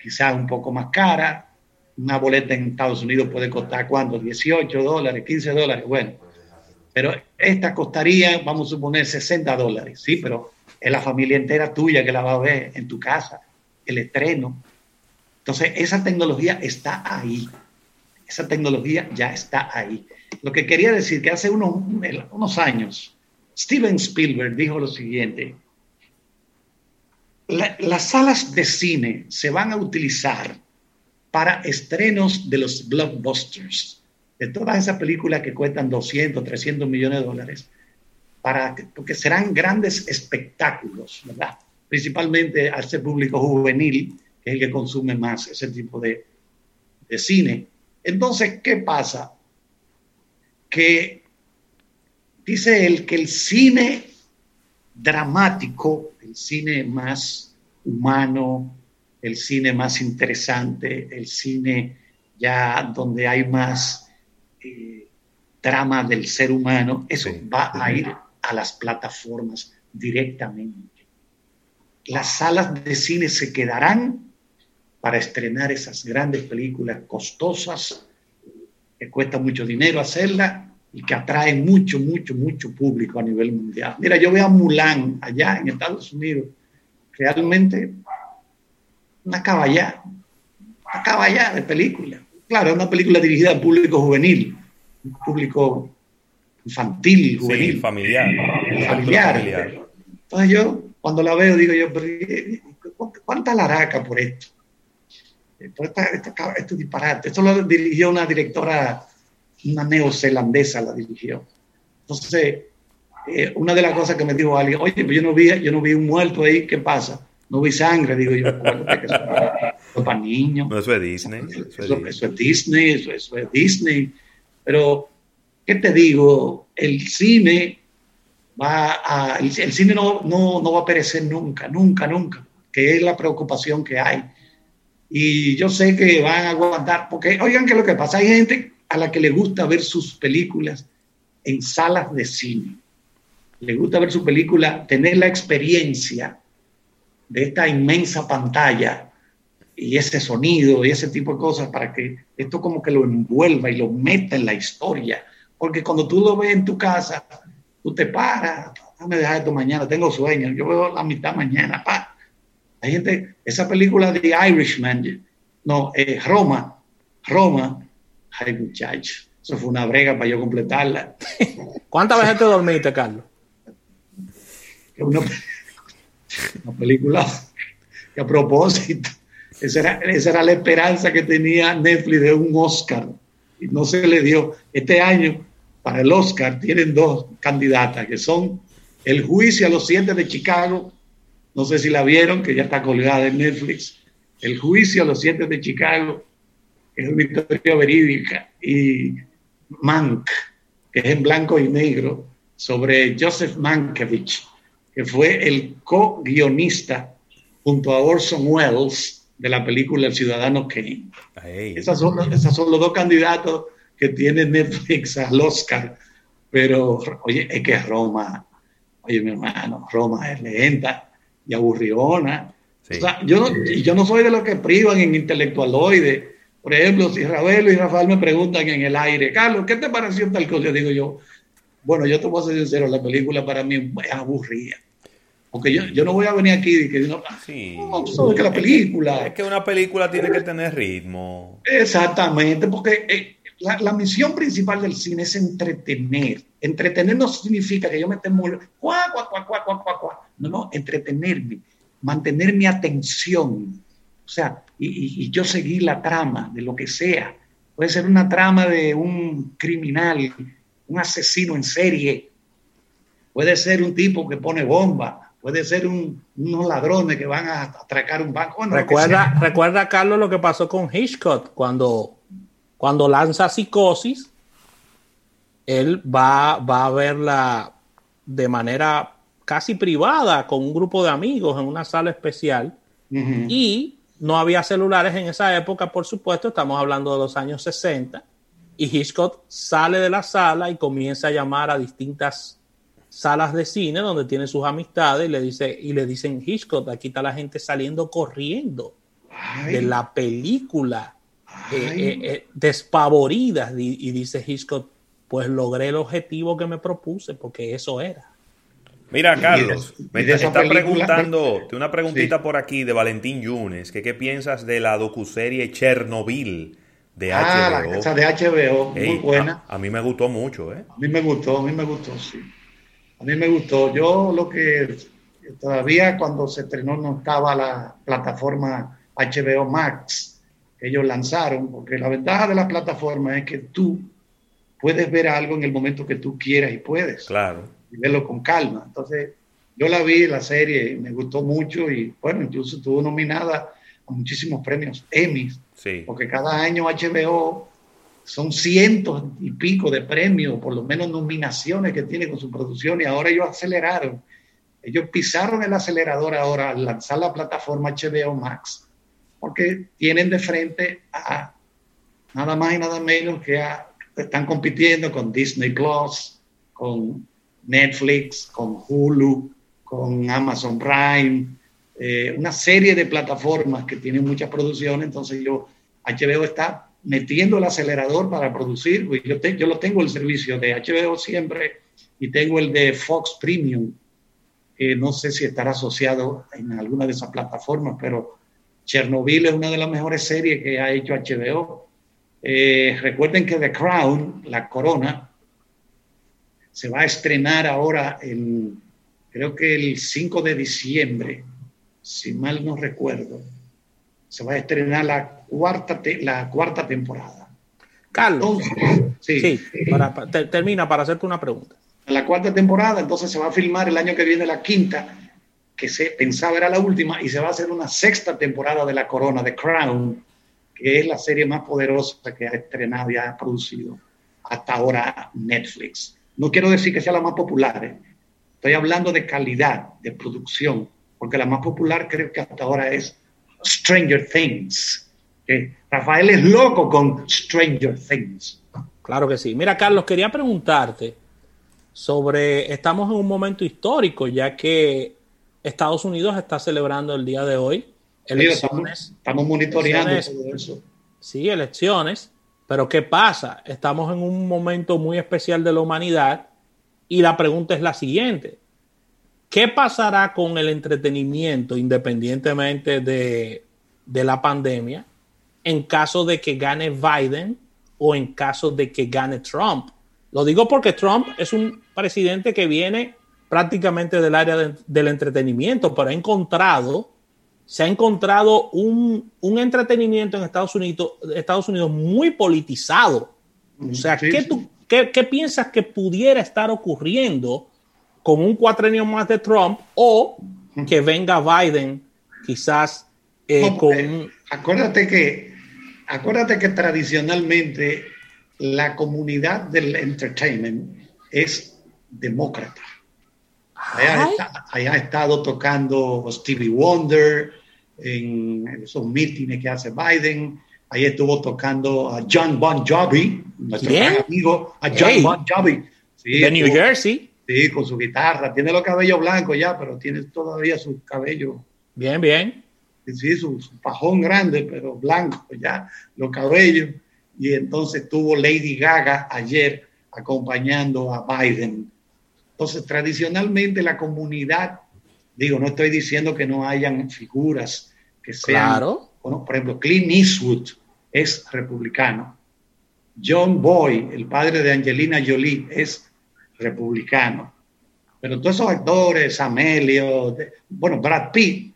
Speaker 23: quizás un poco más cara. Una boleta en Estados Unidos puede costar cuánto, 18 dólares, 15 dólares, bueno. Pero esta costaría, vamos a suponer, 60 dólares, sí, pero es la familia entera tuya que la va a ver en tu casa, el estreno. Entonces, esa tecnología está ahí. Esa tecnología ya está ahí. Lo que quería decir que hace unos, años Steven Spielberg dijo lo siguiente, las salas de cine se van a utilizar para estrenos de los blockbusters, de todas esas películas que cuestan 200, 300 millones de dólares, para, porque serán grandes espectáculos, ¿verdad? Principalmente a ese público juvenil, que es el que consume más ese tipo de, de cine. Entonces, ¿qué pasa? Que dice él que el cine dramático, el cine más humano, el cine más interesante, el cine ya donde hay más eh, drama del ser humano, eso va a ir a las plataformas directamente. Las salas de cine se quedarán para estrenar esas grandes películas costosas que cuesta mucho dinero hacerla y que atrae mucho, mucho, mucho público a nivel mundial. Mira, yo veo a Mulan allá en Estados Unidos, realmente una caballá, una caballá de película. Claro, es una película dirigida al público juvenil, público infantil, juvenil.
Speaker 2: familiar.
Speaker 23: familiar. Entonces yo, cuando la veo, digo yo, ¿cuánta laraca por esto? Este disparate. Esto lo dirigió una directora, una neozelandesa la dirigió. Entonces, eh, una de las cosas que me dijo alguien, oye, pues yo no vi, yo no vi un muerto ahí, ¿qué pasa? No vi sangre, digo yo, que eso, es para niños.
Speaker 2: eso es Disney.
Speaker 23: Eso, es Disney, eso, es Disney. Pero, ¿qué te digo? El cine va a, el, el cine no, no, no va a perecer nunca, nunca, nunca, que es la preocupación que hay y yo sé que van a aguantar, porque oigan que lo que pasa, hay gente a la que le gusta ver sus películas en salas de cine. Le gusta ver su película, tener la experiencia de esta inmensa pantalla y ese sonido y ese tipo de cosas para que esto como que lo envuelva y lo meta en la historia. Porque cuando tú lo ves en tu casa, tú te paras, déjame dejar esto mañana, tengo sueño, yo veo la mitad mañana, pa, hay gente, esa película de Irishman, no, eh, Roma, Roma, ay muchacho, eso fue una brega para yo completarla.
Speaker 3: ¿Cuántas veces te dormiste, Carlos?
Speaker 23: Una, una película que a propósito, Esa era, esa era la esperanza que tenía Netflix de un Oscar y no se le dio. Este año, para el Oscar, tienen dos candidatas que son El juicio a los siete de Chicago, no sé si la vieron, que ya está colgada en Netflix, El juicio a los siete de Chicago, es una historia verídica, y Mank, que es en blanco y negro, sobre Joseph Mankiewicz, que fue el co-guionista junto a Orson Welles de la película El Ciudadano Kane. Esas son, esas son los dos candidatos que tiene Netflix al Oscar. Pero, oye, es que Roma, oye, mi hermano, Roma es lenta y aburriona. O sea, yo, no, yo no soy de los que privan en intelectualoides. Por ejemplo, si Ravelo y Rafael me preguntan en el aire, Carlos, ¿qué te pareció tal cosa? Digo yo, bueno, yo te voy a ser sincero, la película para mí es aburrida. Porque yo, yo no voy a venir aquí y que no, sí. no, sabes que la película.
Speaker 2: Es que una película tiene que tener ritmo.
Speaker 23: Exactamente, porque eh, la, la, misión principal del cine es entretener. Entretener no significa que yo me esté muy. No, no, entretenerme, mantener mi atención. O sea, y, y, y yo seguir la trama de lo que sea. Puede ser una trama de un criminal, un asesino en serie. Puede ser un tipo que pone bomba puede ser un, unos ladrones que van a atracar un banco.
Speaker 3: recuerda, recuerda, Carlos, lo que pasó con Hitchcock cuando, cuando lanza Psicosis, él va, va a verla de manera casi privada con un grupo de amigos en una sala especial. Y no había celulares en esa época, por supuesto, estamos hablando de los años 60 y Hitchcock sale de la sala y comienza a llamar a distintas salas de cine donde tiene sus amistades y le, dice, y le dicen Hitchcock, aquí está la gente saliendo corriendo de la película, eh, eh, eh, despavorida, y, dice Hitchcock, pues logré el objetivo que me propuse, porque eso era.
Speaker 2: Mira, Carlos, me está preguntando, una preguntita por aquí de Valentín Yunes, que qué piensas de la docuserie Chernobyl de
Speaker 23: ah, HBO. la de HBO, muy buena.
Speaker 2: A, a, mí me gustó mucho, ¿eh?
Speaker 23: A mí me gustó, a mí me gustó, sí. A mí me gustó. Yo lo que todavía cuando se estrenó no estaba la plataforma HBO Max que ellos lanzaron, porque la ventaja de la plataforma es que tú puedes ver algo en el momento que tú quieras y puedes.
Speaker 2: Claro.
Speaker 23: Y verlo con calma. Entonces, yo la vi, la serie, me gustó mucho y bueno, incluso estuvo nominada a muchísimos premios Emmy.
Speaker 2: Sí.
Speaker 23: Porque cada año HBO son cientos y pico de premios, por lo menos nominaciones que tiene con su producción y ahora ellos aceleraron. Ellos pisaron el acelerador ahora al lanzar la plataforma HBO Max, porque tienen de frente a nada más y nada menos que a, están compitiendo con Disney Plus, con Netflix, con Hulu, con Amazon Prime, eh, una serie de plataformas que tienen muchas producciones, entonces yo, HBO está metiendo el acelerador para producir. Yo, lo tengo el servicio de HBO siempre y tengo el de Fox Premium, que no sé si estará asociado en alguna de esas plataformas, pero Chernobyl es una de las mejores series que ha hecho HBO. Eh, recuerden que The Crown, La Corona, se va a estrenar ahora en, creo que el 5 de diciembre, si mal no recuerdo. Se va a estrenar la cuarta, la cuarta temporada.
Speaker 3: Carlos, sí, termina para hacerte una pregunta.
Speaker 23: La cuarta temporada, entonces se va a filmar el año que viene la quinta, que se pensaba era la última, y se va a hacer una sexta temporada de La Corona, de Crown, que es la serie más poderosa que ha estrenado y ha producido hasta ahora Netflix. No quiero decir que sea la más popular, ¿eh? estoy hablando de calidad, de producción, porque la más popular creo que hasta ahora es Stranger Things Rafael es loco con Stranger Things.
Speaker 3: Claro que sí. Mira, Carlos, quería preguntarte sobre, estamos en un momento histórico, ya que Estados Unidos está celebrando el día de hoy
Speaker 23: elecciones. estamos, monitoreando todo eso.
Speaker 3: Sí, elecciones. Pero ¿qué pasa? Estamos en un momento muy especial de la humanidad y la pregunta es la siguiente. ¿Qué pasará con el entretenimiento independientemente de, de la pandemia? en caso de que gane Biden o en caso de que gane Trump. Lo digo porque Trump es un presidente que viene prácticamente del área del entretenimiento, pero ha encontrado se ha encontrado un, un entretenimiento en Estados Unidos, Estados Unidos muy politizado. O sea,
Speaker 23: Sí,
Speaker 3: ¿qué,
Speaker 23: sí.
Speaker 3: tú, qué, qué piensas que pudiera estar ocurriendo con un cuatrenio más de Trump o que venga Biden quizás eh,
Speaker 23: No,
Speaker 3: con un-
Speaker 23: acuérdate que acuérdate que tradicionalmente la comunidad del entertainment es demócrata. Allá, está- allá ha estado tocando Stevie Wonder en esos mítines que hace Biden. Ahí estuvo tocando a John Bon Jovi, nuestro gran amigo, a John
Speaker 3: Hey.
Speaker 23: Bon Jovi. Sí,
Speaker 3: de New
Speaker 23: estuvo-
Speaker 3: Jersey.
Speaker 23: Sí, con su guitarra. Tiene los cabellos blancos ya, pero tiene todavía su cabello
Speaker 3: Bien, bien.
Speaker 23: sí, su, su pajón grande, pero blanco ya, los cabellos. Y entonces tuvo Lady Gaga ayer acompañando a Biden. Entonces, tradicionalmente la comunidad, digo, no estoy diciendo que no hayan figuras que sean,
Speaker 3: Claro.
Speaker 23: bueno, por ejemplo, Clint Eastwood es republicano. John Boy, el padre de Angelina Jolie, es republicano. Pero todos esos actores, Amelio, de- bueno, Brad Pitt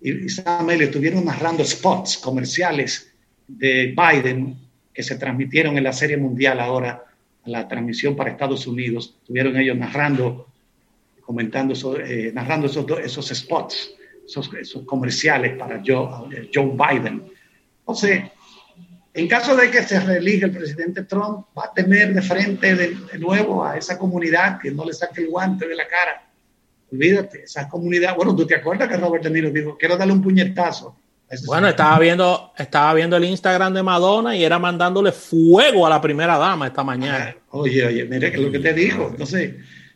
Speaker 23: y, Sam Elliott estuvieron narrando spots comerciales de Biden que se transmitieron en la Serie Mundial ahora, la transmisión para Estados Unidos. Estuvieron ellos narrando, comentando, eh, narrando esos, esos spots, esos, esos comerciales para Joe, eh, Joe Biden. Entonces, en caso de que se reelija el presidente Trump, va a tener de frente de, de nuevo a esa comunidad que no le saque el guante de la cara. Olvídate, esa comunidad. Bueno, tú te acuerdas que Robert De Niro dijo: Quiero darle un puñetazo.
Speaker 3: Bueno,
Speaker 23: señor?"
Speaker 3: estaba viendo, estaba viendo el Instagram de Madonna y era mandándole fuego a la primera dama esta mañana.
Speaker 23: Oye, oye, mire que es lo que te dijo. Entonces,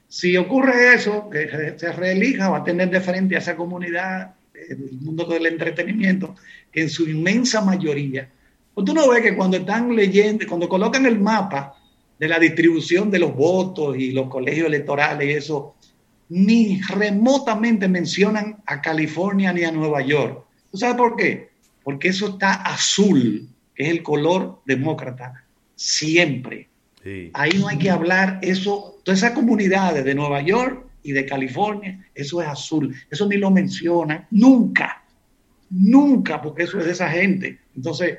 Speaker 23: si ocurre eso, que se reelija, va a tener de frente a esa comunidad del mundo del entretenimiento, que en su inmensa mayoría, pues tú no ves que cuando están leyendo, cuando colocan el mapa de la distribución de los votos y los colegios electorales y eso, ni remotamente mencionan a California ni a Nueva York. ¿Tú sabes por qué? Porque eso está azul, que es el color demócrata, siempre. Ahí no hay que hablar eso, todas esas comunidades de Nueva York y de California, eso es azul, eso ni lo mencionan, nunca, nunca, porque eso es de esa gente. Entonces,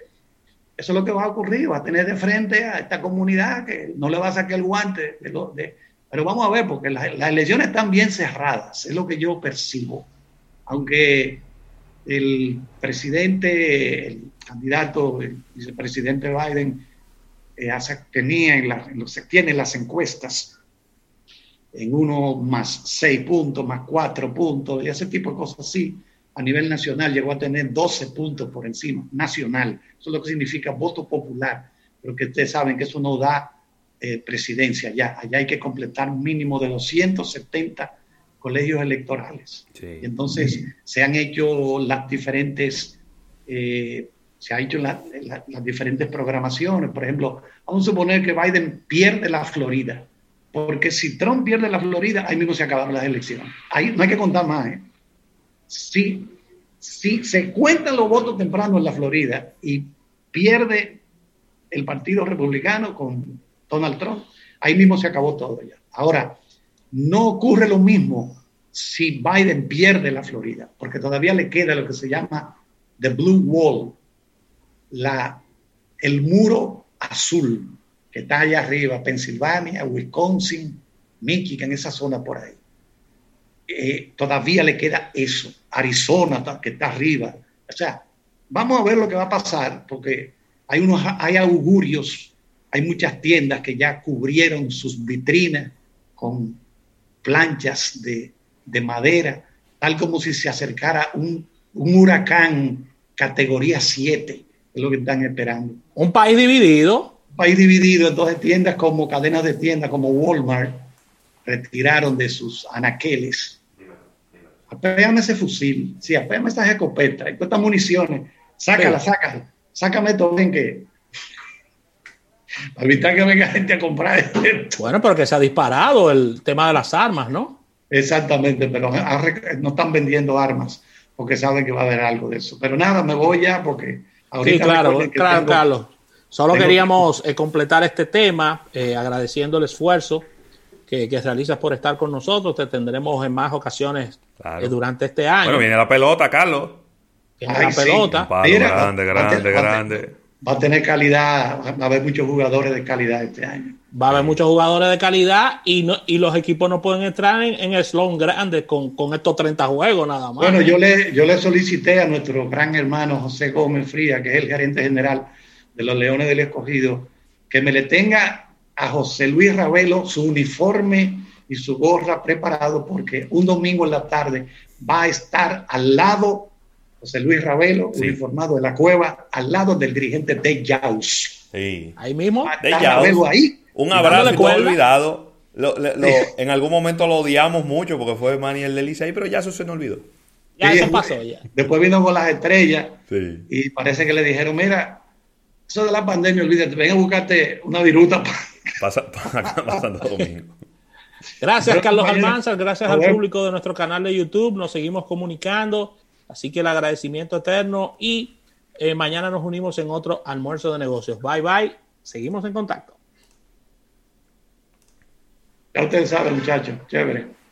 Speaker 23: eso es lo que va a ocurrir, va a tener de frente a esta comunidad que no le va a sacar el guante. de lo- de- pero vamos a ver, porque las, las elecciones están bien cerradas, es lo que yo percibo. Aunque el presidente, el candidato, el vicepresidente Biden, eh, tenía en la- tiene en las encuestas en uno más seis puntos, más cuatro puntos, y ese tipo de cosas así. A nivel nacional llegó a tener 12 puntos por encima, nacional. Eso es lo que significa voto popular. Pero que ustedes saben que eso no da eh, presidencia allá. Allá hay que completar un mínimo de 270 colegios electorales. Y entonces se han hecho las diferentes, eh, se han hecho la- la- las diferentes programaciones. Por ejemplo, vamos a suponer que Biden pierde la Florida, porque si Trump pierde la Florida, ahí mismo se acabaron las elecciones. Ahí no hay que contar más. ¿eh? Si, si se cuentan los votos tempranos en la Florida y pierde el Partido Republicano con Donald Trump, ahí mismo se acabó todo ya. Ahora, no ocurre lo mismo si Biden pierde la Florida, porque todavía le queda lo que se llama the blue wall, el muro azul que está allá arriba, Pensilvania, Wisconsin, Michigan, esa zona por ahí. Eh, todavía le queda eso, Arizona que está arriba. O sea, vamos a ver lo que va a pasar, porque hay, unos, hay augurios, hay muchas tiendas que ya cubrieron sus vitrinas con planchas de, de madera, tal como si se acercara un, un huracán categoría 7, es lo que están esperando.
Speaker 3: Un país dividido.
Speaker 23: Un país dividido, entonces tiendas como cadenas de tiendas como Walmart retiraron de sus anaqueles. Apéame ese fusil, sí, apéame esas escopetas, estas municiones, sácala,
Speaker 3: Sí.
Speaker 23: sácala, sácame esto, ven que para evitar que venga gente a comprar esto.
Speaker 3: Bueno, pero que se ha disparado el tema de las armas, ¿no?
Speaker 23: Exactamente, pero no están vendiendo armas porque saben que va a haber algo de eso. Pero nada, me voy ya porque ahorita
Speaker 3: Sí, claro, claro,
Speaker 23: tengo-
Speaker 3: Carlos. Solo
Speaker 23: tengo-
Speaker 3: queríamos eh, completar este tema eh, agradeciendo el esfuerzo que, que realizas por estar con nosotros. Te tendremos en más ocasiones eh, durante este año.
Speaker 2: Bueno, viene la pelota, Carlos.
Speaker 3: la pelota.
Speaker 2: grande, grande, grande.
Speaker 23: Va a tener calidad, va a haber muchos jugadores de calidad este año.
Speaker 3: Va a haber muchos jugadores de calidad y no y los equipos no pueden entrar en, en el slot grande con, con, estos 30 juegos nada más.
Speaker 23: Bueno, yo le, yo le solicité a nuestro gran hermano José Gómez Fría, que es el gerente general de los Leones del Escogido, que me le tenga a José Luis Ravelo su uniforme y su gorra preparado porque un domingo en la tarde va a estar al lado José Luis Ravelo, uniformado de la cueva, al lado del dirigente de Yaus.
Speaker 3: Ahí mismo.
Speaker 2: De Yaus. ahí. Un abrazo no olvidado. en algún momento lo odiamos mucho porque fue Maniel de ahí, pero ya eso se nos olvidó.
Speaker 3: Ya eso pasó ya.
Speaker 23: Después vino con las estrellas y parece que le dijeron, mira, eso de la pandemia, olvídate, ven a buscarte una viruta.
Speaker 2: Pasa, pasando domingo.
Speaker 3: Gracias, Carlos Almanzar. Gracias al público de nuestro canal de YouTube. Nos seguimos comunicando. Así que el agradecimiento eterno y eh, mañana nos unimos en otro almuerzo de negocios. Bye bye. Seguimos en contacto.
Speaker 23: Ya ustedes saben, muchachos. Chévere.